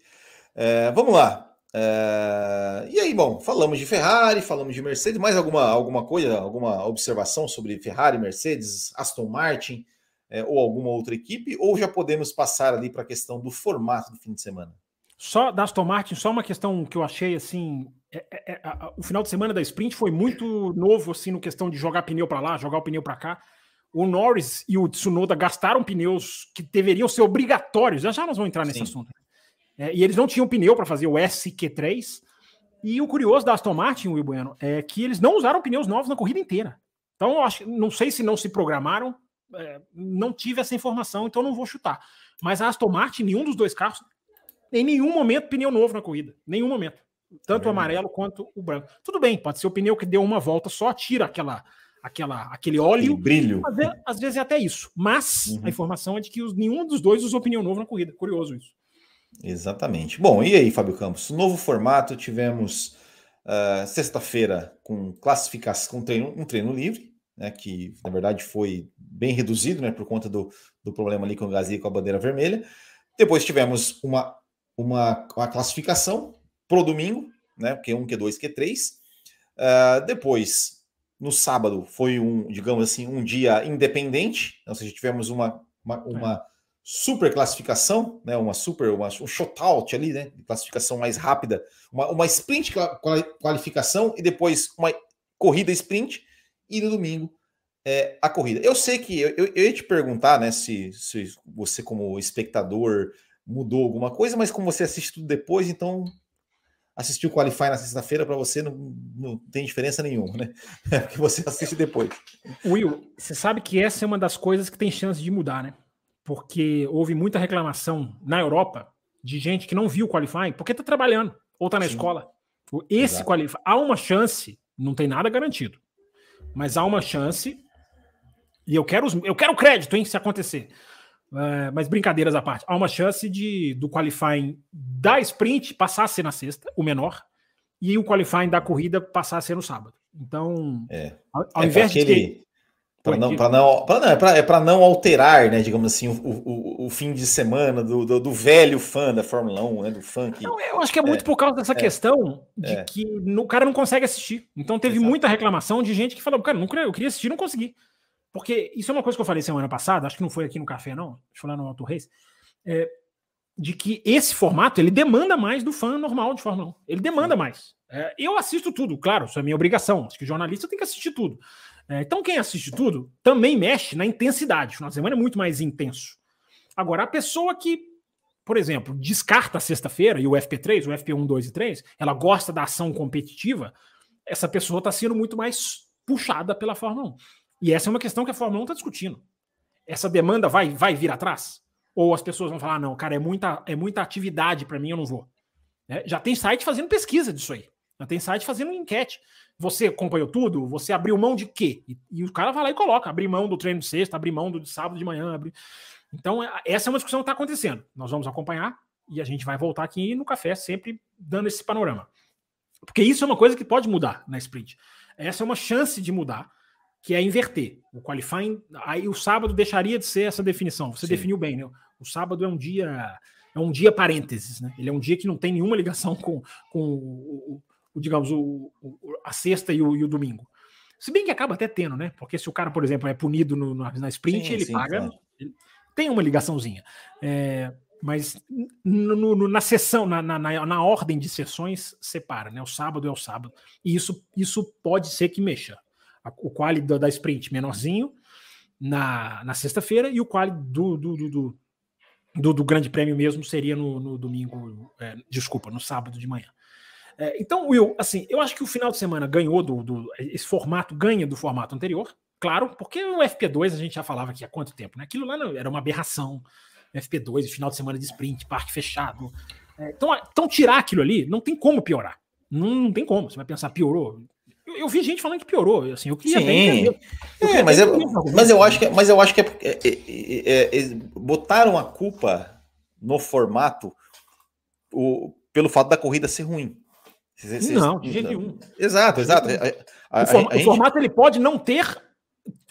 É, vamos lá. É... E aí, bom, falamos de Ferrari, falamos de Mercedes, mais alguma, alguma coisa, alguma observação sobre Ferrari, Mercedes, Aston Martin é, ou alguma outra equipe? Ou já podemos passar ali para a questão do formato do fim de semana? Só da Aston Martin, só uma questão que eu achei assim. É, é, é a, o final de semana da sprint foi muito novo, assim, no questão de jogar pneu para lá, jogar o pneu para cá. O Norris e o Tsunoda gastaram pneus que deveriam ser obrigatórios. Já já nós vamos entrar nesse Sim. assunto. É, e eles não tinham pneu para fazer o SQ3. E o curioso da Aston Martin, Will Bueno, é que eles não usaram pneus novos na corrida inteira. Então, acho, não sei se não se programaram, é, não tive essa informação, então não vou chutar. Mas a Aston Martin, nenhum dos dois carros, em nenhum momento pneu novo na corrida. Nenhum momento. Tanto é o amarelo quanto o branco. Tudo bem, pode ser o pneu que deu uma volta só, tira aquela, aquela, aquele óleo. Aquele brilho. Às vezes, às vezes, é até isso. Mas uhum. a informação é de que os, nenhum dos dois usou pneu novo na corrida. Curioso isso. Exatamente. Bom, e aí, Fábio Campos? Novo formato, tivemos uh, sexta-feira com classificação, com treino, um treino livre, né, que na verdade foi bem reduzido, né, por conta do, do problema ali com o Gasly com a bandeira vermelha. Depois tivemos uma, uma, uma classificação pro domingo, né, Q1, Q2, Q3. Uh, depois, no sábado, foi um, digamos assim, um dia independente, ou seja, tivemos uma, uma, uma super classificação, né? Uma super, uma, um shootout ali, né? Classificação mais rápida, uma, uma sprint qualificação e depois uma corrida sprint e no domingo é, a corrida. Eu sei que eu, eu, eu ia te perguntar, né? Se, se você como espectador mudou alguma coisa, mas como você assiste tudo depois, então assistir o Qualify na sexta-feira para você não, não tem diferença nenhuma, né? Porque você assiste depois. Will, você sabe que essa é uma das coisas que tem chance de mudar, né? Porque houve muita reclamação na Europa de gente que não viu o qualifying porque está trabalhando ou está na Sim. escola. Esse qualifying, há uma chance, não tem nada garantido, mas há uma chance, e eu quero, eu quero crédito, hein, se acontecer. Uh, mas brincadeiras à parte, há uma chance de do qualifying da sprint passar a ser na sexta, o menor, e o qualifying da corrida passar a ser no sábado. Então, é. ao, ao é invés de ter, para não, pra não, não, é para é pra não alterar, né, digamos assim, o, o, o fim de semana do, do, do, velho fã da Fórmula 1, né, do fã que... Não, eu acho que é muito é, por causa dessa é, questão de é. que no, o cara não consegue assistir. Então teve Exato. muita reclamação de gente que falou, cara, não, eu queria assistir, não consegui. Porque isso é uma coisa que eu falei semana passada, acho que não foi aqui no café, não, deixa eu lá no Auto Race, é, de que esse formato, ele demanda mais do fã normal de Fórmula 1. Ele demanda Sim. mais. Eu assisto tudo, claro, isso é minha obrigação. Acho que jornalista tem que assistir tudo. É, então, quem assiste tudo também mexe na intensidade. O final de semana é muito mais intenso. Agora, a pessoa que, por exemplo, descarta a sexta-feira e o FP3, o FP1, 2 e 3, ela gosta da ação competitiva, essa pessoa está sendo muito mais puxada pela Fórmula 1. E essa é uma questão que a Fórmula 1 está discutindo. Essa demanda vai, vai vir atrás? Ou as pessoas vão falar, não, cara, é muita, é muita atividade para mim, eu não vou. É, já tem site fazendo pesquisa disso aí. Já tem site fazendo enquete. Você acompanhou tudo? Você abriu mão de quê? E, e o cara vai lá e coloca: abrir mão do treino de sexta, abrir mão do de sábado de manhã. Abrir... Então, é, essa é uma discussão que está acontecendo. Nós vamos acompanhar e a gente vai voltar aqui no café, sempre dando esse panorama. Porque isso é uma coisa que pode mudar na sprint. Essa é uma chance de mudar, que é inverter. O qualifying, aí o sábado deixaria de ser essa definição. Você Sim. definiu bem, né? O sábado é um dia é um dia parênteses, né? Ele é um dia que não tem nenhuma ligação com, com o, o digamos, o, o, a sexta e o, e o, domingo. Se bem que acaba até tendo, né? Porque se o cara, por exemplo, é punido no, na sprint, sim, ele sim, paga. Ele tem uma ligaçãozinha. É, mas no, no, na sessão, na, na, na, ordem de sessões, separa, né? O sábado é o sábado. E isso, isso pode ser que mexa. O quali da, da sprint menorzinho na, na sexta-feira e o quali do, do, do, do, do Grande Prêmio mesmo seria no, no domingo, é, desculpa, no sábado de manhã. É, então, Will, assim, eu acho que o final de semana ganhou do, do, esse formato, ganha do formato anterior, claro, porque o FP2 a gente já falava aqui há quanto tempo, né? Aquilo lá não, era uma aberração. FP2, final de semana de sprint, parque fechado. É, então, então, tirar aquilo ali não tem como piorar. Não, não tem como. Você vai pensar, piorou. Eu, eu, vi gente falando que piorou. Assim, eu queria Sim. bem Eu é, mas, eu, mas eu acho que, mas eu acho que é, é, é, é, botaram a culpa no formato o, pelo fato da corrida ser ruim. Não, de jeito nenhum. Exato, exato. A, a, o, form, a, o formato ele pode não ter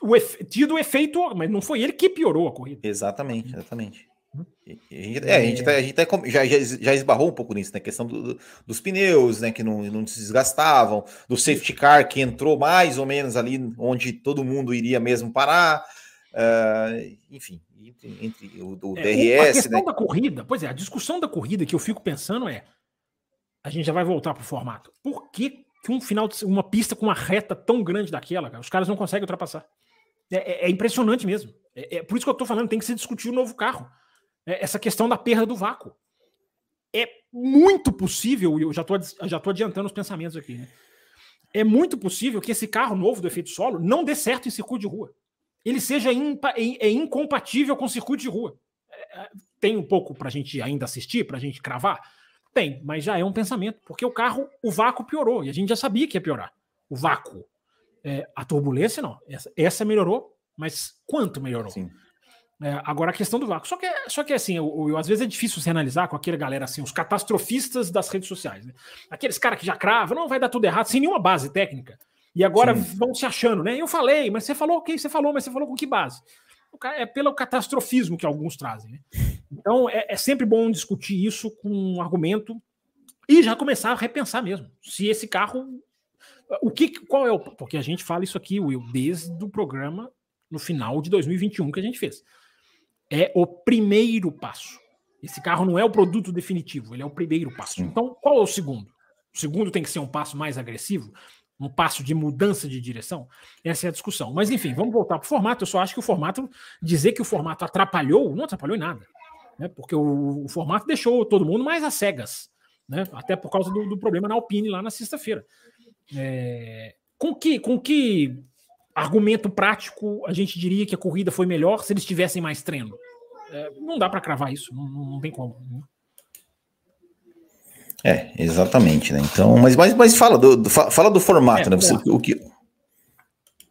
o efe, tido o efeito, mas não foi ele que piorou a corrida. Exatamente, exatamente. A gente, é, a gente, tá, a gente tá, já, já, já esbarrou um pouco nisso, né? questão do, dos pneus, né? Que não, não se desgastavam, do safety car que entrou mais ou menos ali onde todo mundo iria mesmo parar. Uh, enfim, entre, entre o do é, DRS. A questão né? da corrida, pois é, a discussão da corrida que eu fico pensando é: a gente já vai voltar para o formato. Por que, que um final de uma pista com uma reta tão grande daquela, cara, os caras não conseguem ultrapassar? É, é, é impressionante mesmo. É, é, por isso que eu estou falando, tem que se discutir o novo carro. É, essa questão da perda do vácuo. É muito possível, e eu já estou já tô adiantando os pensamentos aqui, né? É muito possível que esse carro novo do efeito solo não dê certo em circuito de rua. Ele seja impa, é incompatível com circuito de rua. É, tem um pouco para a gente ainda assistir, para a gente cravar? Tem, mas já é um pensamento, porque o carro, o vácuo piorou, e a gente já sabia que ia piorar. O vácuo. É, a turbulência, não. Essa, essa melhorou, mas quanto melhorou? É, agora a questão do vácuo. Só que, só que assim, eu, eu, às vezes é difícil se analisar com aquela galera assim, os catastrofistas das redes sociais. Né? Aqueles caras que já cravam, não vai dar tudo errado, sem nenhuma base técnica. E agora Sim. vão se achando, né? Eu falei, mas você falou o okay, Você falou, mas você falou com que base? É pelo catastrofismo que alguns trazem. Né? Então é, é sempre bom discutir isso com um argumento e já começar a repensar mesmo. Se esse carro. O que, qual é o. Porque a gente fala isso aqui, Will, desde o programa no final de 2021 que a gente fez. É o primeiro passo. Esse carro não é o produto definitivo, ele é o primeiro passo. Então, qual é o segundo? O segundo tem que ser um passo mais agressivo, um passo de mudança de direção? Essa é a discussão. Mas, enfim, vamos voltar para o formato. Eu só acho que o formato, dizer que o formato atrapalhou, não atrapalhou em nada. Né? Porque o, o formato deixou todo mundo mais às cegas. Né? Até por causa do, do problema na Alpine lá na sexta-feira. É, com que, com que argumento prático, a gente diria que a corrida foi melhor se eles tivessem mais treino. É, não dá para cravar isso, não, não tem como. Né? É, exatamente, né? Então, mas, mas, mas fala do, do fala do formato, é, né? Você, o que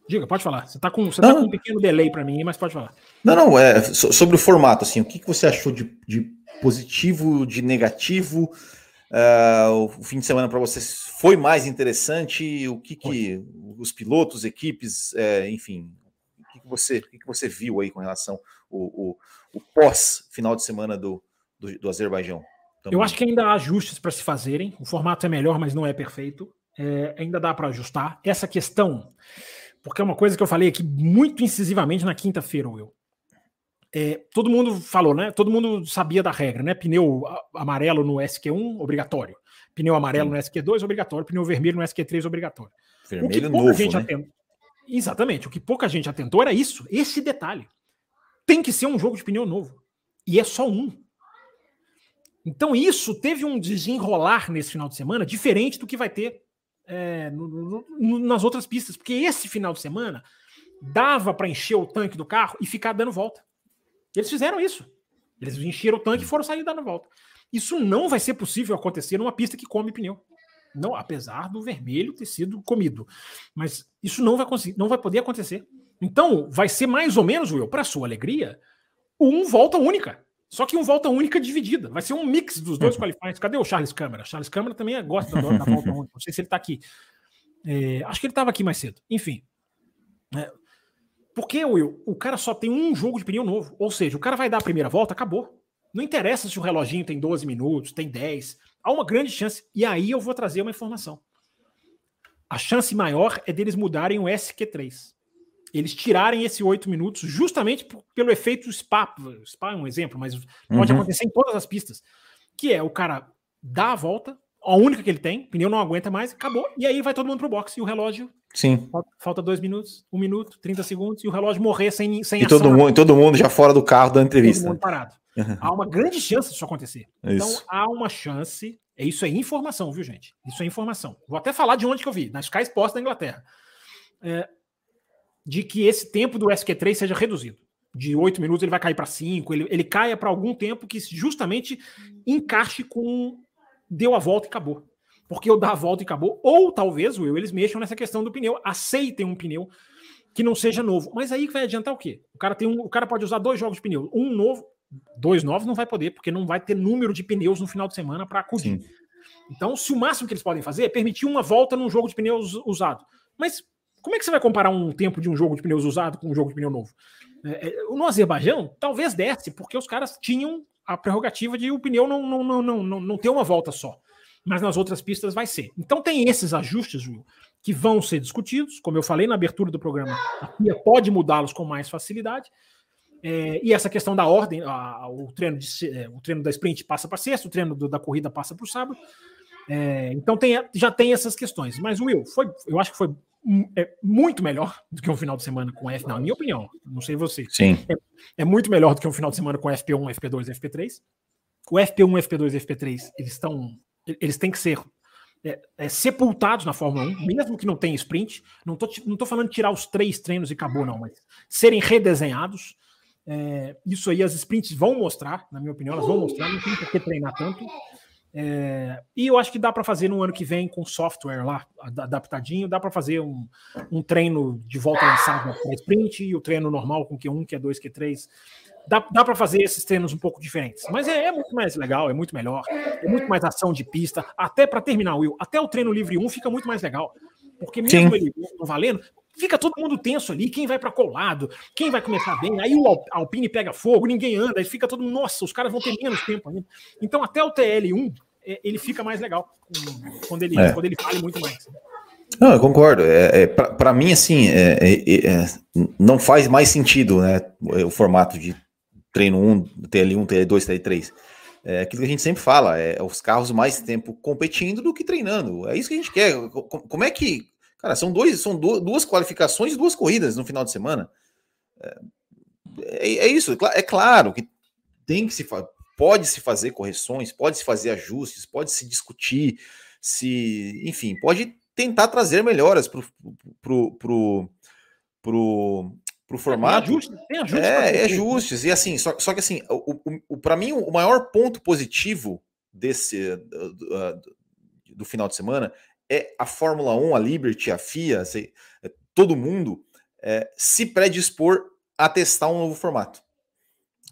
Diga, pode falar. Você está com, você tá com um pequeno delay para mim, mas pode falar. Não, não, é sobre o formato, assim, o que, que você achou de, de positivo, de negativo? Uh, o fim de semana para vocês foi mais interessante? O que, que os pilotos, equipes, é, enfim, o que, que você, o que, que você viu aí com relação ao, o o pós final de semana do, do, do Azerbaijão? Também. Eu acho que ainda há ajustes para se fazerem. O formato é melhor, mas não é perfeito. É, ainda dá para ajustar. Essa questão, porque é uma coisa que eu falei aqui muito incisivamente na quinta-feira, Will. É, todo mundo falou, né? Todo mundo sabia da regra, né? Pneu amarelo no SQ1, obrigatório. Pneu amarelo Sim. no SQ2, obrigatório. Pneu vermelho no SQ3, obrigatório. Vermelho novo, gente né? Atentou... Exatamente. O que pouca gente atentou era isso, esse detalhe. Tem que ser um jogo de pneu novo. E é só um. Então isso teve um desenrolar nesse final de semana diferente do que vai ter é, no, no, nas outras pistas. Porque esse final de semana dava para encher o tanque do carro e ficar dando volta. Eles fizeram isso. Eles encheram o tanque e foram sair dando volta. Isso não vai ser possível acontecer numa pista que come pneu. Não, apesar do vermelho ter sido comido. Mas isso não vai conseguir, não vai poder acontecer. Então, vai ser mais ou menos, Will, para sua alegria, um volta única. Só que um volta única dividida. Vai ser um mix dos dois qualifiers. Cadê o Charles Câmara? Charles Câmara também gosta da, da volta única. Não sei se ele está aqui. É, acho que ele estava aqui mais cedo. Enfim. É, porque, Will, o cara só tem um jogo de pneu novo. Ou seja, o cara vai dar a primeira volta, acabou. Não interessa se o reloginho tem 12 minutos, tem 10. Há uma grande chance. E aí eu vou trazer uma informação. A chance maior é deles mudarem o SQ3 eles tirarem esse oito minutos justamente pelo efeito SPA. SPA é um exemplo, mas pode uhum. acontecer em todas as pistas. Que é o cara dá a volta, a única que ele tem, o pneu não aguenta mais, acabou, e aí vai todo mundo pro box e o relógio. Sim. Falta, dois minutos, um minuto, 30 segundos, e o relógio morrer sem, sem e todo mundo, todo mundo já fora do carro da entrevista. Todo mundo parado. Uhum. Há uma grande chance disso acontecer. Então, isso. Então há uma chance. É isso é informação, viu, gente? Isso é informação. Vou até falar de onde que eu vi, na Sky Sports da Inglaterra. É, de que esse tempo do SQ3 seja reduzido. De 8 minutos ele vai cair para 5, ele, ele caia para algum tempo que justamente encaixe com deu a volta e acabou. Porque eu dar a volta e acabou. Ou talvez, Will, eles mexam nessa questão do pneu, aceitem um pneu que não seja novo. Mas aí vai adiantar o quê? O cara, tem um, o cara pode usar dois jogos de pneu. Um novo, dois novos não vai poder, porque não vai ter número de pneus no final de semana para acudir. Sim. Então, se o máximo que eles podem fazer é permitir uma volta num jogo de pneus usado. Mas como é que você vai comparar um tempo de um jogo de pneus usado com um jogo de pneu novo? É, é, no Azerbaijão, talvez desse, porque os caras tinham a prerrogativa de o pneu não, não, não, não, não, não ter uma volta só. Mas nas outras pistas vai ser. Então tem esses ajustes, Will, que vão ser discutidos. Como eu falei na abertura do programa, a FIA pode mudá-los com mais facilidade. É, e essa questão da ordem, a, o, treino de, é, o treino da sprint passa para sexta, o treino do, da corrida passa para o sábado. É, então tem, já tem essas questões. Mas, Will, foi, eu acho que foi é muito melhor do que um final de semana com F, na minha opinião. Não sei você. Sim. É, é, muito melhor do que um final de semana com FP1, FP2, FP3. O FP1, FP2 e FP3, eles estão. Eles têm que ser é, é, sepultados na Fórmula 1, mesmo que não tenha sprint. Não tô, não tô falando de tirar os três treinos e acabou, não, mas serem redesenhados. É, isso aí as sprints vão mostrar, na minha opinião, elas vão mostrar, não tem por que treinar tanto. É, e eu acho que dá para fazer no ano que vem com software lá adaptadinho, dá para fazer um, um, treino de volta lançada para sprint e o treino normal com Q1, Q2, Q3. Dá, dá para fazer esses treinos um pouco diferentes, mas é, é, muito mais legal, é muito melhor, é muito mais ação de pista. Até para terminar, Will, até o treino livre 1 fica muito mais legal, porque mesmo Sim. ele não valendo, fica todo mundo tenso ali, quem vai para colado, quem vai começar bem, aí o Alpine pega fogo, ninguém anda, aí fica todo mundo, nossa, os caras vão ter menos tempo ainda. Então até o TL1 é, ele fica mais legal quando ele, é. quando ele fala muito mais. Não, eu concordo. É, é para mim, assim, é, é, é, não faz mais sentido né, o formato de treino 1, TL1, TL2, TL3. É aquilo que a gente sempre fala, é os carros mais tempo competindo do que treinando. É isso que a gente quer. Como é que. Cara, são, dois, são duas qualificações e duas corridas no final de semana. É, é isso. É claro que tem que se pode-se fazer correções, pode-se fazer ajustes, pode-se discutir, se, enfim, pode tentar trazer melhoras para o pro formato. Tem ajustes, tem ajustes. É, é ajustes. E assim, só, só que assim, o, o, o para mim, o maior ponto positivo desse do, do, do, final de semana é a Fórmula 1, a Liberty, a FIA, assim, todo mundo é, se predispor a testar um novo formato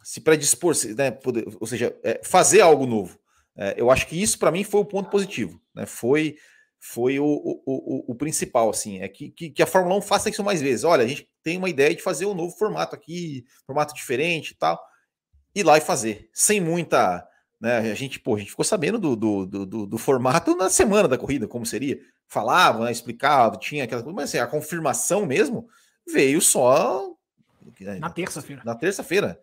se predispor, né, poder, ou seja, é, fazer algo novo. É, eu acho que isso para mim foi o ponto positivo, né? Foi foi o, o, o, o principal, assim, é que, que, que, a Fórmula 1 faça isso mais vezes. Olha, a gente tem uma ideia de fazer um novo formato aqui, formato diferente e tal, ir lá e fazer, sem muita. Né, a gente, pô, a gente ficou sabendo do, do, do, do formato na semana da corrida, como seria. Falava, né, explicava, tinha aquela coisa, mas assim, a confirmação mesmo veio só na terça-feira. Na terça-feira.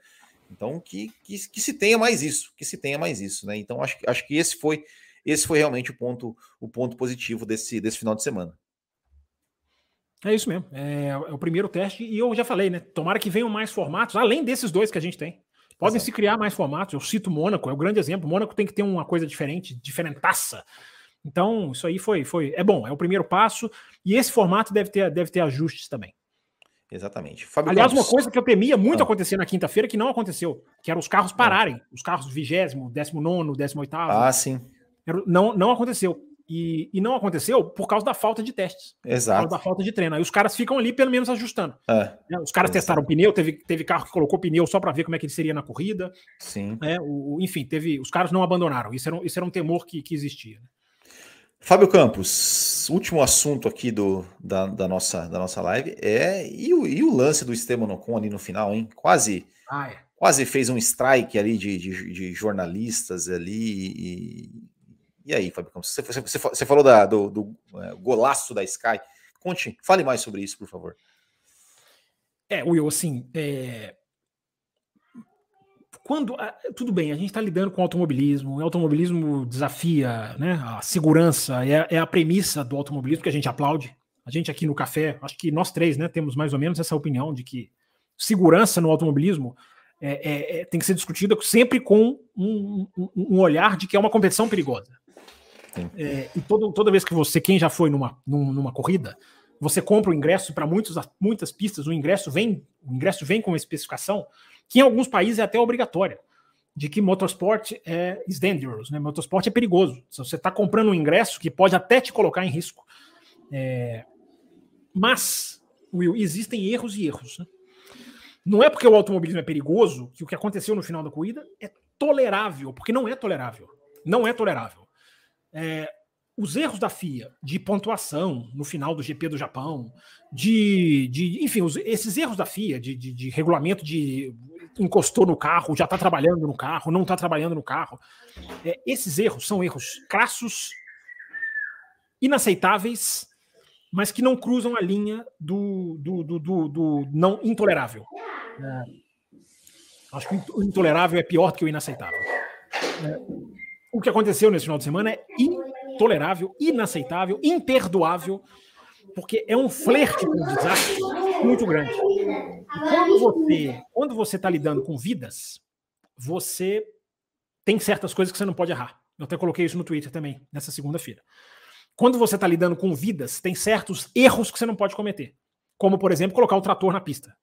Então, que, que, que, se tenha mais isso, que se tenha mais isso, né? Então, acho, acho que esse foi esse foi realmente o ponto, o ponto positivo desse, desse final de semana. É isso mesmo. É, é, o primeiro teste, e eu já falei, né? Tomara que venham mais formatos, além desses dois que a gente tem. Podem Exato. se criar mais formatos. Eu cito Mônaco, é o um grande exemplo. Mônaco tem que ter uma coisa diferente, diferentaça. Então, isso aí foi, foi. É bom, é o primeiro passo, e esse formato deve ter, deve ter ajustes também. Exatamente. Fábio Aliás, Campos. uma coisa que eu temia muito ah. acontecer na quinta-feira que não aconteceu, que era os carros ah. pararem, ah. os carros vigésimo, décimo nono, décimo oitavo. Ah, sim. Não, não aconteceu. E, e, não aconteceu por causa da falta de testes. Exato. Por causa da falta de treino. Aí os caras ficam ali, pelo menos, ajustando. É. Os caras Exato. testaram pneu, teve, teve carro que colocou pneu só para ver como é que ele seria na corrida. Sim. É, o, enfim, teve. Os caras não abandonaram. Isso era, um, isso era um temor que, que existia. Né? Fábio Campos, último assunto aqui do, da, da, nossa, da nossa live é. E o, e o lance do Esteban Ocon ali no final, hein? Quase. Ah, é. Quase fez um strike ali de, de, de jornalistas ali e, e aí, Fábio Campos, você, você, você falou da, do, do é, golaço da Sky. Conte, fale mais sobre isso, por favor. É, Will, assim, é... quando tudo bem, a gente está lidando com automobilismo, o automobilismo desafia, né? A segurança é, é, a premissa do automobilismo que a gente aplaude. A gente aqui no café, acho que nós três, né, temos mais ou menos essa opinião de que segurança no automobilismo é, é, é tem que ser discutida sempre com um, um, um olhar de que é uma competição perigosa. É, e todo, toda vez que você, quem já foi numa, numa corrida, você compra o ingresso para muitas pistas, o ingresso vem, o ingresso vem com uma especificação que em alguns países é até obrigatória, de que motorsport é is dangerous, né? Motorsport é perigoso. Se você está comprando um ingresso que pode até te colocar em risco. É, mas, Will, existem erros e erros. Né? Não é porque o automobilismo é perigoso que o que aconteceu no final da corrida é tolerável, porque não é tolerável. Não é tolerável. É, os erros da FIA de pontuação no final do GP do Japão, de, de enfim, os, esses erros da FIA de, de, de, regulamento de encostou no carro, já está trabalhando no carro, não está trabalhando no carro. É, esses erros são erros crassos, inaceitáveis, mas que não cruzam a linha do, do, do, do, do não intolerável. É, acho que o intolerável é pior do que o inaceitável. É, o que aconteceu nesse final de semana é intolerável, inaceitável, imperdoável, porque é um flerte com o desastre muito grande. E quando você quando você está lidando com vidas, você tem certas coisas que você não pode errar. Eu até coloquei isso no Twitter também, nessa segunda-feira. Quando você está lidando com vidas, tem certos erros que você não pode cometer. Como, por exemplo, colocar o trator na pista.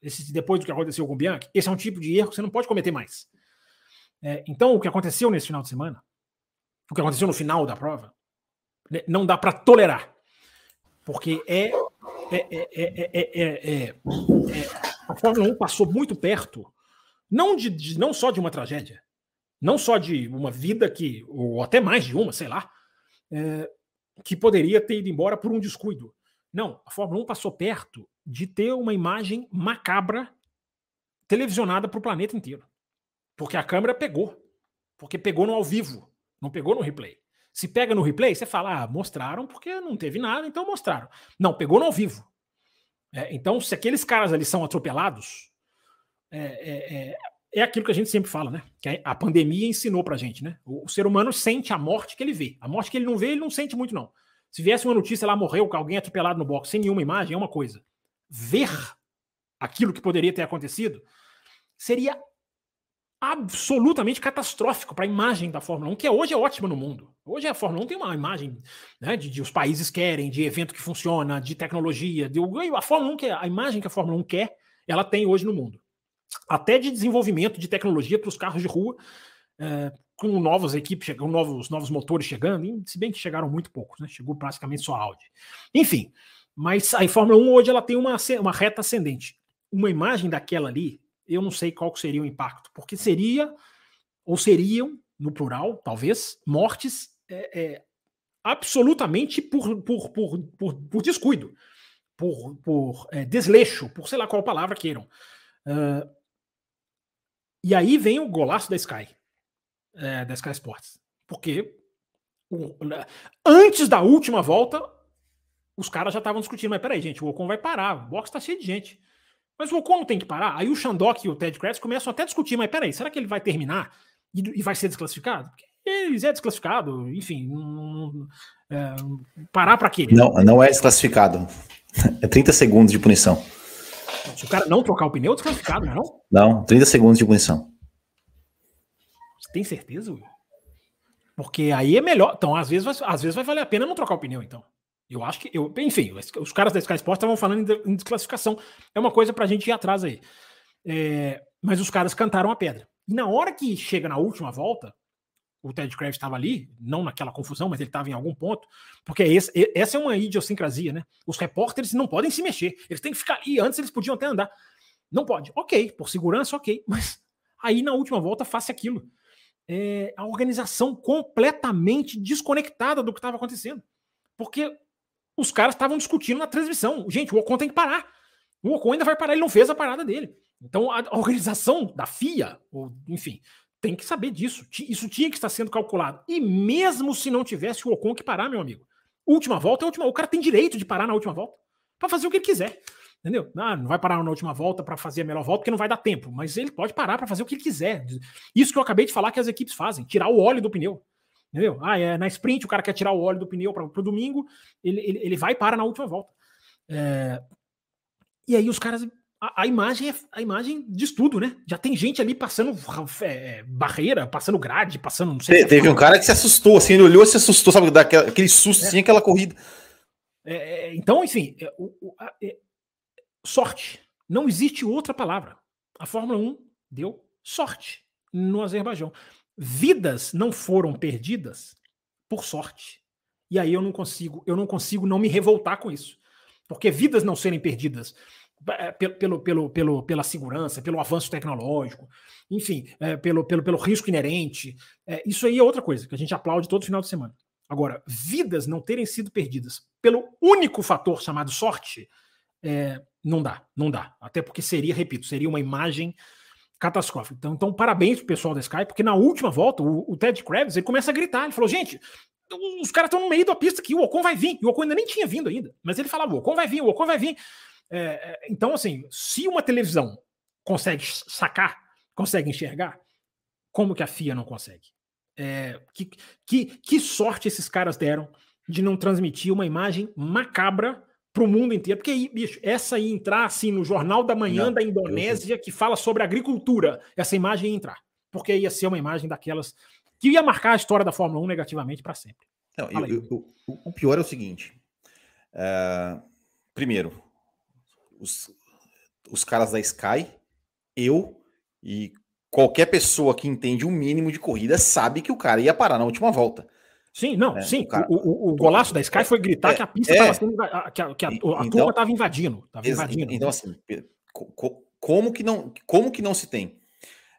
Esse, depois do que aconteceu com o Bianchi, esse é um tipo de erro que você não pode cometer mais. É, então, o que aconteceu nesse final de semana, o que aconteceu no final da prova, né, não dá para tolerar. Porque é é, é, é, A Fórmula 1 passou muito perto, não, de, de, não só de uma tragédia, não só de uma vida que, ou até mais de uma, sei lá, que poderia ter ido embora por um descuido. Não, a Fórmula 1 passou perto de ter uma imagem macabra televisionada para o planeta inteiro. Porque a câmera pegou. Porque pegou no ao vivo, não pegou no replay. Se pega no replay, você fala, ah, mostraram porque não teve nada, então mostraram. Não, pegou no ao vivo. É, então, se aqueles caras ali são atropelados, é, é, é, é aquilo que a gente sempre fala, né? Que a pandemia ensinou pra gente, né? O, o, ser humano sente a morte que ele vê. A morte que ele não vê, ele não sente muito, não. Se viesse uma notícia lá, morreu alguém atropelado no box sem nenhuma imagem, é uma coisa. Ver aquilo que poderia ter acontecido seria absolutamente catastrófico para a imagem da Fórmula 1, que hoje é ótima no mundo. Hoje a Fórmula 1 tem uma imagem né, de, de, os países querem, de evento que funciona, de tecnologia. De, a Fórmula 1, que a imagem que a Fórmula 1 quer, ela tem hoje no mundo. Até de desenvolvimento de tecnologia para os carros de rua, é, com novas equipes chegando, novos, novos motores chegando, se bem que chegaram muito poucos, né? Chegou praticamente só Audi. Enfim, mas a Fórmula 1 hoje ela tem uma, uma reta ascendente. Uma imagem daquela ali, eu não sei qual seria o impacto, porque seria, ou seriam, no plural, talvez, mortes é, é, absolutamente por, por, por, por, por descuido, por, por é, desleixo, por sei lá qual palavra queiram. Uh, e aí vem o golaço da Sky, é, da Sky Sports, porque o, antes da última volta, os caras já estavam discutindo, mas peraí, gente, o Ocon vai parar, o box está cheio de gente. Mas o Ocon tem que parar. Aí o Shandok e o Ted Kratz começam até a discutir, mas peraí, será que ele vai terminar e, e vai ser desclassificado? Porque ele é desclassificado, enfim, é, parar para quê? Não, não é desclassificado. É 30 segundos de punição. Se o cara não trocar o pneu, é desclassificado, não é não? Não, 30 segundos de punição. Você tem certeza, Will? Porque aí é melhor. Então, às vezes, vai, às vezes vai valer a pena não trocar o pneu, então. Eu acho que. Eu, enfim, os caras da Sky Sports estavam falando em desclassificação. É uma coisa pra gente ir atrás aí. É, mas os caras cantaram a pedra. E na hora que chega na última volta, o Ted Kravitz estava ali, não naquela confusão, mas ele estava em algum ponto, porque esse, essa é uma idiosincrasia, né? Os repórteres não podem se mexer, eles têm que ficar ali. Antes eles podiam até andar. Não pode. Ok, por segurança, ok. Mas aí na última volta faça aquilo. É, a organização completamente desconectada do que estava acontecendo. Porque os caras estavam discutindo na transmissão. Gente, o Ocon tem que parar. O Ocon ainda vai parar, ele não fez a parada dele. Então a organização da FIA, ou enfim, tem que saber disso. Isso tinha que estar sendo calculado. E mesmo se não tivesse o Ocon que parar, meu amigo, última volta é última. O cara tem direito de parar na última volta para fazer o que ele quiser. Entendeu? Ah, não vai parar na última volta para fazer a melhor volta porque não vai dar tempo, mas ele pode parar para fazer o que ele quiser. Isso que eu acabei de falar que as equipes fazem, tirar o óleo do pneu. Entendeu? Ah, é, na sprint o cara quer tirar o óleo do pneu para o domingo, ele, ele, ele vai e para na última volta. É... E aí os caras. A, a, imagem é a imagem diz tudo, né? Já tem gente ali passando é, barreira, passando grade, passando. Não sei Te, teve um cara que se assustou, assim, ele olhou e se assustou, sabe? Daquela, aquele susto, é. assim, aquela corrida. É, é então, enfim, é, o, o, a, sorte. Não existe outra palavra. A Fórmula 1 deu sorte no Azerbaijão. Vidas não foram perdidas por sorte. E aí eu não consigo, eu não consigo não me revoltar com isso. Porque vidas não serem perdidas é, pelo, pelo, pelo, pela segurança, pelo avanço tecnológico, enfim, é, pelo, pelo, pelo risco inerente, é, isso aí é outra coisa que a gente aplaude todo final de semana. Agora, vidas não terem sido perdidas pelo único fator chamado sorte, é, não dá, não dá. Até porque seria, repito, seria uma imagem catastrófica. Então, então parabéns pro pessoal da Sky, porque na última volta, o, o Ted Kravitz, ele começa a gritar, ele falou, gente, os caras estão no meio da pista aqui, o Ocon vai vir. E o Ocon ainda nem tinha vindo ainda, mas ele falava, o Ocon vai vir, o Ocon vai vir. É, é então, assim, se uma televisão consegue sacar, consegue enxergar, como que a FIA não consegue? É, que, que, que sorte esses caras deram de não transmitir uma imagem macabra para o mundo inteiro. Porque aí, bicho, essa ia entrar assim no Jornal da Manhã Não, da Indonésia, que fala sobre agricultura. Essa imagem ia entrar. Porque ia ser uma imagem daquelas que ia marcar a história da Fórmula 1 negativamente para sempre. Não, eu, eu, o, o, pior é o seguinte: uh, primeiro, os, os caras da Sky, eu e qualquer pessoa que entende um mínimo de corrida sabe que o cara ia parar na última volta. Sim, não, é, sim. O, cara, o, o, o, golaço da Sky foi gritar é, que a pista estava é, sendo. que a, que a, a então, turma estava invadindo. Tava invadindo. Então, assim, como que não, como que não se tem?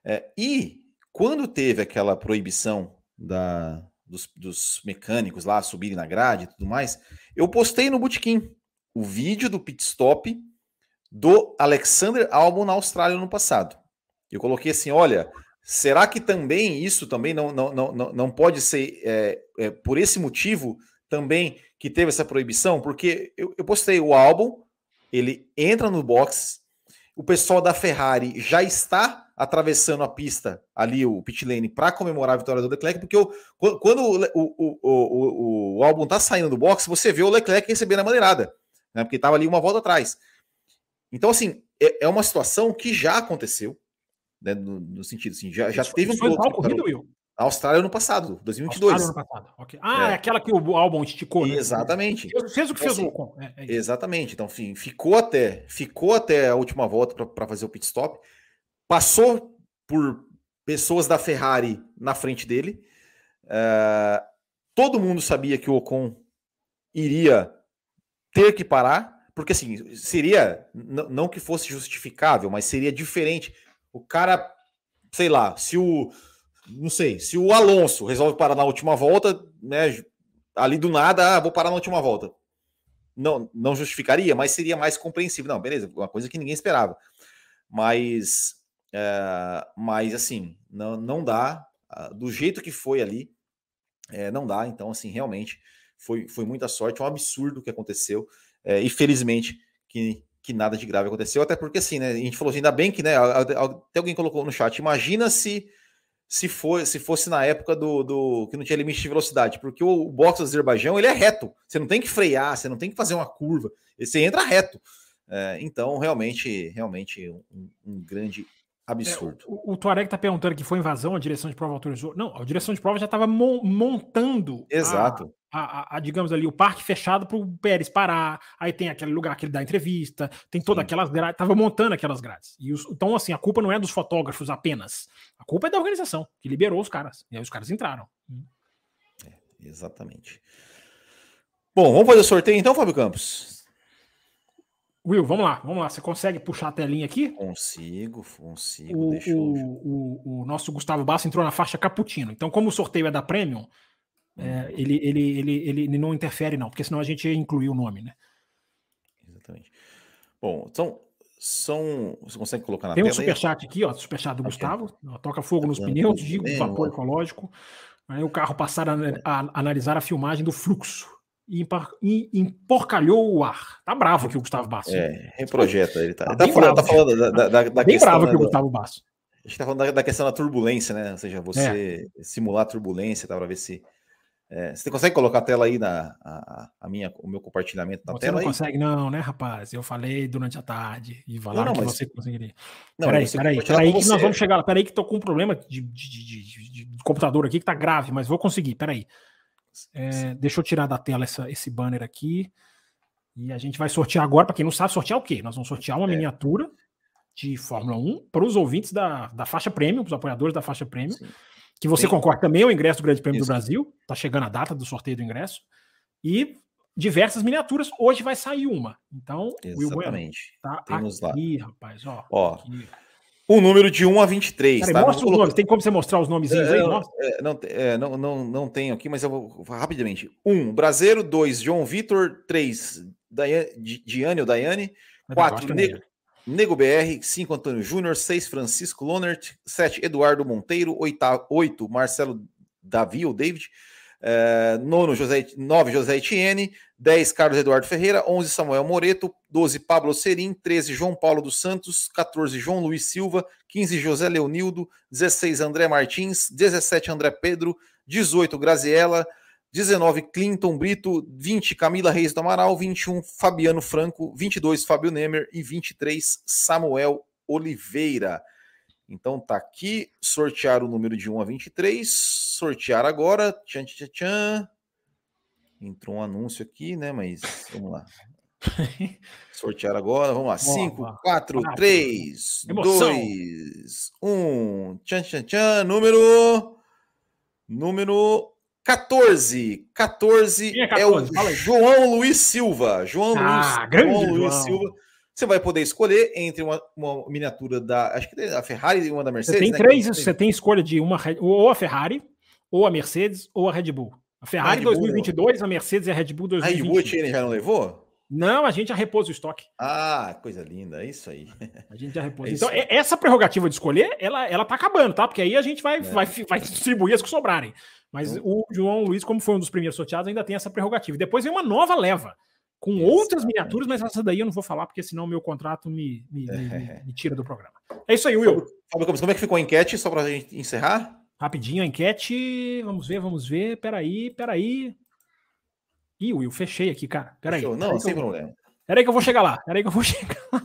É, e quando teve aquela proibição da, dos, dos, mecânicos lá subirem na grade e tudo mais, eu postei no Bootkin o vídeo do pit stop do Alexander Albon na Austrália no passado. Eu coloquei assim: olha, Será que também isso também não, não, não, não pode ser é, é, por esse motivo também que teve essa proibição? Porque eu, eu postei o álbum, ele entra no box, o pessoal da Ferrari já está atravessando a pista ali, o pit lane, para comemorar a vitória do Leclerc, porque o, quando o, o, o, o, álbum está saindo do box, você vê o Leclerc recebendo a maneirada, né, porque estava ali uma volta atrás. Então, assim, é, é uma situação que já aconteceu, né, no, no, sentido assim, já, já teve um piloto. Qual corrida, Will? A Austrália ano passado, 2022. Austrália ano passado. Okay. Ah, é. é. aquela que o álbum esticou. Né? Exatamente. Fez, fez o que então, fez assim, o Ocon. É, é exatamente. Então, enfim, ficou até, ficou até a última volta para fazer o pit stop. Passou por pessoas da Ferrari na frente dele. Uh, todo mundo sabia que o Ocon iria ter que parar, porque assim, seria, não que fosse justificável, mas seria diferente o cara, sei lá, se o. Não sei, se o Alonso resolve parar na última volta, né? Ali do nada, ah, vou parar na última volta. Não, não justificaria, mas seria mais compreensível. Não, beleza, uma coisa que ninguém esperava. Mas, é, mas assim, não, não dá. Ah, do jeito que foi ali, é, não dá. Então, assim, realmente foi, foi muita sorte. Um absurdo o que aconteceu. É, e felizmente que que nada de grave aconteceu, até porque assim, né? A gente falou assim, ainda bem que, né? Até alguém colocou no chat, imagina se se, for, se fosse na época do, do que não tinha limite de velocidade, porque o, o box do Azerbaijão ele é reto, você não tem que frear, você não tem que fazer uma curva, você entra reto. É, então, realmente, realmente um, um grande absurdo. É, o, o Tuareg está perguntando que foi invasão, a direção de prova autorizou. Não, a direção de prova já estava montando Exato. A, a, a, digamos ali, o parque fechado para o Pérez parar. Aí tem aquele lugar que ele dá entrevista, tem todas aquelas grades. Tava montando aquelas grades. E os, então, assim, a culpa não é dos fotógrafos apenas. A culpa é da organização, que liberou os caras. E aí os caras entraram. É, exatamente. Bom, vamos fazer o sorteio então, Fábio Campos? Will, vamos lá, vamos lá. Você consegue puxar a telinha aqui? Consigo, consigo. O, o, o, o, nosso Gustavo Basso entrou na faixa Caputino. Então, como o sorteio é da Premium, é, ele, ele, ele, ele não interfere, não, porque senão a gente ia incluir o nome, né? Exatamente. Bom, então, são. Você consegue colocar na Tem tela? Tem um superchat aqui, ó, superchat do Gustavo. Toca fogo tá nos pneus, digo, vapor ecológico. Aí o carro passar a, a analisar a filmagem do fluxo e emporcalhou o ar. Tá bravo aqui o Gustavo Basso. É, reprojeta. Ele tá, tá, tá falando, tá falando da, da, da bem questão. bravo aqui o Gustavo Basso. A gente tá falando da, da, questão da turbulência, né? Ou seja, você é. simular turbulência, tá? Para ver se. É, você consegue colocar a tela aí na a, a, minha, o meu compartilhamento na você tela? Você não aí? consegue, não, né, rapaz? Eu falei durante a tarde e falaram não, não, que mas... você conseguiria. Não, peraí, peraí, peraí, que nós vamos chegar lá. Peraí, que tô com um problema de, de, de, de, computador aqui que tá grave, mas vou conseguir. Peraí. É, deixa eu tirar da tela essa, esse banner aqui. E a gente vai sortear agora. Para quem não sabe, sortear o quê? Nós vamos sortear uma é. miniatura de Fórmula 1 para os ouvintes da, da faixa prêmio, os apoiadores da faixa prêmio. Que você Sim. concorre também ao ingresso do Grande Prêmio Isso. do Brasil. Está chegando a data do sorteio do ingresso. E diversas miniaturas. Hoje vai sair uma. Então, Exatamente. Will tá Temos aqui, lá. rapaz. Ó, ó aqui. O número de 1 a 23. Peraí, tá? Mostra os nomes. Tem como você mostrar os nomes é, aí? É, não, é, não, não, não tenho aqui, mas eu vou rapidamente. 1, Brasileiro. 2, João Vitor. 3, Diane ou Daiane. 4, Nego, Nego BR. 5, Antônio Júnior. 6, Francisco Lonert. 7, Eduardo Monteiro. 8, Marcelo Davi ou David. É, José, 9, José Etienne. 10, Carlos Eduardo Ferreira. 11, Samuel Moreto. 12, Pablo Serim. 13, João Paulo dos Santos. 14, João Luiz Silva. 15, José Leonildo. 16, André Martins. 17, André Pedro. 18, Graziella. 19, Clinton Brito. 20, Camila Reis do Amaral. 21, Fabiano Franco. 22, Fábio Nemer. E 23, Samuel Oliveira. Então tá aqui, sortear o número de 1 a 23, sortear agora. Tchan, tchan, tchan. Entrou um anúncio aqui, né? Mas vamos lá. sortear agora, vamos lá. 5, 4, 3, 2, 1. Tchan, tchan, tchan. Número. Número 14. 14 é, 14? é o João Luiz Silva. João ah, Luiz, grande João Luiz Silva você vai poder escolher entre uma, uma miniatura da, acho que da Ferrari e uma da Mercedes. Você tem né? três, você tem escolha de uma ou a Ferrari, ou a Mercedes, ou a Red Bull. A Ferrari a 2022, a Mercedes e a Red Bull 2020. A Red Bull a já não levou? Não, a gente já repôs o estoque. Ah, coisa linda, é isso aí. A gente já repôs. É então, essa prerrogativa de escolher, ela, ela tá acabando, tá? Porque aí a gente vai, é. vai, vai distribuir as que sobrarem. Mas então... o João Luiz, como foi um dos primeiros sorteados, ainda tem essa prerrogativa. E depois vem uma nova leva com Exatamente. outras miniaturas, mas essa daí eu não vou falar, porque senão meu contrato me, me, me, me tira do programa. É isso aí, Will. Fábio como é que ficou a enquete, só para a gente encerrar? Rapidinho a enquete, vamos ver, vamos ver, peraí, peraí. Ih, Will, fechei aqui, cara, peraí. Fechou. Não, sem eu... problema. Peraí que eu vou chegar lá, peraí que eu vou chegar lá.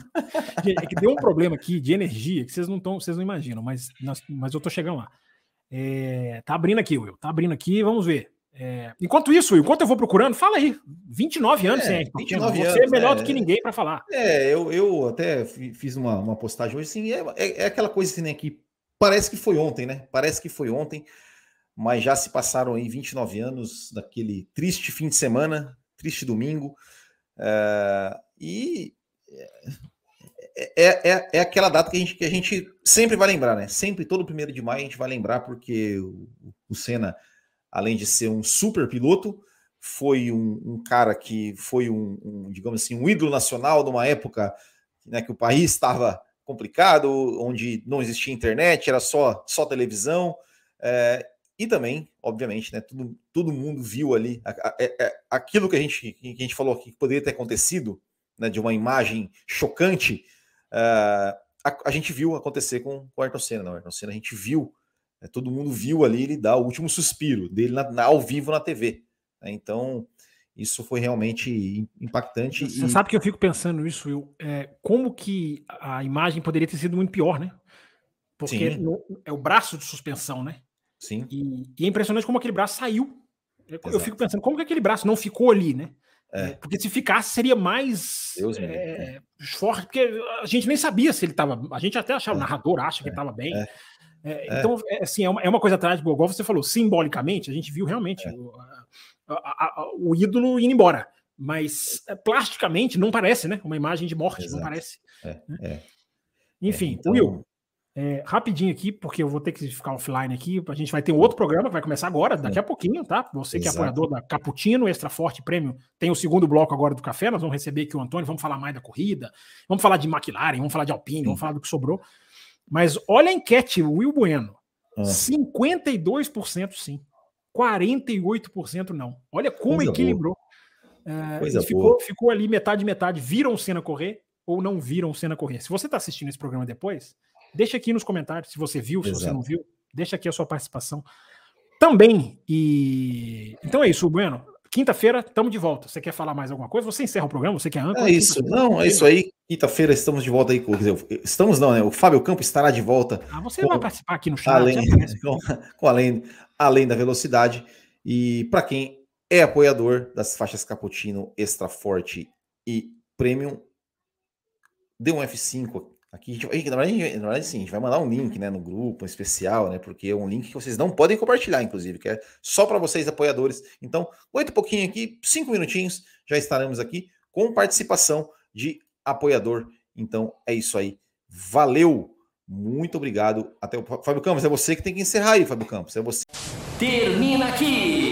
é que deu um problema aqui de energia que vocês não estão, vocês não imaginam, mas, mas eu tô chegando lá. É, tá abrindo aqui, Will, tá abrindo aqui, vamos ver. É, enquanto isso, enquanto eu vou procurando, fala aí. 29 anos, é, 29 Você é melhor é, do que ninguém para falar. É, eu, eu até fiz uma, uma postagem hoje, assim, é, é, é, aquela coisa assim, né, que parece que foi ontem, né? Parece que foi ontem, mas já se passaram aí 29 anos daquele triste fim de semana, triste domingo, é, e é, é, é, aquela data que a, gente, que a gente sempre vai lembrar, né? Sempre, todo primeiro de maio, a gente vai lembrar, porque o, o Senna além de ser um super piloto, foi um, um cara que foi um, um, digamos assim, um ídolo nacional numa época né, que o país estava complicado, onde não existia internet, era só, só televisão, é, e também, obviamente, né, todo, todo mundo viu ali a, a, a, é, é, aquilo que a, gente, que a gente falou aqui que poderia ter acontecido, né, de uma imagem chocante, uh, a, gente viu acontecer com, com o Ayrton Senna. Não, Ayrton Senna a gente viu é, todo mundo viu ali ele dar o último suspiro dele na, na, ao vivo na TV. Né? Então, isso foi realmente impactante. Você e... sabe que eu fico pensando isso, Will? É, como que a imagem poderia ter sido muito pior, né? Porque no, é o braço de suspensão, né? Sim. E, e, é impressionante como aquele braço saiu. Eu Exato. fico pensando, como que aquele braço não ficou ali, né? É. é. Porque se ficasse, seria mais é, forte, porque a gente nem sabia se ele estava. A gente até achava, é. o narrador acha que ele estava bem. É. É, então, assim, é uma, é uma coisa atrás, igual você falou, simbolicamente, a gente viu realmente o, a, a, o, ídolo indo embora. Mas plasticamente não parece, né? Uma imagem de morte, Exato. não parece. Né? Enfim, então... Will, é, rapidinho aqui, porque eu vou ter que ficar offline aqui. A gente vai ter um outro programa que vai começar agora, daqui a pouquinho, tá? Você que é apoiador da Caputino, Extra Forte Prêmio, tem o segundo bloco agora do café. Nós vamos receber aqui o Antônio, vamos falar mais da corrida, vamos falar de McLaren, vamos falar de Alpine, Sim. vamos falar do que sobrou. Mas olha a enquete, Will Bueno: ah. 52% sim, 48% não. Olha como Coisa equilibrou. É, ficou, ficou ali metade, metade. Viram o Senna correr ou não viram o Senna correr? Se você está assistindo esse programa depois Deixa aqui nos comentários se você viu, se Exato. você não viu. Deixa aqui a sua participação também. E então é isso, Bueno. Quinta-feira estamos de volta. Você quer falar mais alguma coisa? Você encerra o programa? Você quer âncora? É isso. Não, é isso aí. Quinta-feira estamos de volta aí. Com, estamos não, né? O Fábio Campos estará de volta. Ah, você com, vai participar aqui no chat. Além, com, com, além, além da velocidade. E para quem é apoiador das faixas Cappuccino, Extra Forte e Premium, dê um F5 Aqui, na verdade, na verdade, sim, a gente vai mandar um link né, no grupo um especial, né? Porque é um link que vocês não podem compartilhar, inclusive, que é só para vocês apoiadores. Então, oito um pouquinho aqui, cinco minutinhos, já estaremos aqui com participação de apoiador. Então, é isso aí. Valeu! Muito obrigado. Até o Fábio Campos, é você que tem que encerrar aí, Fábio Campos. É você. Termina aqui